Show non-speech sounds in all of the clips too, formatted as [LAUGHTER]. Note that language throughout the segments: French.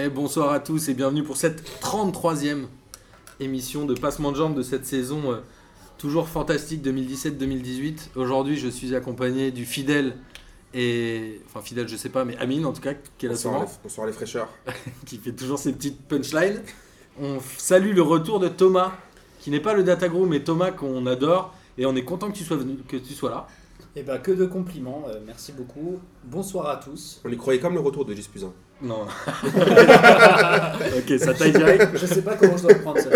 Et bonsoir à tous et bienvenue pour cette 33e émission de Passement de Jambes de cette saison euh, toujours fantastique 2017-2018. Aujourd'hui, je suis accompagné du fidèle et. Enfin, fidèle, je sais pas, mais Amine en tout cas, qui est là Bonsoir, souvent, les, bonsoir les fraîcheurs. [LAUGHS] qui fait toujours ses petites punchlines. On salue le retour de Thomas, qui n'est pas le Datagro, mais Thomas qu'on adore. Et on est content que tu sois, venu, que tu sois là. Eh ben que de compliments, euh, merci beaucoup. Bonsoir à tous. On y croyait comme le retour de 1. Non. [LAUGHS] ok, ça taille direct. Je sais pas comment je dois le prendre ça.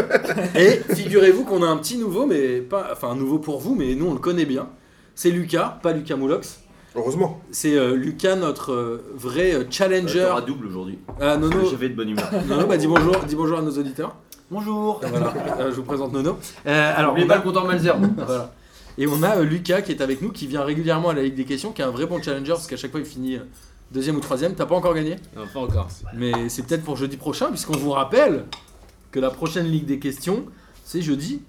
[LAUGHS] Et figurez-vous qu'on a un petit nouveau, mais pas, enfin un nouveau pour vous, mais nous on le connaît bien. C'est Lucas, pas Lucas Moulox. Heureusement. C'est euh, Lucas, notre euh, vrai euh, challenger. T'auras double aujourd'hui. Ah Nono, J'avais de bonne humeur. [LAUGHS] Nono bah, dis bonjour, dis bonjour à nos auditeurs. Bonjour. Voilà, euh, je vous présente Nono. Euh, alors, on pas a- le compteur Malzer. voilà. Et on a euh, Lucas qui est avec nous, qui vient régulièrement à la Ligue des questions, qui est un vrai bon challenger, parce qu'à chaque fois il finit euh, deuxième ou troisième. T'as pas encore gagné, Non, pas encore. mais c'est peut-être pour jeudi prochain, puisqu'on vous rappelle que la prochaine Ligue des questions, c'est jeudi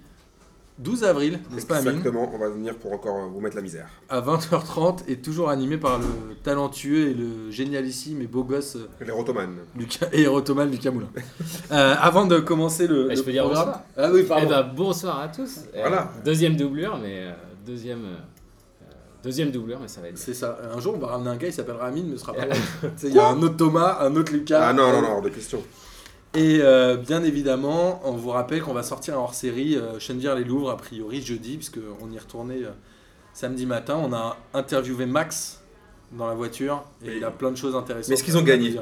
12 avril, n'est-ce pas Amine Exactement. On va venir pour encore vous mettre la misère. à 20h30 et toujours animé par le talentueux et le génialissime et beau gosse euh. Lucas [LAUGHS] et Rotomal Lucas Moulin. Euh, avant de commencer le, Eh, le je peux dire bonsoir Ah oui, Eh pardon. ben, bonsoir à tous. Euh, Voilà. Deuxième doublure, mais euh, deuxième, deuxième doublure, mais ça va être. C'est ça. Un jour, on va ramener un gars, il s'appellera Amine, mais ce sera pas. [LAUGHS] Il y a un autre Thomas, un autre Lucas. Ah non, non, non, hors de question. Et euh, bien évidemment, on vous rappelle qu'on va sortir un hors-série euh, Chenvière les Louvres, a priori jeudi, puisqu'on y retournait euh, samedi matin. On a interviewé Max dans la voiture et Mais- il a plein de choses intéressantes. Mais est-ce qu'ils ont gagné.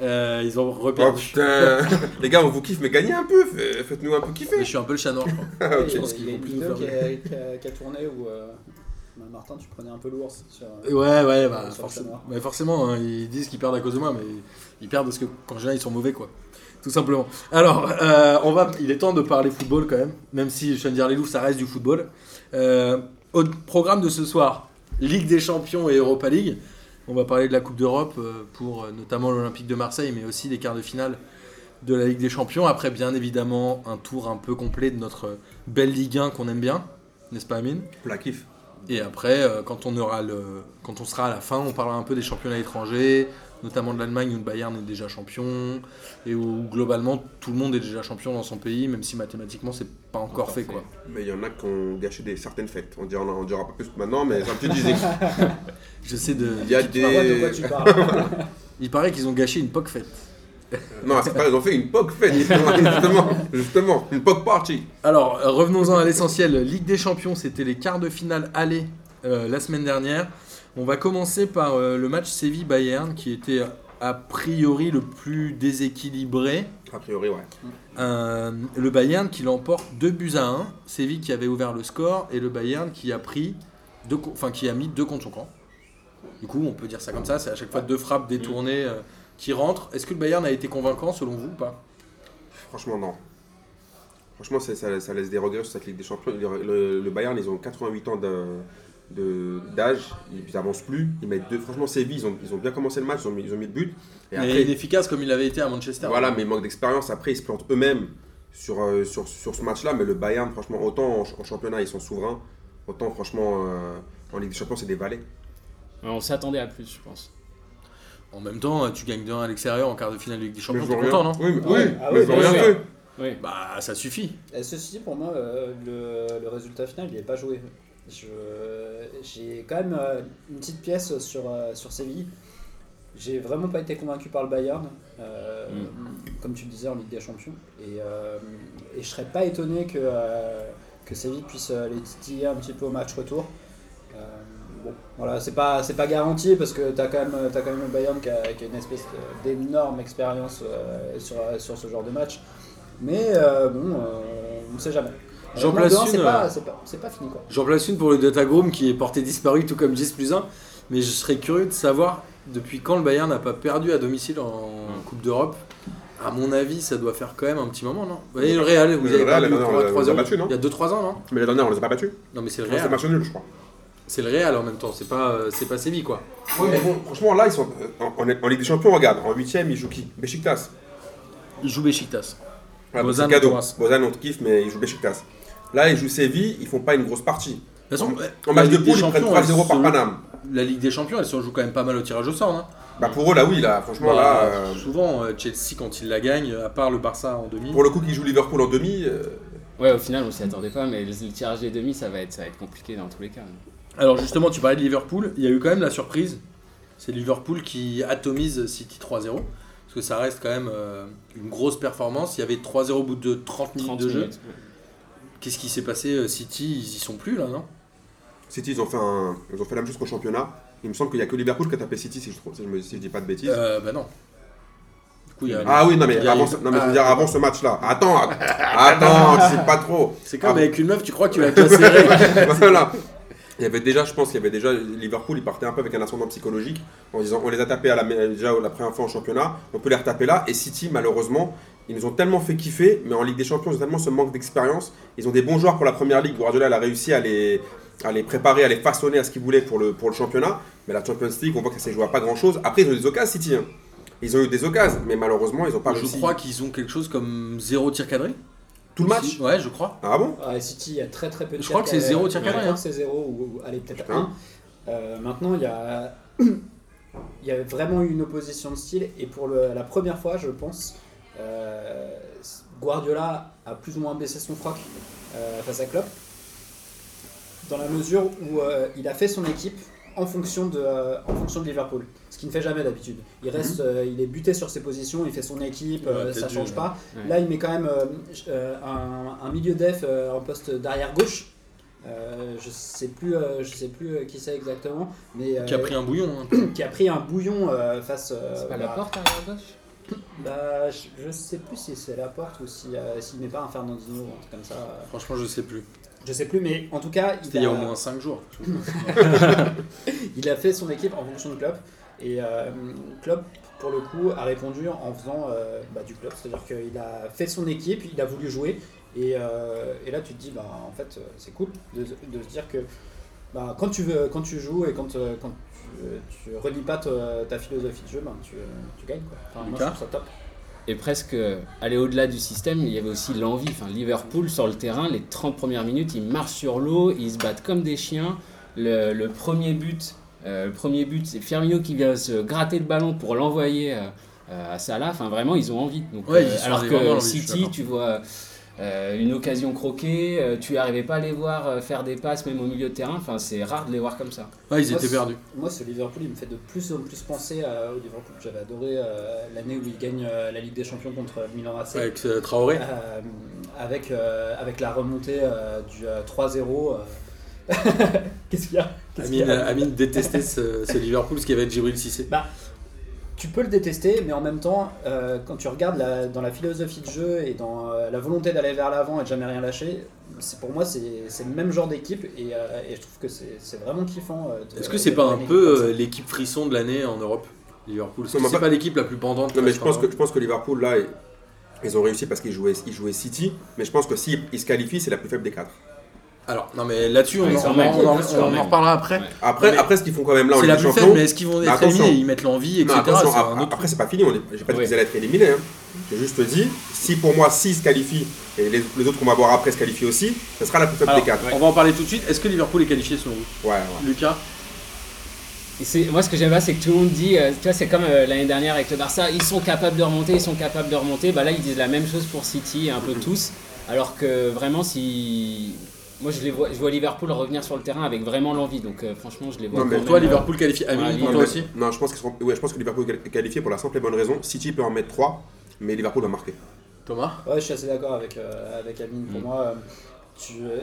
Euh, Ils ont Oh reperdu. putain. [LAUGHS] les gars, on vous kiffe, mais gagnez un peu. Fait- Faites-nous un peu mais kiffer. je suis un peu le chat noir, je crois. Ah, [LAUGHS] ok. Il y a- pense qu'ils vont plus nous faire qui a, qui a- qui a tourné euh, bah, Martin, tu prenais un peu l'ours sur. euh, Ouais, ouais, bah, Sur mais forcément hein, ils disent qu'ils perdent à cause de moi, mais ils perdent parce que quand je viens, ils sont mauvais, quoi. Tout simplement. Alors, euh, on va, il est temps de parler football quand même, même si je viens de dire les loups, ça reste du football. Euh, au programme de ce soir, Ligue des Champions et Europa League. On va parler de la Coupe d'Europe pour notamment l'Olympique de Marseille, mais aussi des quarts de finale de la Ligue des Champions. Après, bien évidemment, un tour un peu complet de notre belle Ligue 1 qu'on aime bien, n'est-ce pas, Amine? La kiff. Et après, euh, quand on, aura le, quand on sera à la fin, on parlera un peu des championnats étrangers, notamment de l'Allemagne où le Bayern est déjà champion, et où globalement tout le monde est déjà champion dans son pays, même si mathématiquement c'est pas encore Encore fait. fait. quoi. Mais il y en a qui ont gâché des, certaines fêtes. On dira, on dira pas plus maintenant, mais c'est un petit disais. [LAUGHS] J'essaie de. Il y a Tu vois de quoi des. tu parles [LAUGHS] Il paraît qu'ils ont gâché une POC fête. Non, c'est pas, ils ont fait une POC fête, justement. Une POC party. Alors, euh, revenons-en à l'essentiel. Ligue des Champions, c'était les quarts de finale aller euh, la semaine dernière. On va commencer par euh, le match Séville-Bayern, qui était a priori le plus déséquilibré. A priori, ouais. Euh, le Bayern qui l'emporte 2 buts à 1. Séville qui avait ouvert le score et le Bayern qui a pris deux, enfin qui a mis deux contre son camp. Du coup, on peut dire ça comme ça. C'est à chaque fois deux frappes détournées qui rentrent. Est-ce que le Bayern a été convaincant selon vous ou pas? Franchement, non. Franchement, ça, ça laisse des regrets sur cette Ligue des Champions. Le, le- le Bayern, ils ont 88 ans d'âge, ils n'avancent plus. Ils mettent deux. Franchement, Séville, ils ont, ils ont bien commencé le match, ils ont mis, ils ont mis le but. Et Mais après, inefficace comme il avait été à Manchester. voilà, mais ils manquent d'expérience. Après, ils se plantent eux-mêmes sur, euh, sur, sur ce match-là. Mais le Bayern, franchement, autant en, ch- en championnat, ils sont souverains, autant, franchement, euh, en Ligue des Champions, c'est des valets. On s'attendait à plus, je pense. En même temps, tu gagnes 2-1 à l'extérieur en quart de finale de Ligue des Champions. Mais T'es content, non. Oui, mais, Ouais. oui, Ah mais oui, bien rien fait. Oui. Bah, ça suffit. Et Ceci dit, pour moi, euh, le, le résultat final, il n'est pas joué. Je- J'ai quand même euh, une petite pièce sur, euh, sur Séville. J'ai vraiment pas été convaincu par le Bayern, euh, comme tu le disais en Ligue des Champions. Et, euh, et je serais pas étonné que, euh, que Séville puisse euh, les titiller un petit peu au match retour. Bon, voilà, c'est pas, c'est pas garanti parce que tu as, quand même t'as quand même le Bayern qui a, qui a une espèce d'énorme expérience euh, sur, sur ce genre de match. Mais euh, bon, euh, on ne sait jamais. J'en place c'est une, pas, c'est pas, c'est pas fini quoi. J'en place une pour le Datagroom qui est porté disparu tout comme 10 plus 1. Mais je serais curieux de savoir depuis quand le Bayern n'a pas perdu à domicile en Coupe d'Europe. À mon avis, ça doit faire quand même un petit moment, non? Vous voyez, le Real, vous Le avez Real, perdu non, on pour l'a- on 3 l'a ans. battu, non? Il y a 2-3 ans, non? Mais la dernière, on les a pas battus. Non, mais c'est le Non, C'est Real. match nul, je crois. C'est le Real en même temps, c'est pas, euh, c'est pas Séville quoi. Ouais, mais bon, franchement, là, ils sont euh, en, en- en Ligue des Champions, regarde, en 8ème, ils jouent qui? Besiktas. Il joue Besiktas. Ouais, Bozan, c'est cadeau. Bozan, on te kiffe, mais ils jouent Besiktas. Là, ils jouent Séville, ils font pas une grosse partie. De toute façon, En match de poule, ils prennent Champions, 3-0 par Paname. La Ligue des Champions, elle se joue quand même pas mal au tirage au sort. hein. Bah pour eux, là, oui, là, franchement, Bah, là. euh, Souvent, Chelsea, quand il la gagne, à part le Barça en demi. pour le coup, qui joue Liverpool en demi, euh, Ouais, au final, on s'y attendait pas, mais le, le tirage des demi, ça va être, ça va être compliqué dans tous les cas. Alors justement, tu parlais de Liverpool, il y a eu quand même la surprise. C'est Liverpool qui atomise City 3-0. Parce que ça reste quand même euh, une grosse performance. Il y avait 3-0 au bout de 30 minutes 30 de jeu. minutes. Qu'est-ce qui s'est passé euh, City, ils y sont plus là, non? City, ils ont, fait un- ils ont fait la même chose qu'au championnat. Il me semble qu'il n'y a que Liverpool qui a tapé City, si je, trouve, si je, me, si je dis pas de bêtises. euh, Bah non. Du coup, il y a. Ah oui, non, mais, a- avant, ce- non, mais je veux Ah, dire, avant ce match-là. Attends, att- [LAUGHS] attends, sais pas trop. C'est comme Ah, avec une meuf, tu crois que tu vas te serrer. [LAUGHS] voilà. Il y avait déjà, je pense qu'il y avait déjà Liverpool, il partait un peu avec un ascendant psychologique en disant on les a tapés à la, déjà la première fois en championnat, on peut les retaper là. Et City, malheureusement, ils nous ont tellement fait kiffer, mais en Ligue des Champions, ils ont tellement ce manque d'expérience. Ils ont des bons joueurs pour la première ligue. Guardiola, elle a réussi à les, à les préparer, à les façonner à ce qu'ils voulaient pour le, pour le championnat. Mais la Champions League, on voit que ça s'est joué à pas grand chose. Après, ils ont eu des occasions, City. hein. Ils ont eu des occasions, mais malheureusement, ils n'ont pas Je réussi. crois qu'ils ont quelque chose comme 0 tir cadré. Tout le match Si- Ouais, je crois. Ah bon Ouais, City, il y a très très peu de Je crois que c'est cadrés. zéro tir Ouais, cadré, Je crois que c'est zéro ou, ou- allez peut-être Putain. un. Euh, maintenant, il y a, [CLEARS THROAT] il y a vraiment eu une opposition de style et pour le- la première fois, je pense, euh, Guardiola a plus ou moins baissé son froc euh, face à Klopp dans la mesure où euh, il a fait son équipe en fonction de, euh, en fonction de Liverpool, ce qu'il ne fait jamais d'habitude. Il reste, euh, il est buté sur ses positions, il fait son équipe, euh, Ouais, ça peut-être change pas. ouais. Là, il met quand même euh, euh, un, un milieu def euh, en poste d'arrière gauche. Euh, je sais plus, euh, je sais plus euh, qui c'est exactement, mais euh, Qui a pris un bouillon. hein. [COUGHS] qui a pris un bouillon euh, face. euh, C'est pas bah, la porte arrière gauche? Bah, je, je sais plus si c'est la porte ou si euh, s'il met pas un Fernandino ou un truc comme ça. euh, Franchement, je sais plus. Je sais plus, mais en tout cas, C'était il il y a au moins 5 jours. [LAUGHS] il a fait son équipe en fonction de Klopp. Et euh, Klopp, pour le coup, a répondu en faisant euh, bah, du Klopp. C'est-à-dire qu'il a fait son équipe, il a voulu jouer. Et, euh, et là, tu te dis, bah, en fait, c'est cool de, de se dire que bah, quand, tu veux, quand tu joues et quand, quand tu, tu relis pas ta, ta philosophie de jeu, bah, tu, tu gagnes. Quoi. Enfin, moi, je Lucas trouve ça top. Et presque aller au-delà du système, il y avait aussi l'envie. Enfin, Liverpool sur le terrain, les 30 premières minutes, ils marchent sur l'eau, ils se battent comme des chiens. Le, le premier but, euh, le premier but, c'est Firmino qui vient se gratter le ballon pour l'envoyer euh, euh, à Salah. Enfin, vraiment, ils ont envie. Donc, Ouais, euh, ils alors que City, tu vois euh, une occasion croquée, euh, tu n'arrivais pas à les voir euh, faire des passes même au milieu de terrain. Enfin, c'est rare de les voir comme ça. Ouais, ils Moi, étaient perdus. Moi, ce Liverpool, il me fait de plus en plus penser à- au Liverpool que j'avais adoré euh, l'année où il gagne euh, la Ligue des Champions contre Milan AC. Avec euh, Traoré. Euh, avec, euh, avec la remontée euh, du euh, 3-0. [LAUGHS] Qu'est-ce qu'il y a Amine, a Amine détestait ce, ce Liverpool, ce qui avait être Djibril Cissé. Tu peux le détester, mais en même temps, euh, quand tu regardes la- dans la philosophie de jeu et dans euh, la volonté d'aller vers l'avant et de jamais rien lâcher, c'est pour moi c'est le même genre d'équipe et, euh, et je trouve que c'est vraiment kiffant. euh, de- Est-ce que c'est de pas un peu euh, l'équipe frisson de l'année en Europe Liverpool? C'est pas- pas l'équipe la plus pendante Non, mais je pense, en que, je pense que Liverpool, là, ils- ont réussi parce qu'ils jouaient, ils jouaient City. Mais je pense que s'ils ils se qualifient, c'est la plus faible des quatre. Alors, non, mais là-dessus, on, Ouais, en- on on on reparlera après. Ouais. Après, Mais- après ce qu'ils font quand même là C'est Ligue la plus faible, mais est-ce qu'ils vont être éliminés Ils mettent l'envie, Non, etc. c'est un autre- après c'est pas fini, on est- j'ai pas dit qu'ils allaient être éliminés. Hein. J'ai juste dit, si pour moi 6 se qualifient et les, les autres qu'on va voir après se qualifient aussi, ce sera la plus faible Alors, des 4. On va en parler tout de suite. Est-ce que Liverpool est qualifié selon vous Ouais, ouais. Lucas Et moi, ce que j'aime pas, c'est que tout le monde dit, euh, tu vois, c'est comme euh, l'année dernière avec le Barça, ils sont capables de remonter, ils sont capables de remonter. Bah là, ils disent la même chose pour City, un peu Mhm. tous. Alors que vraiment, si. Moi, je, les vois, je vois Liverpool revenir sur le terrain avec vraiment l'envie. Donc, euh, franchement, je les vois. Non, mais Toi, même, euh, Liverpool qualifié. Amine, Ouais, pour Non, toi aussi non, je pense, qu'ils seront- ouais, je pense que Liverpool est qualifié pour la simple et bonne raison. City peut en mettre 3, mais Liverpool va marquer. Thomas Ouais, je suis assez d'accord avec, euh, avec Amine. Pour Mm. moi, euh, tu, euh,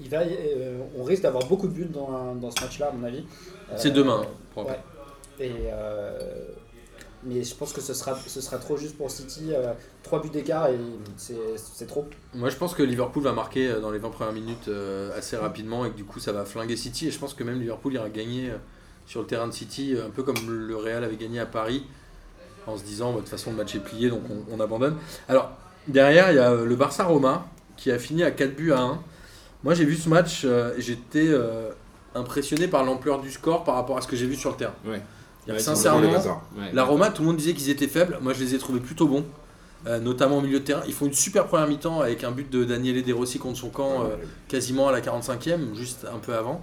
il va, euh, on risque d'avoir beaucoup de buts dans, dans ce match-là, à mon avis. C'est demain. hein, ouais. Et, euh, mais je pense que ce sera, ce sera trop juste pour City. 3 buts d'écart et c'est c'est trop. Moi, je pense que Liverpool va marquer euh, dans les 20 premières minutes euh, assez rapidement et que du coup, ça va flinguer City. Et je pense que même Liverpool ira gagner euh, sur le terrain de City, euh, un peu comme le Real avait gagné à Paris, en se disant, bah, de toute façon, le match est plié, donc on, on abandonne. Alors, derrière, il y a euh, le Barça-Roma qui a fini à 4 buts à 1. Moi, j'ai vu ce match euh, et j'étais euh, impressionné par l'ampleur du score par rapport à ce que j'ai vu sur le terrain. Ouais. Ouais, sincèrement, ouais. la Roma, tout le monde disait qu'ils étaient faibles. Moi, je les ai trouvés plutôt bons, euh, notamment au milieu de terrain. Ils font une super première mi-temps avec un but de Daniele De Rossi contre son camp euh, quasiment à la 45e, juste un peu avant.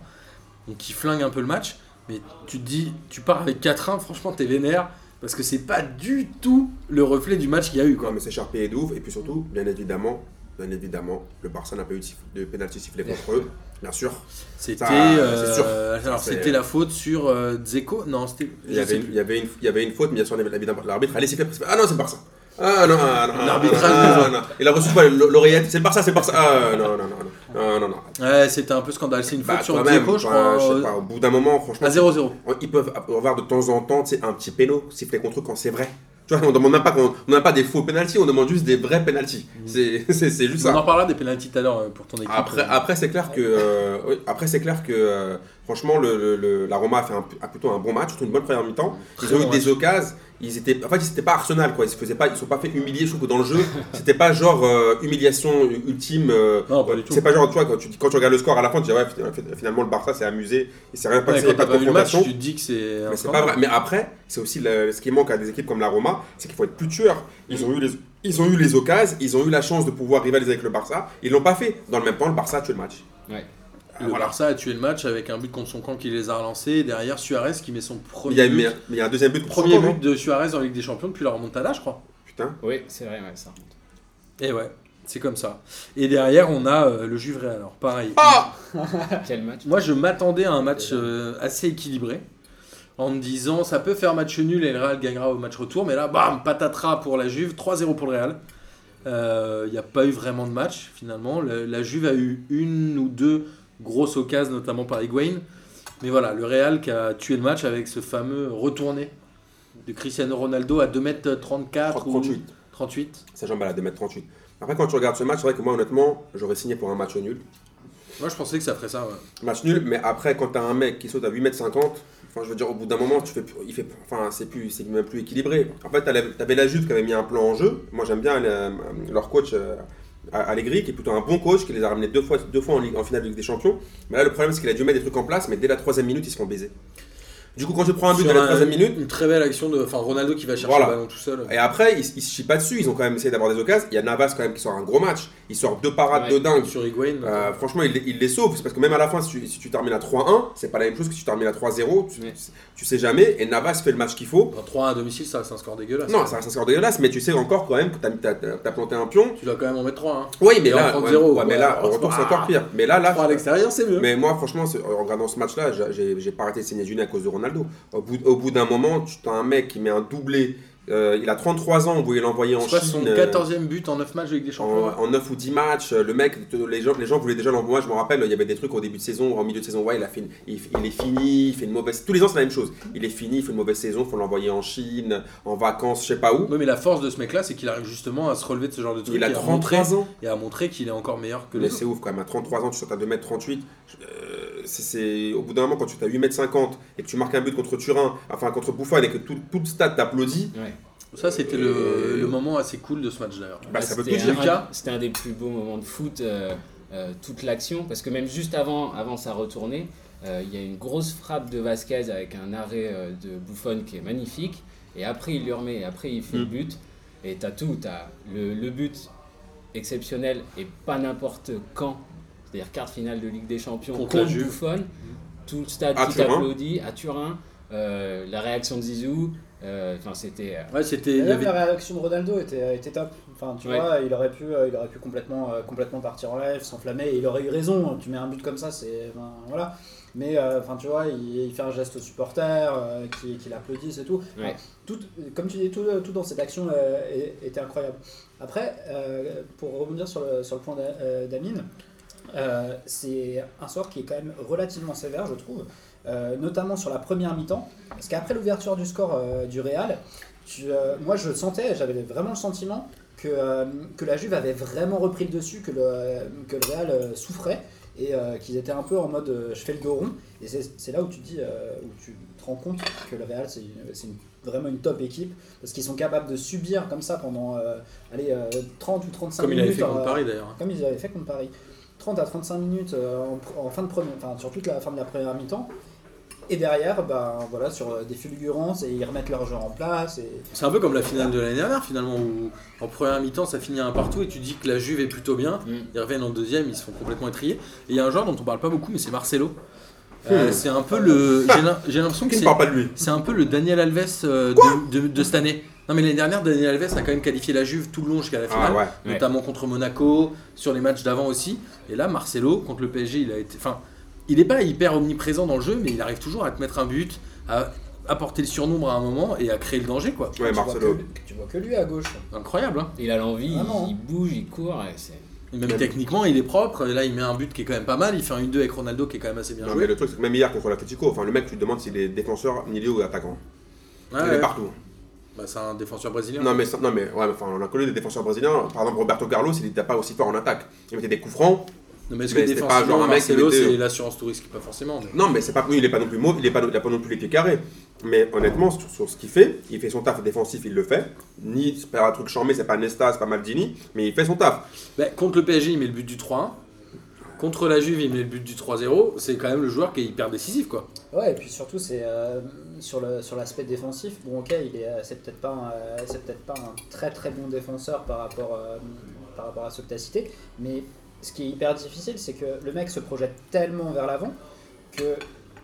Donc, ils flinguent un peu le match. Mais tu te dis, tu pars avec 4-1, franchement, t'es vénère. Parce que c'est pas du tout le reflet du match qu'il y a eu. Quoi. Mais c'est Charpé et Douve. Et puis surtout, bien évidemment, bien évidemment, le Barça n'a pas eu de pénalty sifflé contre eux, bien sûr. C'était Ça, euh, alors c'était la faute sur euh, Dzeko Non, c'était. Il y, avait il, y avait une, il y avait une faute, mais bien sûr, l'arbitre allait siffler. Ah non, c'est le Barça. Ah non, ah, non, ah, L'arbitrage ah, non, non. Il a reçu quoi, l'oreillette? C'est le Barça, c'est le Barça. Ah non, non, non, non, non, non, non. Ouais, c'était un peu scandaleux. C'est une faute Bah, sur Dzeko, je crois. je sais euh, pas, au bout d'un moment, franchement, à 0-0. ils peuvent avoir de temps en temps un petit péno sifflé contre eux quand c'est vrai. Tu vois, on demande même pas, on n'a pas des faux pénalties, on demande juste des vrais pénalties. C'est [LAUGHS] c'est- c'est juste On ça. en parlera des pénaltys tout à l'heure euh, pour ton équipe. Après, Euh, après c'est clair que, euh, après c'est clair que, euh, franchement, le, le- la Roma a fait un, a plutôt un bon match, surtout une bonne première mi-temps. Ils ont eu des occasions. Ils étaient, en fait, ils étaient pas Arsenal, quoi. Ils se faisaient pas, ils sont pas fait humilier. Je trouve que dans le jeu, [LAUGHS] c'était pas genre euh, humiliation ultime. euh, Non, pas du tout. C'est pas genre, tu vois, quand tu, quand tu regardes le score à la fin, tu dis ouais, finalement le Barça s'est amusé, il s'est rien passé, il n'y a pas de le match, confrontation. tu dis que c'est. Mais c'est pas vrai. Mais après, c'est aussi le- ce qui manque à des équipes comme la Roma, c'est qu'il faut être plus tueur. Ils ont eu les, ils ont eu les occasions, ils ont eu la chance de pouvoir rivaliser avec le Barça. Ils l'ont pas fait. Dans le même temps, le Barça a tué le match. Ouais. Le Voilà. Barça a tué le match avec un but contre son camp qui les a relancés. Et derrière, Suarez qui met son Il premier y, a, but. mais, il y a un deuxième but. Premier but de Suarez en Ligue des Champions depuis la remontada, je crois. Putain. Oui, c'est vrai, ouais, ça. Et ouais, c'est comme ça. Et derrière, on a euh, le Juve Real. Alors pareil. Ah [LAUGHS] Quel match Moi, je m'attendais à un match euh, assez équilibré. En me disant, ça peut faire match nul et le Real gagnera au match retour. Mais là, bam, patatras pour la Juve, 3-0 pour le Real. Il n'y a pas eu vraiment de match finalement. Le- la Juve a eu une ou deux grosses occasions, notamment par Higuain. Mais voilà, le Real qui a tué le match avec ce fameux retourné de Cristiano Ronaldo à 2m34 ou 38. 38. Sa jambe a 2m38. Après, quand tu regardes ce match, c'est vrai que moi, honnêtement, j'aurais signé pour un match nul. Moi, je pensais que ça ferait ça. ouais. Match nul, mais après, quand t'as un mec qui saute à 8m50, enfin, je veux dire, au bout d'un moment, tu fais, il fait, enfin, c'est plus, c'est même plus équilibré. En fait, t'avais t'avais la Juve qui avait mis un plan en jeu. Moi, j'aime bien euh, leur coach euh, Allegri, qui est plutôt un bon coach, qui les a ramenés deux fois, en finale de Ligue des Champions. Mais là, le problème, c'est qu'il a dû mettre des trucs en place, mais dès la troisième minute, ils se font baiser. Du coup, quand tu prends un but Sur dès la un- troisième minute, Une très belle action de enfin, Ronaldo qui va chercher Voilà. le ballon tout seul. et après, ils, ils se chient pas dessus, ils ont quand même essayé d'avoir des occasions. Il y a Navas quand même qui sort un gros match, il sort deux parades Ouais. de dingue. Sur Higuain. Euh, franchement, il, les- il les sauve. C'est parce que même à la fin, si tu, si tu termines à 3-1, c'est pas la même chose que si tu termines à 3-0. Tu, Ouais. tu sais jamais. Et Navas fait le match qu'il faut. Enfin, 3 à domicile, ça reste un score dégueulasse. Non, ça reste un score dégueulasse, mais tu sais encore quand même que t'as as, planté un pion. Tu dois quand même en mettre 3. Hein. Oui, mais Et en là, ouais, zéro, ouais, mais ouais, là, au retour, c'est ah. encore pire. Mais là, là, 3 à l'extérieur, c'est mieux. mais moi, franchement, en regardant ce match-là, j'ai- pas arrêté de saigner du nez à cause de Ronaldo. Au bout, au bout d'un moment, tu as un mec qui met un doublé. euh, il a 33 ans, vous voulez l'envoyer en pas son Chine. euh, 14ème but en 9 matchs avec des champions? en, en 9 ou 10 matchs, euh, le mec, les gens, les gens voulaient déjà l'envoyer. Je me rappelle, il y avait des trucs au début de saison, en milieu de saison. Ouais, il, a fait une- il, il est fini, il fait une mauvaise. Tous les ans, c'est la même chose. Il est fini, il fait une mauvaise saison, faut l'envoyer en Chine, en vacances, je sais pas où. Oui, mais la force de ce mec-là, c'est qu'il arrive justement à se relever de ce genre de truc. Il a et à montrer, 33 ans. et à montrer qu'il est encore meilleur que Mais les c'est ouf quand même, à 33 ans, tu sautes à 2m38. euh, c'est- au bout d'un moment, quand tu as 8m50 et que tu marques un but contre Turin, enfin contre Buffon et que tout, tout le stade t'applaudit, Ouais. Ça, c'était le, le moment assez cool de ce match d'ailleurs. Bah, ça veut c'était tout dire. un- Lucas. C'était un des plus beaux moments de foot, euh, euh, toute l'action, parce que même juste avant, avant sa retournée, euh, il y a une grosse frappe de Vasquez avec un arrêt euh, de Buffon qui est magnifique, et après il lui remet, et après il fait le Mm. but, et t'as tout, t'as le, le but exceptionnel et pas n'importe quand, c'est-à-dire quart finale de Ligue des Champions Contre contre. Buffon, tout le stade À qui t'applaudit à Turin, euh, la réaction de Zizou, euh, enfin c'était... euh, Ouais, c'était. Y même avait- la réaction de Ronaldo était, était top. Enfin, tu Ouais. vois, il aurait pu, euh, il aurait pu complètement, euh, complètement partir en live, s'enflammer. Et il aurait eu raison. Tu mets un but comme ça, c'est, ben, voilà. Mais euh, enfin, tu vois, il, il fait un geste aux supporters, euh, qui, qui l'applaudissent et tout. Ouais. Enfin, tout, comme tu dis, tout, tout dans cette action euh, était incroyable. Après, euh, pour rebondir sur le, sur le point d'A- euh, d'Amine, euh, c'est un sort qui est quand même relativement sévère, je trouve, euh, notamment sur la première mi-temps, parce qu'après l'ouverture du score euh, du Real, tu, moi je sentais, j'avais vraiment le sentiment que, que la Juve avait vraiment repris le dessus, que le, que le Real souffrait et qu'ils étaient un peu en mode je fais le dos rond. Et c'est là où tu te dis, où tu te rends compte que le Real c'est vraiment une top équipe parce qu'ils sont capables de subir comme ça pendant allez, euh, 30 ou 35 Comme il minutes. avait fait contre Paris d'ailleurs. comme ils avaient fait contre Paris. 30 à 35 minutes euh, en, en fin de première, enfin sur toute la fin de la première mi-temps. Et derrière, ben, voilà, sur euh, des fulgurances, et ils remettent leur jeu en place. Et... C'est un peu comme la finale de l'année dernière finalement, où en première mi-temps ça finit un partout et tu dis que la Juve est plutôt bien. Mm. Ils reviennent en deuxième, ils se font complètement étrier. Et il y a un joueur dont on parle pas beaucoup, mais c'est Marcelo. Euh, c'est un peu le. j'ai l'im- J'ai l'impression que c'est un peu le Daniel Alves euh, de, de- de cette année. Non mais l'année dernière, Daniel Alves a quand même qualifié la Juve tout le long jusqu'à la finale, Ah ouais. Ouais. notamment contre Monaco, sur les matchs d'avant aussi. Et là, Marcelo contre le PSG, il a été. Enfin, il n'est pas hyper omniprésent dans le jeu, mais il arrive toujours à te mettre un but, à apporter le surnombre à un moment et à créer le danger quoi. Ouais, tu, vois Marcelo. que, tu vois que lui à gauche. Incroyable. Hein Il a l'envie, il, Vraiment. il bouge, il court. et c'est- Et même Ouais. techniquement, il est propre. Et là, il met un but qui est quand même pas mal. Il fait un 1-2 avec Ronaldo qui est quand même assez bien Non, joué. mais le truc, c'est que même hier contre l'Atletico, enfin, le mec, tu te demandes s'il est défenseur, milieu ou attaquant. Il ouais. est partout. Bah, c'est un défenseur brésilien. Non, mais, non, mais ouais, enfin, on a connu des défenseurs brésiliens. Par exemple, Roberto Carlos, il n'était pas aussi fort en attaque. Il mettait des coups francs. Non, mais est-ce que défensivement, genre un mec qui Marcelo, mettait- c'est l'assurance touriste Pas forcément. mais- Non, mais c'est pas, oui, il est pas non plus mauvais, il n'a pas, pas non plus les pieds carrés. Mais honnêtement, sur, sur ce qu'il fait, il fait son taf défensif, il le fait. Ni, c'est pas un truc chambé, c'est pas Nesta, c'est pas Maldini, mais il fait son taf. Bah, contre le PSG, il met le but du 3-1. Contre la Juve, il met le but du 3-0. C'est quand même le joueur qui est hyper décisif, quoi. Ouais, et puis surtout, c'est euh, sur sur l'aspect défensif. Bon, ok, il est, euh, c'est peut-être pas, un, euh, peut-être pas un très très bon défenseur par rapport, par rapport à ceux que tu as cités, mais ce qui est hyper difficile, c'est que le mec se projette tellement vers l'avant que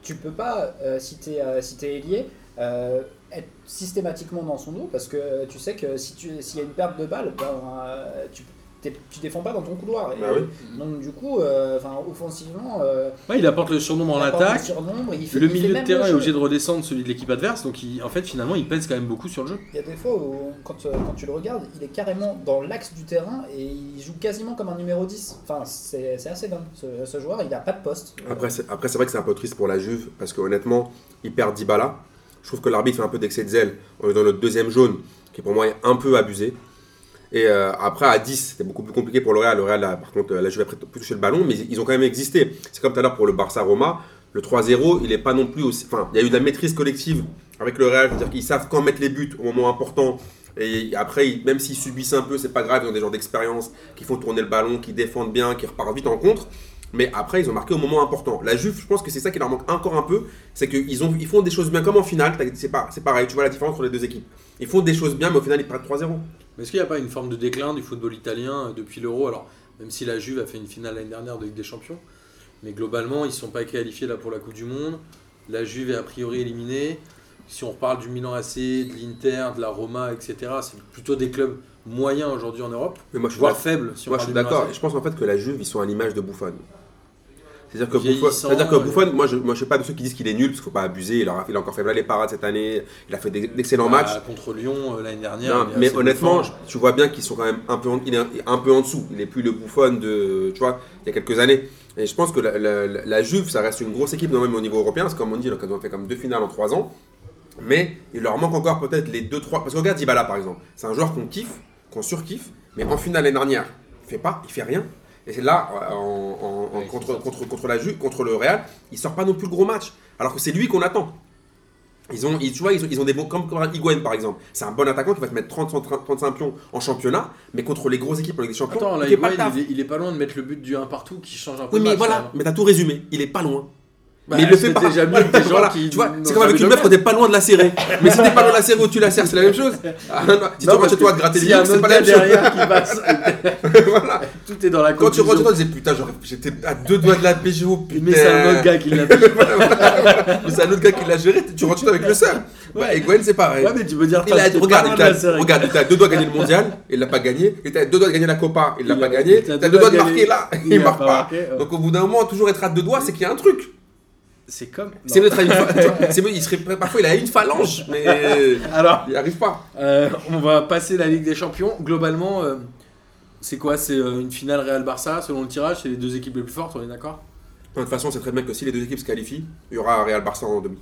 tu peux pas, si tu t'es être systématiquement dans son dos parce que tu sais que si tu s'il y a une perte de balle, ben, euh, tu tu défends pas dans ton couloir. Et Bah oui. Donc du coup, euh, enfin offensivement, euh, Ouais, il apporte le surnombre en attaque. surnombre, il fait- Le il fait milieu de terrain le est obligé de redescendre celui de l'équipe adverse. Donc, il- en fait, finalement, il pèse quand même beaucoup sur le jeu. Il y a des fois où, quand, euh, quand tu le regardes, il est carrément dans l'axe du terrain et il joue quasiment comme un numéro 10. Enfin, c'est c'est assez dingue. Ce, ce joueur, il n'a pas de poste. Après, c'est, après, c'est vrai que c'est un peu triste pour la Juve, parce que honnêtement, il perd Dybala. Je trouve que l'arbitre fait un peu d'excès de zèle. On est dans notre deuxième jaune, qui pour moi est un peu abusé. Et euh, après, à 10, c'était beaucoup plus compliqué pour le Real. Le Real, là, par contre, la Juve a pu toucher le ballon, mais ils ont quand même existé. C'est comme tout à l'heure pour le Barça-Roma. Le 3-0, il n'est pas non plus aussi. Enfin, il y a eu de la maîtrise collective avec le Real. C'est-à-dire qu'ils savent quand mettre les buts au moment important. Et après, même s'ils subissent un peu, c'est pas grave. Ils ont des gens d'expérience qui font tourner le ballon, qui défendent bien, qui repartent vite en contre. Mais après, ils ont marqué au moment important. La Juve, je pense que c'est ça qui leur manque encore un peu. C'est qu'ils ils font des choses bien, comme en finale. c'est pareil. Tu vois la différence entre les deux équipes. Ils font des choses bien, mais au final, ils perdent 3-0. Mais est-ce qu'il n'y a pas une forme de déclin du football italien euh, depuis l'Euro? Alors, même si la Juve a fait une finale l'année dernière de Ligue des Champions, mais globalement, ils ne sont pas qualifiés là pour la Coupe du Monde. La Juve est a priori éliminée. Si on reparle du Milan AC, de l'Inter, de la Roma, etc., c'est plutôt des clubs moyens aujourd'hui en Europe, Mais moi, je voire faibles. Si Moi, je suis d'accord. Je pense en fait que la Juve, ils sont à l'image de Buffon. C'est-à-dire que, Buffon, c'est-à-dire que. Buffon, moi je ne suis pas de ceux qui disent qu'il est nul, parce qu'il ne faut pas abuser. Il a, il a encore fait là les parades cette année, il a fait d'excellents Bah, matchs. Contre Lyon euh, l'année dernière. Non, mais honnêtement, tu vois bien qu'ils sont quand même un peu, en, il est un peu en dessous. Il n'est plus le Buffon de, tu vois, il y a quelques années. Et je pense que la, la- la- la Juve, ça reste une grosse équipe, non, même au niveau européen. C'est comme on dit, là, ils ont fait comme deux finales en trois ans. Mais il leur manque encore peut-être les deux, trois. Parce que regarde Dybala par exemple. C'est un joueur qu'on kiffe, qu'on surkiffe, mais en finale l'année dernière, il fait pas, il fait rien. Et c'est là, en, en- en- Ouais, contre, contre, contre la Juve, contre le Real, il sort pas non plus le gros match. Alors que c'est lui qu'on attend. Ils ont, ils, tu vois, ils ont, ils ont des bons, comme, comme Higuain par exemple. C'est un bon attaquant qui va te mettre 30, 30, 35 pions en championnat, mais contre les grosses équipes Ligue des Champions, Attends, là, il pas est, il est pas loin de mettre le but du 1 partout qui change un peu Oui, mais match, voilà, mais t'as tout résumé. Il est pas loin. Bah, mais il le fait pas. déjà mieux que des gens Voilà, qui tu vois, c'est comme avec une meuf quand t'es pas loin de la serrer. mais si t'es pas loin de la serrer ou tu la serres, c'est la même chose. Ah, non, si Non, tu rentres chez toi à gratter les y a un yeux, c'est pas la même chose. derrière qui passe, [LAUGHS] Voilà. tout est dans la Quand tu rentres chez toi, tu dis putain, j'étais à deux doigts de la PGO, putain. Mais c'est un autre gars qui l'a [LAUGHS] Mais c'est un autre gars qui l'a géré, tu rentres chez toi avec le seul. Ouais, et Gwen, c'est pareil. Ouais, mais tu peux dire, Il a, t'as- regarde, pas il loin de la t'a- série. regarde, il était à deux doigts de gagner le mondial, il l'a pas gagné. Était à deux doigts de gagner la Copa, il l'a pas gagné. T'as deux doigts de marquer là, Il marque pas. Donc au bout d'un moment, toujours être à deux doigts, c'est qu'il y a un truc. C'est comme. C'est notre [LAUGHS] il serait parfois il a une phalange, mais [LAUGHS] Alors, il n'y arrive pas. euh, on va passer la Ligue des Champions. Globalement, euh, c'est quoi? C'est euh, une finale Real-Barça selon le tirage C'est les deux équipes les plus fortes, on est d'accord? De toute façon, c'est très bien que si les deux équipes se qualifient, il y aura un Real Barça en demi.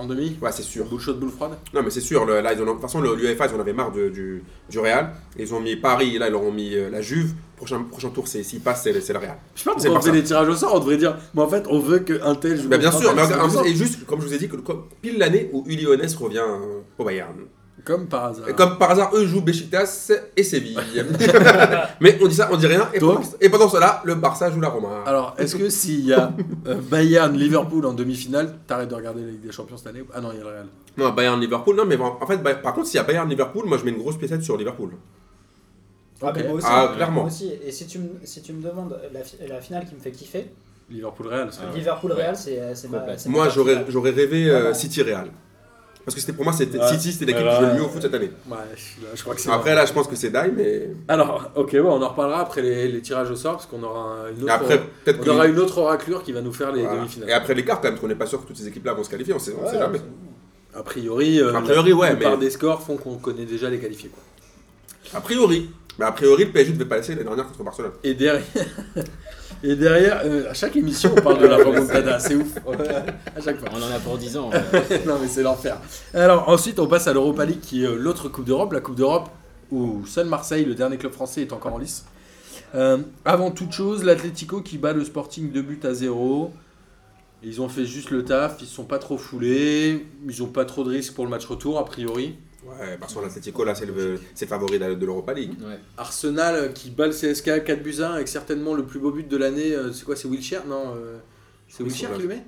En demi Ouais, c'est sûr. Boule chaude, boule froide Non, mais c'est sûr. le- là, ils ont, de toute façon, l'UEFA, ils en avaient marre de- du, du Real. Ils ont mis Paris, là, ils leur ont mis euh, la Juve. Prochain, prochain tour, c'est s'ils passent, c'est c'est le Real. Je sais pas C'est pourquoi on fait des tirages au sort, on devrait dire, mais en fait, on veut qu'un tel joue Bah, bien sûr, mais en plus et juste, comme je vous ai dit, que, comme- pile l'année où Uli revient euh, au Bayern. Comme par hasard. Et comme par hasard, eux jouent Besiktas et Séville. [LAUGHS] [LAUGHS] mais on dit ça, on dit rien. Et, pendant, et pendant cela, le Barça joue la Roma. Alors, est-ce que s'il y a euh, Bayern-Liverpool en demi-finale, t'arrêtes de regarder la Ligue des Champions cette année Ah non, il y a le Real. Non, Bayern-Liverpool, non, mais en fait, Bay- par contre, s'il y a Bayern-Liverpool, moi je mets une grosse piécette sur Liverpool. Ah, moi aussi, Ah, moi clairement. aussi. Et si tu, me, si tu me demandes la, fi- la finale qui me fait kiffer, Liverpool-Real. c'est Ah vrai. Liverpool Ouais. Real, c'est c'est ma. Moi, j'aurais rêvé euh, Vraiment. Parce que c'était pour moi, c'était Ouais. City, c'était l'équipe Ouais, qui joue le ouais. mieux au foot cette année. Ouais, je, je crois que c'est Après, là, je pense que c'est die, mais. Alors, ok, ouais, on en reparlera après les, les tirages au sort parce qu'on aura un- une Et autre, après, peut-être on aura une autre raclure qui va nous faire les Voilà. demi-finales. Et après l'écart, quand même, parce qu'on n'est pas sûr que toutes ces équipes-là vont se qualifier, on sait, on sait Ouais, jamais. A priori, euh, A priori, ouais, la plupart mais- des scores font qu'on connaît déjà les qualifiés. Quoi. A priori. Mais a priori, le PSG ne devait pas laisser l'année dernière contre Barcelone. Et derrière, [LAUGHS] et derrière euh, à chaque émission, on parle de la [LAUGHS] remontada, c'est ouf. à chaque fois. On en a pour 10 ans. [LAUGHS] non mais c'est l'enfer. Alors ensuite on passe à l'Europa League qui est euh, l'autre Coupe d'Europe, la Coupe d'Europe où seul Marseille, le dernier club français, est encore en lice. Euh, avant toute chose, l'Atlético qui bat le Sporting 2 buts à 0. Ils ont fait juste le taf, ils se sont pas trop foulés, ils ont pas trop de risques pour le match retour a priori. Ouais, Barcelone, Atletico, là, c'est le, c'est le favori de l'Europa League. Ouais. Arsenal euh, qui bat le CSK 4 buts à 1 avec certainement le plus beau but de l'année. euh, C'est quoi C'est Wilshere Non, euh, c'est c'est qui le met?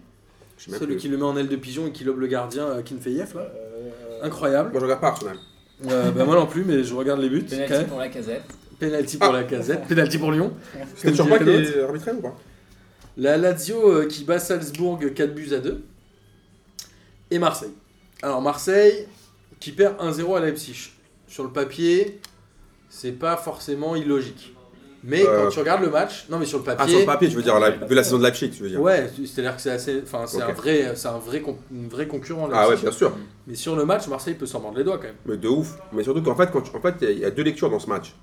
Celui qui le met en aile de pigeon et qui lobe le gardien Kinfeyev là. Euh, Incroyable. Moi, je regarde pas Arsenal. Euh, bah, moi non plus, mais je regarde les buts. quand Penalty même. pour la casette. Penalty pour Ah. la casette, penalty pour Lyon. C'était toujours pas qui l'autre. est arbitré ou pas? La Lazio qui bat Salzbourg 4 buts à 2. Et Marseille. Alors Marseille qui perd 1-0 à Leipzig. Sur le papier, c'est pas forcément illogique. Mais Euh. quand tu regardes le match, non mais sur le Ah, papier, sur le papier, tu veux dire, la, vu la saison de Leipzig, tu veux dire. ouais, c'est-à-dire que c'est assez, enfin c'est un vrai, c'est un vrai, une vraie concurrent. Ah ouais, Leipzig. bien sûr. Mais sur le match, Marseille peut s'en mordre les doigts quand même. Mais de ouf. Mais surtout qu'en fait, quand tu- en fait, il y y, a deux lectures dans ce match.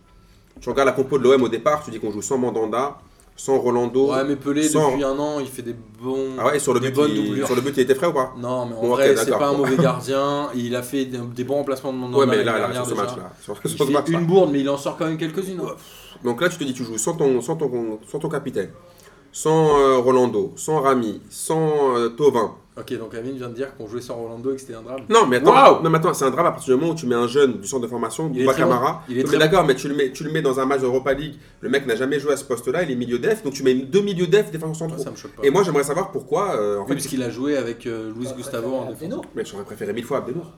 Tu regardes la compo de l'OM au départ, tu dis qu'on joue sans Mandanda, sans Rolando. Ouais, mais Pelé sans- depuis un an, il fait des bons. Ah ouais, sur le but, il, sur le but, il était frais ou pas Non, mais en Bon, vrai, c'est pas un mauvais [LAUGHS] gardien. Il a fait des, bons remplacements de Mandanda. Ouais, mais là, là, sur ce match-là. Il ce fait une bourde, mais il en sort quand même quelques-unes. hein. Donc là, tu te dis, tu joues sans ton, sans ton, sans ton capitaine, sans euh, Rolando, sans Rami, sans euh, Tovin. Ok, donc Amine vient de dire qu'on jouait sans Rolando et que c'était un drame. Non, mais attends, Waouh non, mais attends, c'est un drame à partir du moment où tu mets un jeune du centre de formation, Bouba bon. Camara. Il est très d'accord, mais tu le, mets, tu le mets dans un match d'Europa League, le mec n'a jamais joué à ce poste-là, il est milieu def, donc tu mets deux milieux def, défenseurs Moi, centraux. ça me choque pas. Et moi, j'aimerais savoir pourquoi, euh, en Oui, fait, parce qu'il a joué avec euh, Luis Gustavo en défense. Mais j'aurais préféré mille fois Abdenour.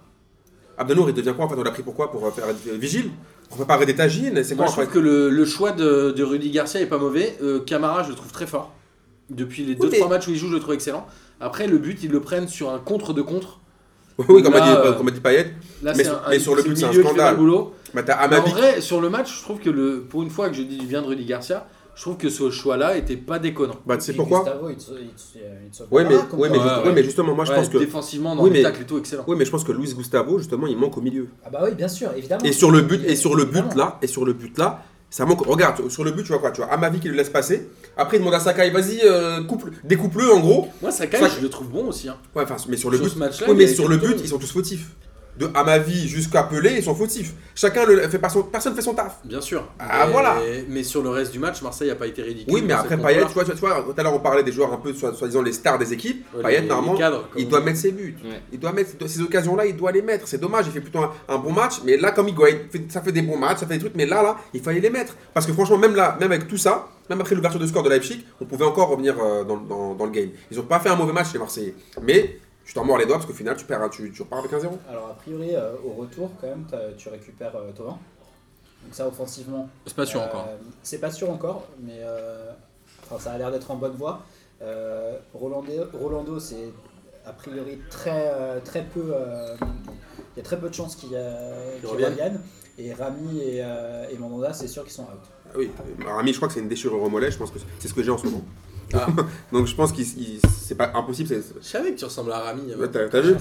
Abdenour, il devient quoi en fait? On l'a pris pourquoi Pour faire euh, vigile Pour préparer des tagines C'est Moi, quoi je trouve que le, le choix de, de Rudy Garcia est pas mauvais. Euh, Camara, je le trouve très fort. Depuis les Oui, 2-3 mais- matchs où il joue, je le trouve excellent. Après, le but, ils le prennent sur un contre de contre. Oui, comme Là, a dit, euh, comme a dit Payet. Là, Mais un, mais sur le but, c'est un scandale. le boulot. Bah, Mais en vrai, sur le match, je trouve que le, pour une fois que je dis du bien de Rudy Garcia, je trouve que ce choix-là était pas déconnant. Bah, tu sais pourquoi Oui, pas mais, ouais, mais. Ouais, juste- ouais. ouais, mais justement, moi je Ouais, pense que. défensivement, dans Oui, le mais- tacle et tout, excellent. Oui, mais je pense que Luis Gustavo, justement, il manque au milieu. Ah bah oui, bien sûr, évidemment. Et sur le but, et sur le but là, et sur le but là, ça manque. Regarde, sur le but, tu vois quoi Tu vois Amavi qui le laisse passer. Après, il demande à Sakai, vas-y, euh, coupe, découpe-le en gros. Moi, Sakai, Ça- je le trouve bon aussi. hein. Ouais, enfin, mais sur le Sur but. ce Oui, mais sur le but, ils sont tous fautifs. De Amavi jusqu'à Pelé, ils sont fautifs. Chacun le fait pas son, personne fait son taf. Bien sûr. Ah, Mais- voilà. Mais sur le reste du match, Marseille n'a pas été ridicule. Oui, mais après Payet, tu vois, tu tout à l'heure on parlait des joueurs un peu soi- soi-disant les stars des équipes. Ouais, Payet, normalement, cadres, il doit mettre ses buts. Ouais. Il doit mettre ces occasions-là, il doit les mettre. C'est dommage, il fait plutôt un, un bon match, mais là, comme il fait- ça fait des bons matchs, ça fait des trucs, mais là, là, il fallait les mettre. Parce que franchement, même là, même avec tout ça, même après l'ouverture de score de Leipzig, on pouvait encore revenir euh, dans, dans- dans le game. Ils ont pas fait un mauvais match les Marseillais, mais tu t'en mords les doigts parce qu'au final, tu perds, tu, tu repars avec un 0. Alors, a priori, euh, au retour, quand même, tu récupères euh, Thauvin. Donc, ça, offensivement. C'est pas sûr euh, encore. C'est pas sûr encore, mais euh, enfin, ça a l'air d'être en bonne voie. Euh, Rolando, Rolando c'est a priori très, très peu. euh, Il y a très peu de chances qu'il euh, qu'il revienne. revienne. Et Rami et, euh, et Mandanda, c'est sûr qu'ils sont out. Ah oui, Rami, je crois que c'est une déchirure au mollet, je pense que c'est ce que j'ai en ce moment. Ah. [LAUGHS] Donc je pense qu'il il- c'est pas impossible. Je savais que tu ressembles à Rami. Ouais, T'as vu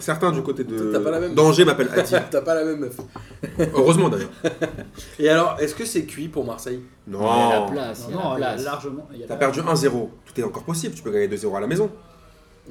Certains du côté de danger m'appellent Ati. [LAUGHS] T'as pas la même meuf. Heureusement d'ailleurs. Et alors, est-ce que c'est cuit pour Marseille? Il y a la Non. place, il y a non, la place. largement. T'as la- perdu 1-0. Tout est encore possible. Tu peux gagner 2-0 à la maison.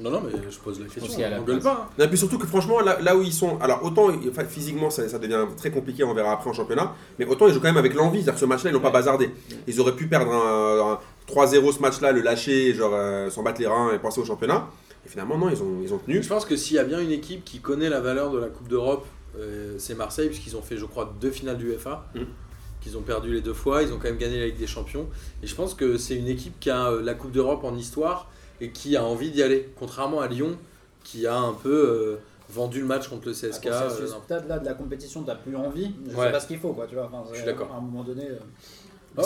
Non, non, mais je pose la question. On gueule pas. hein. Et puis surtout que franchement, là, là où ils sont. Alors autant physiquement ça, ça devient très compliqué, on verra après en championnat. Mais autant ils jouent quand même avec l'envie. C'est-à-dire que ce match-là, ils n'ont pas bazardé. Ils auraient pu perdre un, un 3-0 ce match-là, le lâcher, genre euh, s'en battre les reins et penser au championnat. Et finalement, non, ils ont, ils ont tenu. Je pense que s'il y a bien une équipe qui connaît la valeur de la Coupe d'Europe, euh, c'est Marseille, puisqu'ils ont fait, je crois, deux finales du FA. Mm. Qu'ils ont perdu les deux fois. Ils ont quand même gagné la Ligue des Champions. Et je pense que c'est une équipe qui a euh, la Coupe d'Europe en histoire et qui a envie d'y aller. Contrairement à Lyon, qui a un peu euh, vendu le match contre le CSK. À ce stade-là de la compétition, t'as plus envie. Je Ouais. sais pas ce qu'il faut, quoi. Tu vois. Enfin, Je suis d'accord. À un moment donné. Ouais,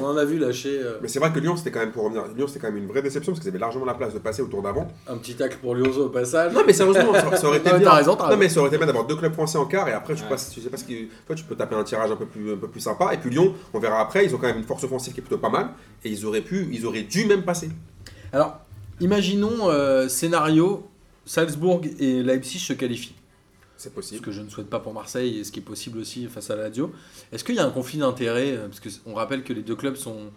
on en a vu lâcher euh, Mais c'est vrai que Lyon, c'était quand même, pour revenir, Lyon, c'était quand même une vraie déception parce qu'ils avaient largement la place de passer au tour d'avant. un petit tacle pour Lyonzo au passage. Non, mais sérieusement, ça, ça aurait [LAUGHS] été Non, mais bien. t'as raison, t'as Non, raison. mais ça aurait été bien d'avoir deux clubs français en quart et après, tu, Ouais. passes, tu sais pas ce qui. Toi, tu peux taper un tirage un peu, plus, un peu plus sympa. Et puis Lyon, on verra après, ils ont quand même une force offensive qui est plutôt pas mal et ils auraient pu, ils auraient dû même passer. Alors, imaginons euh, scénario Salzbourg et Leipzig se qualifient. C'est Ce possible. que je ne souhaite pas pour Marseille et ce qui est possible aussi face à la Lazio. Est-ce qu'il y a un conflit d'intérêts euh, Parce qu'on rappelle que les deux clubs sont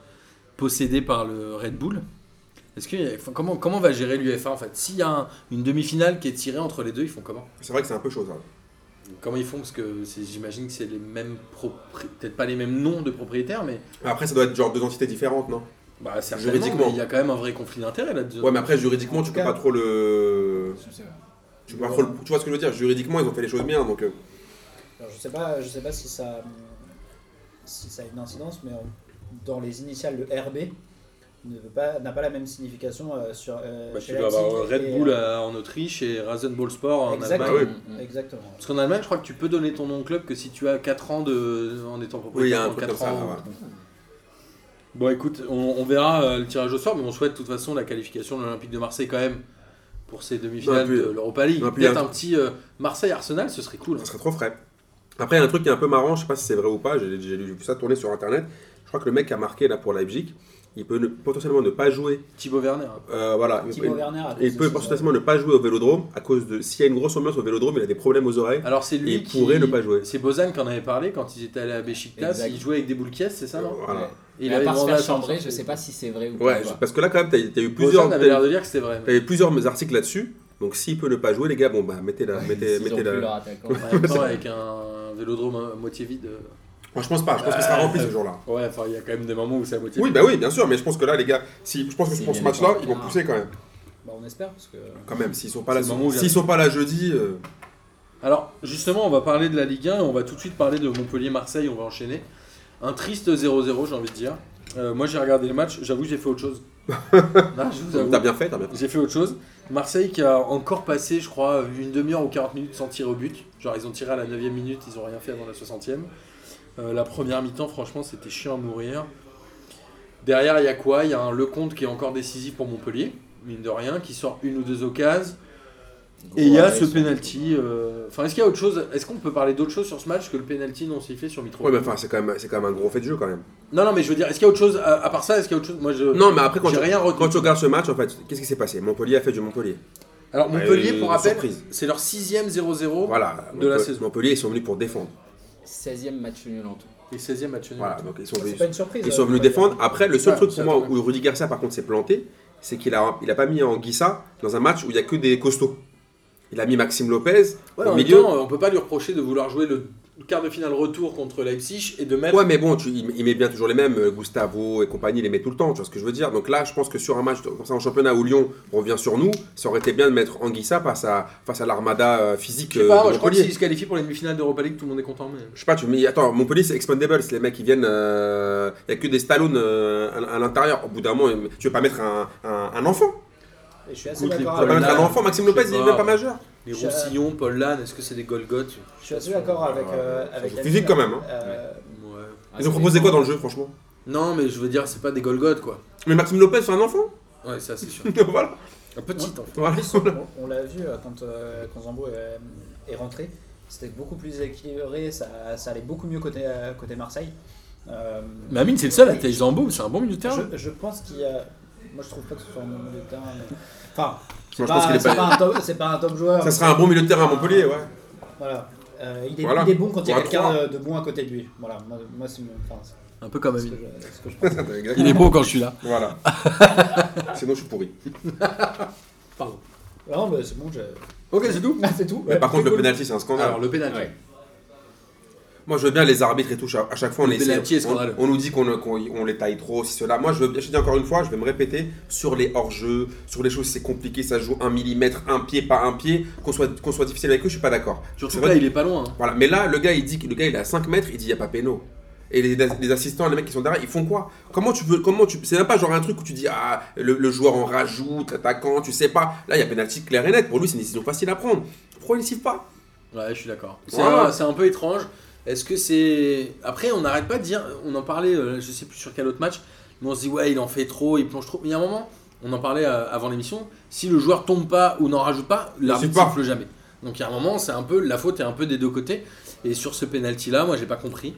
possédés par le Red Bull. Est-ce enfin, comment, comment va gérer l'UFA en fait? S'il y a un- une demi-finale qui est tirée entre les deux, ils font comment? C'est vrai que c'est un peu chaud ça. Comment ils font? Parce que j'imagine que c'est les mêmes peut-être pas les mêmes noms de propriétaires, mais Après, ça doit être genre deux entités différentes, non? Bah, Juridiquement. mais il y a quand même un vrai conflit d'intérêts là-dedans. Ouais, mais après, juridiquement, En tu peux cas- pas trop le. Tu, peux pas trop le- tu vois ce que je veux dire Juridiquement, ils ont fait les choses bien donc. euh, Alors, je sais pas, je sais pas si ça, si ça a une incidence, mais dans les initiales, le RB ne veut pas, n'a pas la même signification euh, sur. euh, Bah, chez tu dois avoir Red et, Bull euh, en Autriche et Rasenball Sport en Exactement. Allemagne. Ah oui. Exactement. Parce qu'en Allemagne, je crois que tu peux donner ton nom au club que si tu as 4 ans de, en étant propriétaire. Oui, il y a un pendant truc quatre comme ça, ans. ouais. Bon, écoute, on, on verra euh, le tirage au sort, mais on souhaite de toute façon la qualification de l'Olympique de Marseille quand même pour ces demi-finales Non, puis- de l'Europa League. puis Peut-être il y a un un- petit euh, Marseille-Arsenal, ce serait cool. Ça serait trop frais. Après, il y a un truc qui est un peu marrant, je sais pas si c'est vrai ou pas, j'ai vu ça tourner sur internet. Je crois que le mec a marqué là pour Leipzig, il peut ne- potentiellement ne pas jouer. Thibaut Werner. euh, voilà, il Thibaut Werner a il peut potentiellement ne pas jouer au vélodrome à cause de. S'il y a une grosse ambiance au vélodrome, il a des problèmes aux oreilles. Alors c'est lui Il qui pourrait ne pas jouer. C'est Bozan qui en avait parlé quand ils étaient allés à Besiktas. Il jouait avec des boules caisses, c'est ça non Voilà. Ouais. Et il avait demandé à chambrer, je sais pas si c'est vrai ou Ouais, pas. quoi. parce que là, quand même, t'as t'as eu plusieurs, Bozan avait l'air de dire que c'était vrai. t'as eu plusieurs articles là-dessus. Donc, s'il peut ne pas jouer, les gars, bon, bah, mettez la. mettez, ont mettez plus la... leur attaquant. En même temps, avec un vélodrome à moitié vide. euh, Moi, je pense pas, je pense qu'il sera rempli ce jour-là. Ouais, enfin, il y a quand même des moments où c'est à moitié Oui, bah oui, bien sûr, mais je pense que là, les gars, si, je pense que pour ce match-là, ils vont pousser quand même. Bah, on espère parce que. Quand même, s'ils sont pas là, s'ils sont pas là jeudi. euh, Alors, justement, on va parler de la Ligue 1 et on va tout de suite parler de Montpellier-Marseille. On va enchaîner. Un triste 0-0, j'ai envie de dire. Euh, moi, j'ai regardé le match. J'avoue, j'ai fait autre chose. non, [LAUGHS] je vous avoue. T'as bien fait, t'as bien fait. J'ai fait autre chose. Marseille qui a encore passé, je crois, une demi-heure ou 40 minutes sans tirer au but. Genre, ils ont tiré à la 9 minute, ils ont rien fait avant la 60e. Euh, la première mi-temps, franchement, c'était chiant à mourir. Derrière, il y a quoi? Il y a un Lecomte qui est encore décisif pour Montpellier, mine de rien, qui sort une ou deux occasions. Et il y a ce penalty. euh, Enfin, est-ce qu'il y a autre chose? Est-ce qu'on peut parler d'autre chose sur ce match que le penalty non sifflé sur Mitro? Ouais, mais enfin, c'est quand, même- c'est quand même un gros fait de jeu quand même. Non, non, mais je veux dire, est-ce qu'il y a autre chose à, à part ça? Est-ce qu'il y a autre chose? Moi, je. Non, mais après, quand tu, rien quand tu regardes ce match, en fait, qu'est-ce qui s'est passé? Montpellier a fait du Montpellier. Alors, Montpellier, Euh, pour rappel, c'est leur sixième 0-0 Voilà. de la saison. Montpellier, ils sont venus pour défendre. 16e match nul en tout. et 16e match nul. Voilà, donc ils sont venus, pas une surprise. ils euh, sont venus défendre. Après, le seul Ouais, truc pour moi où Rudy Garcia, par contre, s'est planté, c'est qu'il a, il a pas mis en Guissa dans un match où il y a que des costauds. Il a mis Maxime Lopez Ouais, au en milieu. même temps, on peut pas lui reprocher de vouloir jouer le quart de finale retour contre Leipzig et de mettre. Ouais, mais bon, tu, il, il met bien toujours les mêmes, euh, Gustavo et compagnie, il les met tout le temps, tu vois ce que je veux dire. Donc là, je pense que sur un match comme ça en championnat où Lyon revient sur nous, ça aurait été bien de mettre Anguissa face à, face à l'armada euh, physique je sais euh, pas, de moi, je crois que se qualifie pour les demi-finales d'Europa League, tout le monde est content. Mais... Je sais pas, tu mets. Attends, Montpellier c'est expandable, c'est les mecs qui viennent. Il y a que des Stallone euh, à, à l'intérieur. Au bout d'un moment, tu veux pas mettre un, un, un enfant? Et je suis assez d'accord Tu veux pas mettre un enfant Maxime Lopez, il est même pas majeur. Les Je- Roussillon, Paul Lannes, est-ce que c'est des Golgoth je suis assez d'accord avec. euh, avec physiques quand même, hein. Euh, Ouais. Ils ont proposé quoi dans le jeu, franchement? Non, mais je veux dire, c'est pas des Golgoth quoi. Mais Maxime Lopez, c'est un enfant? Ouais, ça c'est sûr. [LAUGHS] Voilà. Un petit enfant. Voilà. on, on l'a vu euh, quand, euh, quand Zambo est, est rentré, c'était beaucoup plus équilibré, ça, ça allait beaucoup mieux côté, côté Marseille. Euh, Mais Amine, c'est le seul à être Zambo, c'est un bon milieu de terrain. je, je pense qu'il y a. Moi, je trouve pas que ce soit un bon milieu de terrain. mais- Enfin, c'est Moi, je pense pas, qu'il est c'est pas- pas un top- c'est pas un top joueur. Ça serait un bon milieu de terrain à Montpellier, ouais. Voilà. Euh, il, est, Voilà. il est bon quand il y a Pour un quelqu'un de, de bon à côté de lui. Voilà, moi, moi c'est mon- enfin, c'est Un peu comme ce que Amine. je, ce que je [LAUGHS] pense. Il est beau quand je suis là. Voilà. [LAUGHS] Sinon, je suis pourri. Pardon. Non, mais c'est bon, je... Ok, c'est tout. [LAUGHS] C'est tout. Mais par contre, le cool. penalty, c'est un scandale. Alors, le pénalty. Ouais. Moi, je veux bien les arbitres et tout. À chaque fois, on Le essaie. penalty On, on nous dit qu'on on les taille trop, si cela. Moi, je veux. Je dis encore une fois, je vais me répéter sur les hors-jeux, sur les choses, c'est compliqué, ça joue un millimètre, un pied, pas un pied. Qu'on soit, qu'on soit difficile avec eux, je suis pas d'accord. Surtout là, il est pas loin. hein. Voilà. Mais là, le gars, il dit que le gars, il est à 5 mètres, il dit il y a pas péno. Et les, les assistants, les mecs qui sont derrière, ils font quoi? Comment tu veux Comment tu C'est même pas genre un truc où tu dis ah le, le joueur en rajoute, attaquant, tu sais pas. Là, il y a pénalty clair et net. Pour lui, c'est une décision facile à prendre. Pourquoi il ne pas? Ouais, je suis d'accord. C'est un, c'est un peu étrange. Est-ce que c'est. Après, on n'arrête pas de dire. On en parlait, euh, je sais plus sur quel autre match, mais on se dit, ouais, il en fait trop, il plonge trop. Mais il y a un moment, on en parlait euh, avant l'émission, si le joueur tombe pas ou n'en rajoute pas, l'arbitre pas. siffle jamais. Donc il y a un moment, c'est un peu. La faute est un peu des deux côtés. Et sur ce penalty là, moi, j'ai pas compris.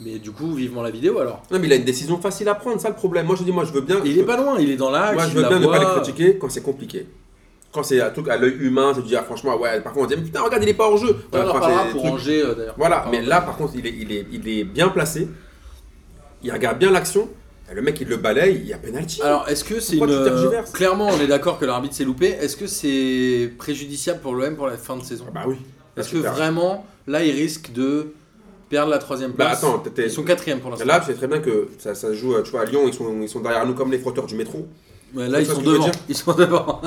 Mais du coup, vivement la vidéo alors. Non, mais il a une décision facile à prendre, ça le problème. Moi, je dis, moi, je veux bien. Il est pas loin, il est dans l'axe. Moi, je veux bien ne pas les critiquer quand c'est compliqué. Quand c'est un truc à l'œil humain, c'est de dire, franchement, ouais, par contre, on dit, putain, regarde, il est pas hors jeu. On en Enfin, c'est pour trucs- Angers euh, d'ailleurs. Voilà, mais en là, par contre, il est, il est, il est bien placé. Il regarde bien l'action. Le mec, il le balaye, il y a penalty. Alors, est-ce que c'est une. Clairement, on est d'accord que l'arbitre s'est loupé. Est-ce que c'est préjudiciable pour l'OM pour la fin de saison? Ah bah oui. Est-ce que vraiment, là, ils risquent de perdre la troisième Bah place? attends, t'étais- Ils sont quatrième pour l'instant. Là, tu sais très bien que ça, ça se joue, tu vois, à Lyon, ils sont, ils sont derrière nous comme les frotteurs du métro. Ouais, là, ils sont devant. [LAUGHS] Ils sont devant.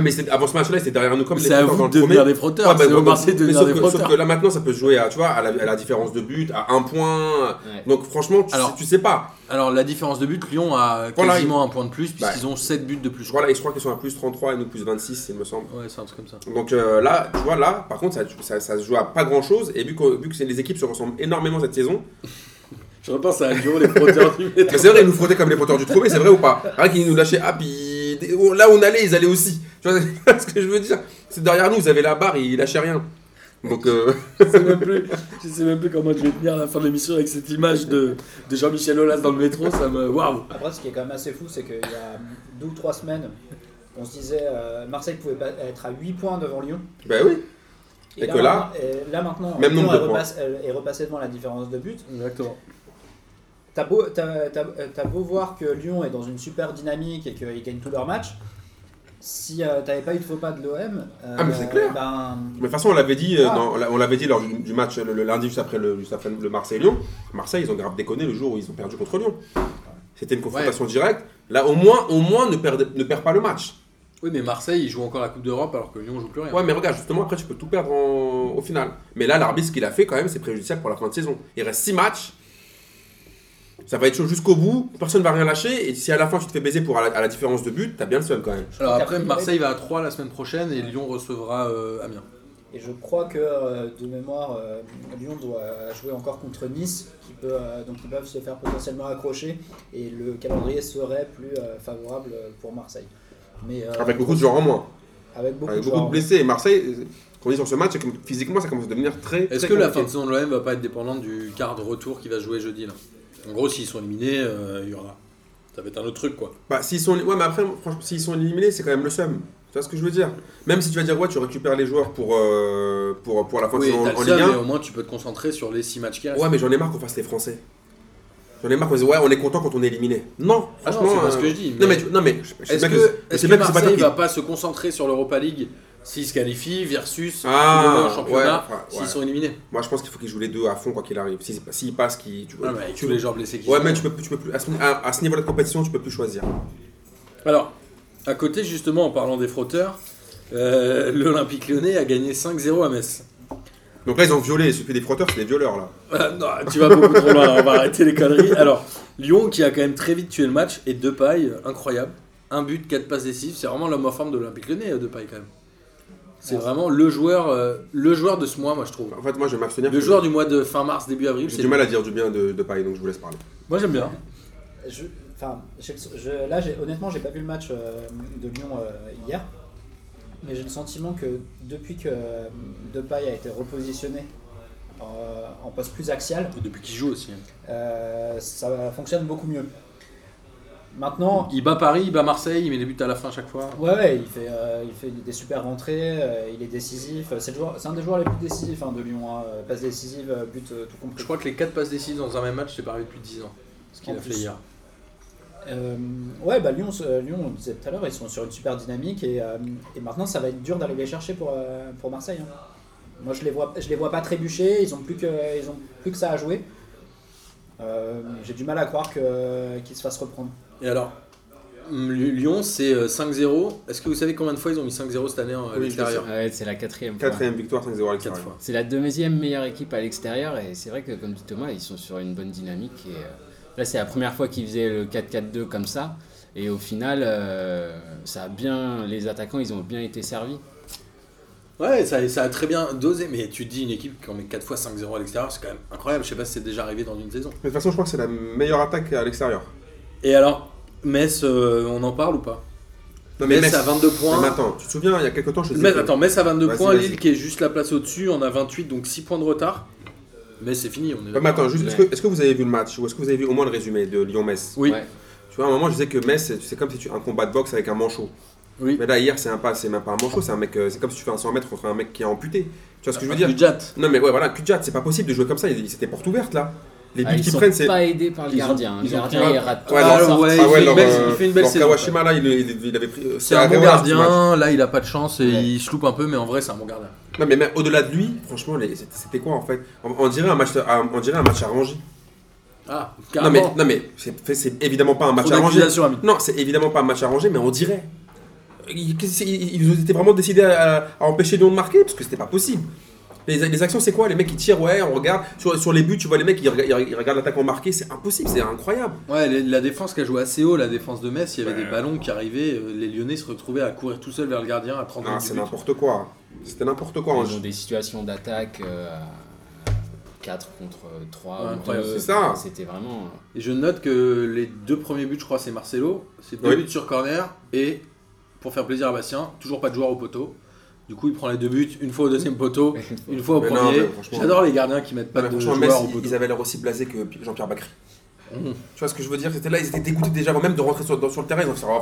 Mais avant ce match-là, ils étaient derrière nous comme les C'est à vous de le devenir premier. des frotteurs. Ouais, bah, c'est au Marseille de mais devenir sauf des que, sauf que là maintenant ça peut se jouer à, tu vois, à, la, à la différence de but, à un point. Ouais. Donc franchement, tu, Alors, sais, tu sais pas. Alors, la différence de but, Lyon a Voilà, quasiment un point de plus, puisqu'ils Bah. ont 7 buts de plus. Je crois, là, je crois qu'ils sont à plus 33 et nous plus 26, il me semble. Ouais, c'est un truc comme ça. Donc euh, là, tu vois, là, par contre, ça, ça, ça se joue à pas grand chose. Et vu que, vu que les équipes se ressemblent énormément cette saison, Je repense à Lyon, les frotteurs du métro. mais c'est vrai, ils nous frottaient comme les porteurs du trou, mais c'est vrai ou pas? Rien qu'ils nous lâchaient, ah, puis là où on allait, ils allaient aussi. [LAUGHS] Tu vois ce que je veux dire? C'est derrière nous, ils avaient la barre, ils lâchaient rien. Donc, euh, Je sais même plus, je sais même plus comment je vais tenir à la fin de l'émission avec cette image de, de Jean-Michel Aulas dans le métro, ça me. Waouh! Après, ce qui est quand même assez fou, c'est qu'il y a deux ou trois semaines, on se disait euh, Marseille pouvait pas être à 8 points devant Lyon. ben oui. Et que là- maintenant- et là maintenant, Même Lyon nombre de est, points. repassé, est repassé devant la différence de but. Exactement. T'as beau, t'as- t'as- t'as beau voir que Lyon est dans une super dynamique et qu'ils gagnent tous leurs matchs, si euh, t'avais pas eu de faux pas de l'OM, euh, Ah, mais c'est clair. ben, Mais de toute façon, on l'avait dit, euh, Ah. dans- on l'avait dit lors du, du match le, le lundi juste après le, juste après le Marseille-Lyon. Marseille, ils ont grave déconné le jour où ils ont perdu contre Lyon. C'était une confrontation directe. Là, au moins, au moins ne, perd, ne perd pas le match. Oui, mais Marseille, ils jouent encore la Coupe d'Europe alors que Lyon joue plus rien. Ouais, mais regarde, justement, après, tu peux tout perdre en- au final. Mais là, l'arbitre, ce qu'il a fait, quand même, c'est préjudiciable pour la fin de saison. Il reste 6 matchs. Ça va être chaud jusqu'au bout. Personne va rien lâcher. Et si à la fin, tu te fais baiser pour à la, à la différence de but, t'as bien le seum quand même. Alors après, Marseille va à 3 la semaine prochaine et Lyon recevra euh, Amiens. Et je crois que euh, de mémoire, euh, Lyon doit jouer encore contre Nice, qui peut, euh, donc ils peuvent se faire potentiellement accrocher, et le calendrier serait plus euh, favorable pour Marseille. Mais, euh, Avec beaucoup de joueurs en moins. Avec beaucoup, Avec de beaucoup joueurs de blessés. Et Marseille, qu'on dit sur ce match, c'est que physiquement, ça commence à devenir très. Est-ce que la fin de saison de l'OM va pas être dépendante du quart de retour qui va jouer jeudi là? En gros, s'ils sont éliminés, euh, il y aura. Ça va être un autre truc quoi. Bah, s'ils sont, ouais, mais après, franchement, s'ils sont éliminés, c'est quand même le seum. Tu vois ce que je veux dire? Même si tu vas dire, ouais, tu récupères les joueurs pour, euh, pour, pour la fin de Oui, en, en Ligue 1. mais au moins tu peux te concentrer sur les 6 matchs qui restent. Ouais, mais j'en ai marre qu'on fasse les Français. J'en ai marre qu'on dise, ouais, on est content quand on est éliminé. Non, Ah non, franchement. c'est pas ce euh, que je dis. Non, mais mais, tu- non, mais je, je sais Est-ce que, est-ce que que Marseille va pas se concentrer sur l'Europa League s'ils se qualifient versus Ah, le championnat ouais, enfin, s'ils ouais. sont éliminés Moi, je pense qu'il faut qu'ils jouent les deux à fond, quoi qu'il arrive. S'ils si, passent, qu'ils. Tu, Ah, mais avec tu- tous les joueurs blessés qui Ouais, sont. mais tu peux, tu peux plus. À ce, à- à ce niveau-là de compétition, tu peux plus choisir. Alors, à côté, justement, en parlant des frotteurs, euh, l'Olympique lyonnais a gagné 5-0 à Metz. Donc là, ils ont violé. Il suffit des frotteurs, c'est des violeurs, là. Ah, non, tu vas beaucoup trop loin, on va arrêter les conneries. Alors, Lyon qui a quand même très vite tué le match et Depay, incroyable. Un but, 4 passes décisives, c'est vraiment l'homme en forme de l'Olympique lyonnais, euh, Depay quand même. C'est vraiment le joueur, euh, le joueur de ce mois, moi je trouve. En fait, moi, je vais m'abstenir. Le joueur du mois de fin mars, début avril. J'ai du mal à dire du bien de, de Paris, donc je vous laisse parler. Moi j'aime bien. Je, là, j'ai- honnêtement, j'ai pas vu le match euh, de Lyon euh, hier, mais j'ai le sentiment que depuis que Depay a été repositionné euh, en poste plus axial, Depuis qu'il joue aussi. hein. euh, ça fonctionne beaucoup mieux. Maintenant, Il bat Paris, il bat Marseille, il met des buts à la fin à chaque fois. ouais, ouais, il fait, euh, il fait des super rentrées, euh, il est décisif. C'est joueur- c'est un des joueurs les plus décisifs hein, de Lyon, hein, passe décisive, euh, but euh, tout compris. Je crois que les 4 passes décisives dans un même match, c'est arrivé depuis 10 ans. Ce qu'il En a fait hier. Euh, ouais, bah Lyon, euh, Lyon, on le disait tout à l'heure, ils sont sur une super dynamique et, euh, et maintenant ça va être dur d'aller les chercher pour, euh, pour Marseille. hein. Moi je les vois, je les vois pas trébucher, ils ont plus que, ils ont plus que ça à jouer. Euh, J'ai du mal à croire que- qu'ils se fassent reprendre. Et alors, hum, Lyon c'est euh, 5-0. Est-ce que vous savez combien de fois ils ont mis 5-0 cette année euh, à Oui, l'extérieur Ouais, c'est la quatrième victoire, 5-0 à 4 l'extérieur. fois. C'est la deuxième meilleure équipe à l'extérieur et c'est vrai que comme dit Thomas, ils sont sur une bonne dynamique. Et, euh, là, c'est la première fois qu'ils faisaient le 4-4-2 comme ça. Et au final, euh, ça a bien, les attaquants, ils ont bien été servis. Ouais, ça, ça a très bien dosé, mais tu te dis une équipe qui en met 4 fois 5-0 à l'extérieur, c'est quand même incroyable. Je sais pas si c'est déjà arrivé dans une saison. Mais de toute façon, je crois que c'est la meilleure attaque à l'extérieur. Et alors, Metz, euh, on en parle ou pas Non, Metz, à 22 points. Mais attends, tu te souviens, il y a quelques temps, je te disais Metz, que- attends, Metz à 22 Vas-y, points. Lille qui est juste la place au-dessus, on a 28, donc 6 points de retard. Mais c'est fini, on est Ouais, mais attends, juste, est-ce que, Ouais. est-ce que vous avez vu le match Ou est-ce que vous avez vu au moins le résumé de Lyon-Metz Oui, Ouais. Tu vois, à un moment, je disais que Metz, c'est- comme si tu un combat de boxe avec un manchot. oui. Mais là, hier, c'est un pas, c'est même pas un manchot, c'est un mec, euh, c'est comme si tu fais un 100 mètres contre un mec qui est amputé. Tu vois ce que je veux dire Du Jat. Non, mais ouais, voilà, Kudjat, c'est pas possible de jouer comme ça. il- C'était porte ouverte là. Les Ah, buts ils qu'ils sont prennent, c'est. pas aidés par le Ils ont- gardien. Le ils ont gardien, un- il rate Ouais, Ah, ouais, Ah il ouais, euh, il fait une belle saison, Kawashima, là, il, il- il avait pris. euh, C'est un bon gardien, là il a pas de chance et Ouais. il se loupe un peu, mais en vrai c'est un bon gardien. Non, mais même au-delà de lui, franchement, c'était quoi en fait? On, on dirait un match, on dirait un match arrangé. Ah, Non, carrément. mais, non, mais c'est c'est évidemment pas un match arrangé. Non, c'est évidemment pas un match arrangé, mais on dirait. Ils, ont été vraiment décidés à, à empêcher Lyon de marquer parce que c'était pas possible. Les, les actions, c'est quoi Les mecs qui tirent, ouais, on regarde. Sur, sur les buts, tu vois les mecs, ils, rega- ils regardent l'attaquant marqué, c'est impossible, c'est incroyable. Ouais, les- la défense qui a joué assez haut, la défense de Metz, il y avait Ouais. des ballons qui arrivaient, euh, les Lyonnais se retrouvaient à courir tout seuls vers le gardien à 30 Ah, minutes c'est n'importe quoi. C'était n'importe quoi. Ils ont des situations d'attaque euh, à 4 contre 3 Ouais, ou incroyable, 2. c'est ça. C'était vraiment. Et je note que les deux premiers buts, je crois, c'est Marcelo. C'est deux Oui. buts sur corner. Et pour faire plaisir à Bastien, toujours pas de joueur au poteau. Du coup, il prend les deux buts, une fois au deuxième poteau, [LAUGHS] une fois au Mais premier. J'adore les gardiens qui mettent pas de joueurs Metz, au ils- poteau. ils avaient l'air aussi blasés que Jean-Pierre Bacry. Mhm. Tu vois ce que je veux dire? C'était là, ils étaient dégoûtés déjà avant même de rentrer sur, dans- sur le terrain. Ils ont fait oh,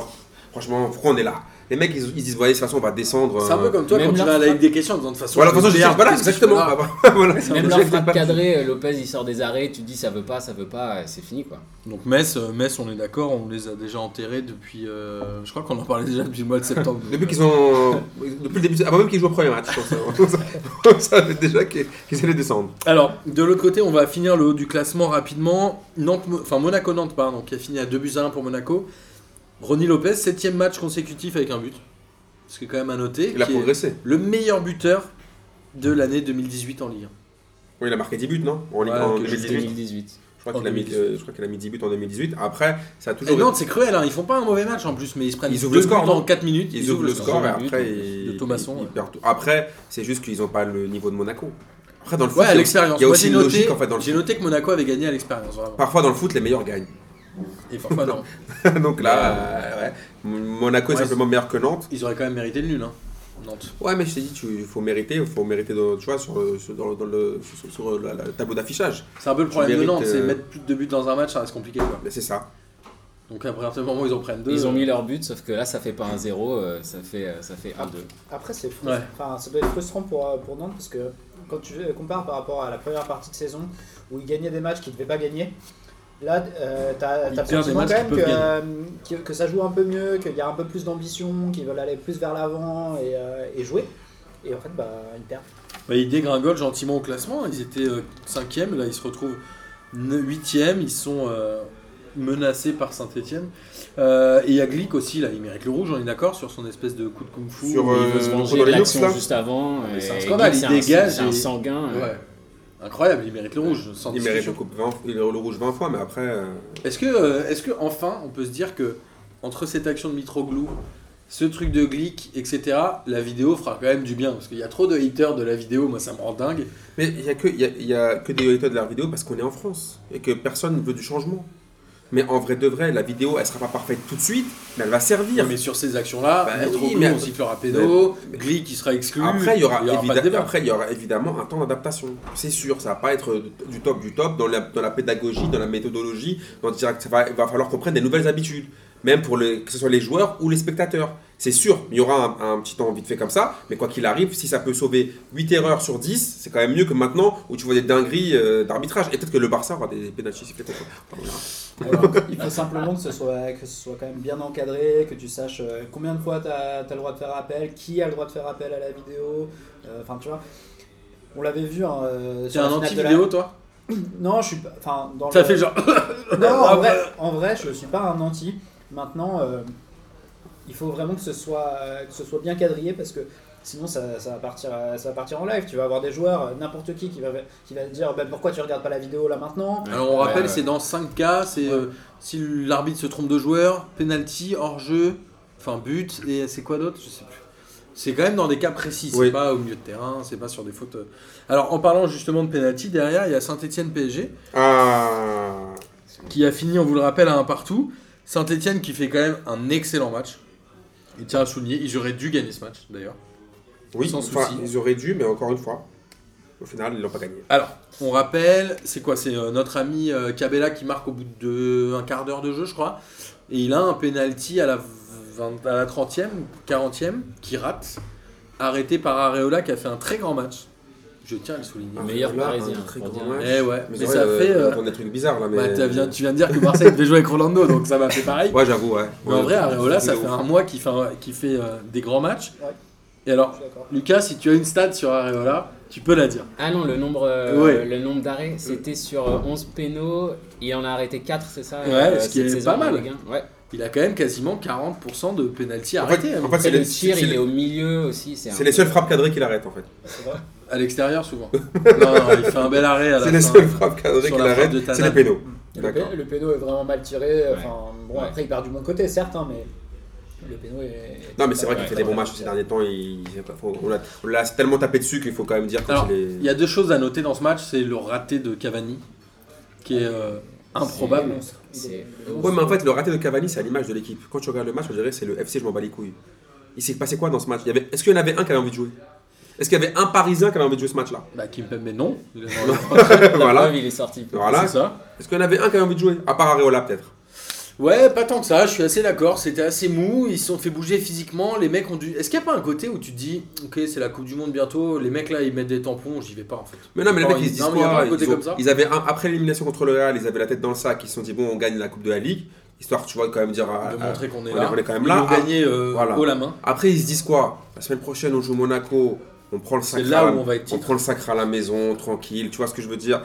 franchement, pourquoi on est là? Les mecs, ils, ils disent, voyez, de toute façon, on va descendre. C'est un peu euh, comme toi quand tu vas à la frappe- Ligue des questions de toute façon. Voilà, de toute façon, je dis, voilà, exactement. [LAUGHS] voilà, Même leur frappe cadrée, Lopez il sort des arrêts, tu te dis ça veut pas, ça veut pas, c'est fini quoi. Donc Metz, euh, Metz, on est d'accord, on les a déjà enterrés depuis. euh, je crois qu'on en parlait déjà depuis le mois de septembre. Depuis qu'ils ont. Depuis le début. Avant même qu'ils jouent au premier match, je pense. [LAUGHS] [LAUGHS] On savait déjà qu'ils qu'ils allaient descendre. Alors, de l'autre côté, on va finir le haut du classement rapidement. Nantes, enfin Monaco-Nantes, pardon, qui a fini à 2 buts à 1 pour Monaco. Ronny Lopez, septième match consécutif avec un but. Ce qui est quand même à noter. Il a progressé. le meilleur buteur de l'année 2018 en Ligue 1. Oui, il a marqué 10 buts, non En, Ligue- Ouais, en ok, 2018. 2018. Je crois qu'il a, En mis, 2018. euh, je crois qu'il a mis 10 buts en 2018. Après, ça a Et toujours. Nantes, c'est cruel, hein. ils font pas un mauvais match en plus, mais ils se prennent Ils ouvrent le score, en 4 minutes. Ils ouvrent le score et score. après De ils, Thomasson, ils ouais. perdent tout. Après, c'est juste qu'ils n'ont pas le niveau de Monaco. Après, dans le foot, Ouais, à il y a- l'expérience. il y a Moi, aussi j'ai une noté, logique en fait dans le j'ai foot. noté que Monaco avait gagné à l'expérience, vraiment. Parfois, dans le foot, les meilleurs gagnent. Et parfois, non. [LAUGHS] Donc là, euh, ouais. Monaco est Ouais, simplement meilleur que Nantes. Ils auraient quand même mérité le nul, hein. Nantes. Ouais, mais je t'ai dit, il faut mériter, il faut mériter, de- tu vois, sur, le- sur- dans, dans le, sur, sur la- la- le tableau d'affichage. C'est un peu le problème de Nantes, c'est euh, mettre plus de deux buts dans un match, ça reste compliqué. Quoi. Mais c'est ça. Donc à partir du moment où ils en prennent deux. Ils ont euh, mis leur but, sauf que là ça fait pas un 0, euh, ça fait, ça fait 1-2. Après, c'est Ouais. enfin, ça doit être frustrant pour, pour Nantes parce que quand tu compares par rapport à la première partie de saison où ils gagnaient des matchs qu'ils ne devaient pas gagner, là, euh, t'as sentiment quand même que, euh, que, que ça joue un peu mieux, qu'il y a un peu plus d'ambition, qu'ils veulent aller plus vers l'avant et, euh, et jouer. Et en fait, bah, ils perdent. bah, ils dégringolent gentiment au classement. Ils étaient 5 là ils se retrouvent 8 Ils sont euh, menacés par Saint-Etienne. et il y a Glick aussi, là, il mérite le rouge, on est d'accord, sur son espèce de coup de kung-fu. Sur, où euh, il veut se venger de l'action juste avant. c'est un scandale, il dégage C'est un sanguin. Ouais. Incroyable, il mérite le rouge. sans Il mérite le, discussion. coupe 20 il- le rouge 20 fois, mais après. euh, Est-ce que, euh, est-ce que enfin on peut se dire que entre cette action de Mitroglou, ce truc de Glick, etc., la vidéo fera quand même du bien? Parce qu'il y a trop de haters de la vidéo, moi ça me rend dingue. Mais il n'y a, que- il y y a que des haters de la vidéo parce qu'on est en France et que personne ne veut du changement. Mais en vrai de vrai, la vidéo, elle sera pas parfaite tout de suite, mais elle va servir. Mais sur ces actions-là, Bah Mitroglou, oui, mais- on sifflera pédo, Glick qui sera exclu. Après, il y aura, évidemment, débat. après, il y aura évidemment un temps d'adaptation. C'est sûr, ça va pas être du top du top dans la, dans la pédagogie, dans la méthodologie. Dans, il va falloir qu'on prenne des nouvelles habitudes, même pour les, que ce soit les joueurs ou les spectateurs. C'est sûr, il y aura un, un petit temps vite fait comme ça, mais quoi qu'il arrive, si ça peut sauver 8 erreurs sur 10, c'est quand même mieux que maintenant où tu vois des dingueries euh, d'arbitrage. Et peut-être que le Barça aura des. Alors, il faut simplement que ce, soit, que ce soit quand même bien encadré, que tu saches euh, combien de fois tu as, le droit de faire appel, qui a le droit de faire appel à la vidéo. euh, Enfin, tu vois. On l'avait vu hein, euh, T'es sur un de la- anti-vidéo, toi? Non, je suis pas. Enfin, dans Ça le- fait genre. Non, en vrai, [LAUGHS] en vrai, je suis pas un anti. Maintenant, euh, il faut vraiment que ce soit, que ce soit bien quadrillé parce que sinon ça, ça va partir, euh, ça va partir en live. Tu vas avoir des joueurs, euh, n'importe qui, qui va, qui va te dire bah, pourquoi tu regardes pas la vidéo là maintenant? Alors on rappelle, c'est dans 5 cas c'est Ouais. euh, si l'arbitre se trompe de joueur, penalty, hors-jeu, enfin but, et c'est quoi d'autre? Je sais plus. C'est quand même dans des cas précis, c'est Oui. pas au milieu de terrain, c'est pas sur des fautes. euh. Alors en parlant justement de penalty, derrière il y a Saint-Etienne PSG Ah. qui a fini, on vous le rappelle, à un partout. Saint-Etienne qui fait quand même un excellent match. Il tient à souligner, ils auraient dû gagner ce match d'ailleurs. Oui, Sans enfin, souci. ils auraient dû, mais encore une fois, au final, ils l'ont pas gagné. Alors, on rappelle, c'est quoi C'est euh, notre ami euh, Cabella qui marque au bout de un quart d'heure de jeu, je crois. Et il a un penalty à la, 20 à la 30e, 40e, qui rate. Arrêté par Areola qui a fait un très grand match. Je tiens à le souligner. Le meilleur Là, parisien, un très grand match. Eh ouais, mais, ça vrai, fait. euh, euh, on entend des trucs bizarres là, mais. bah, viens- tu viens de dire que Marseille devait jouer avec Rolando, donc ça m'a fait pareil. Ouais, j'avoue, ouais. Mais en vrai, Areola, ça fait un mois qu'il fait, un- qu'il fait euh, des grands matchs. Ouais. Et alors. Lucas, si tu as une stat sur Areola, tu peux la dire. Ah non, le nombre, euh, Ouais. le nombre d'arrêts, c'était sur euh, 11 pénaux. Il en a arrêté 4, c'est ça Ouais, euh, ce qui est pas mal. en Ligue 1. Ouais. Il a quand même quasiment 40% de penalty En fait, arrêtés. hein. en fait, le tir, il est au milieu aussi. C'est c'est un- les seules frappes cadrées qu'il arrête en fait. À l'extérieur, souvent. non, non, il fait un bel arrêt à la C'est les seules frappes cadrées qu'il arrête, c'est les pénaux. Le, D'accord. pé- le péno est vraiment mal tiré. Enfin, bon, Ouais. après, il part du bon côté, certes, hein, mais le péno est. Non, mais c'est vrai qu'il fait des bons matchs ces derniers temps. On l'a- tellement tapé dessus qu'il faut quand même dire quand il y a deux choses à noter dans ce match c'est le raté de Cavani, qui est euh, improbable. Ouais, mais en fait, le raté de Cavani, c'est à l'image de l'équipe. Quand tu regardes le match, on dirait que c'est le FC, je m'en bats les couilles. Il s'est passé quoi dans ce match? Est-ce qu'il y en avait un qui avait envie de jouer? Est-ce qu'il y avait un Parisien qui avait envie de jouer ce match-là? Bah, non. Est dans La Voilà. preuve, il est sorti. Voilà. C'est ça. Est-ce qu'il y en avait un qui avait envie de jouer À part Areola, peut-être? Ouais, pas tant que ça, je suis assez d'accord. C'était assez mou, ils se sont fait bouger physiquement. Les mecs ont dû. Est-ce qu'il n'y a pas un côté où tu te dis, ok, c'est la Coupe du Monde bientôt, les mecs là ils mettent des tampons, j'y vais pas en fait. Mais non, mais les mecs, ils il- se disent non, mais y a pas quoi? un côté ils, ont- comme ça ils avaient un- Après l'élimination contre le Real, ils avaient la tête dans le sac. Ils se sont dit, bon, on gagne la Coupe de la Ligue. Histoire, tu vois, quand même dire. à- De montrer qu'on est on est- là. on est quand même Ils là. ont gagné euh, voilà. haut la main. Après, ils se disent quoi? La semaine prochaine, on joue Monaco. On prend le C'est sacre. là à- où on va être On titre. prend le sacre à la maison, tranquille. Tu vois ce que je veux dire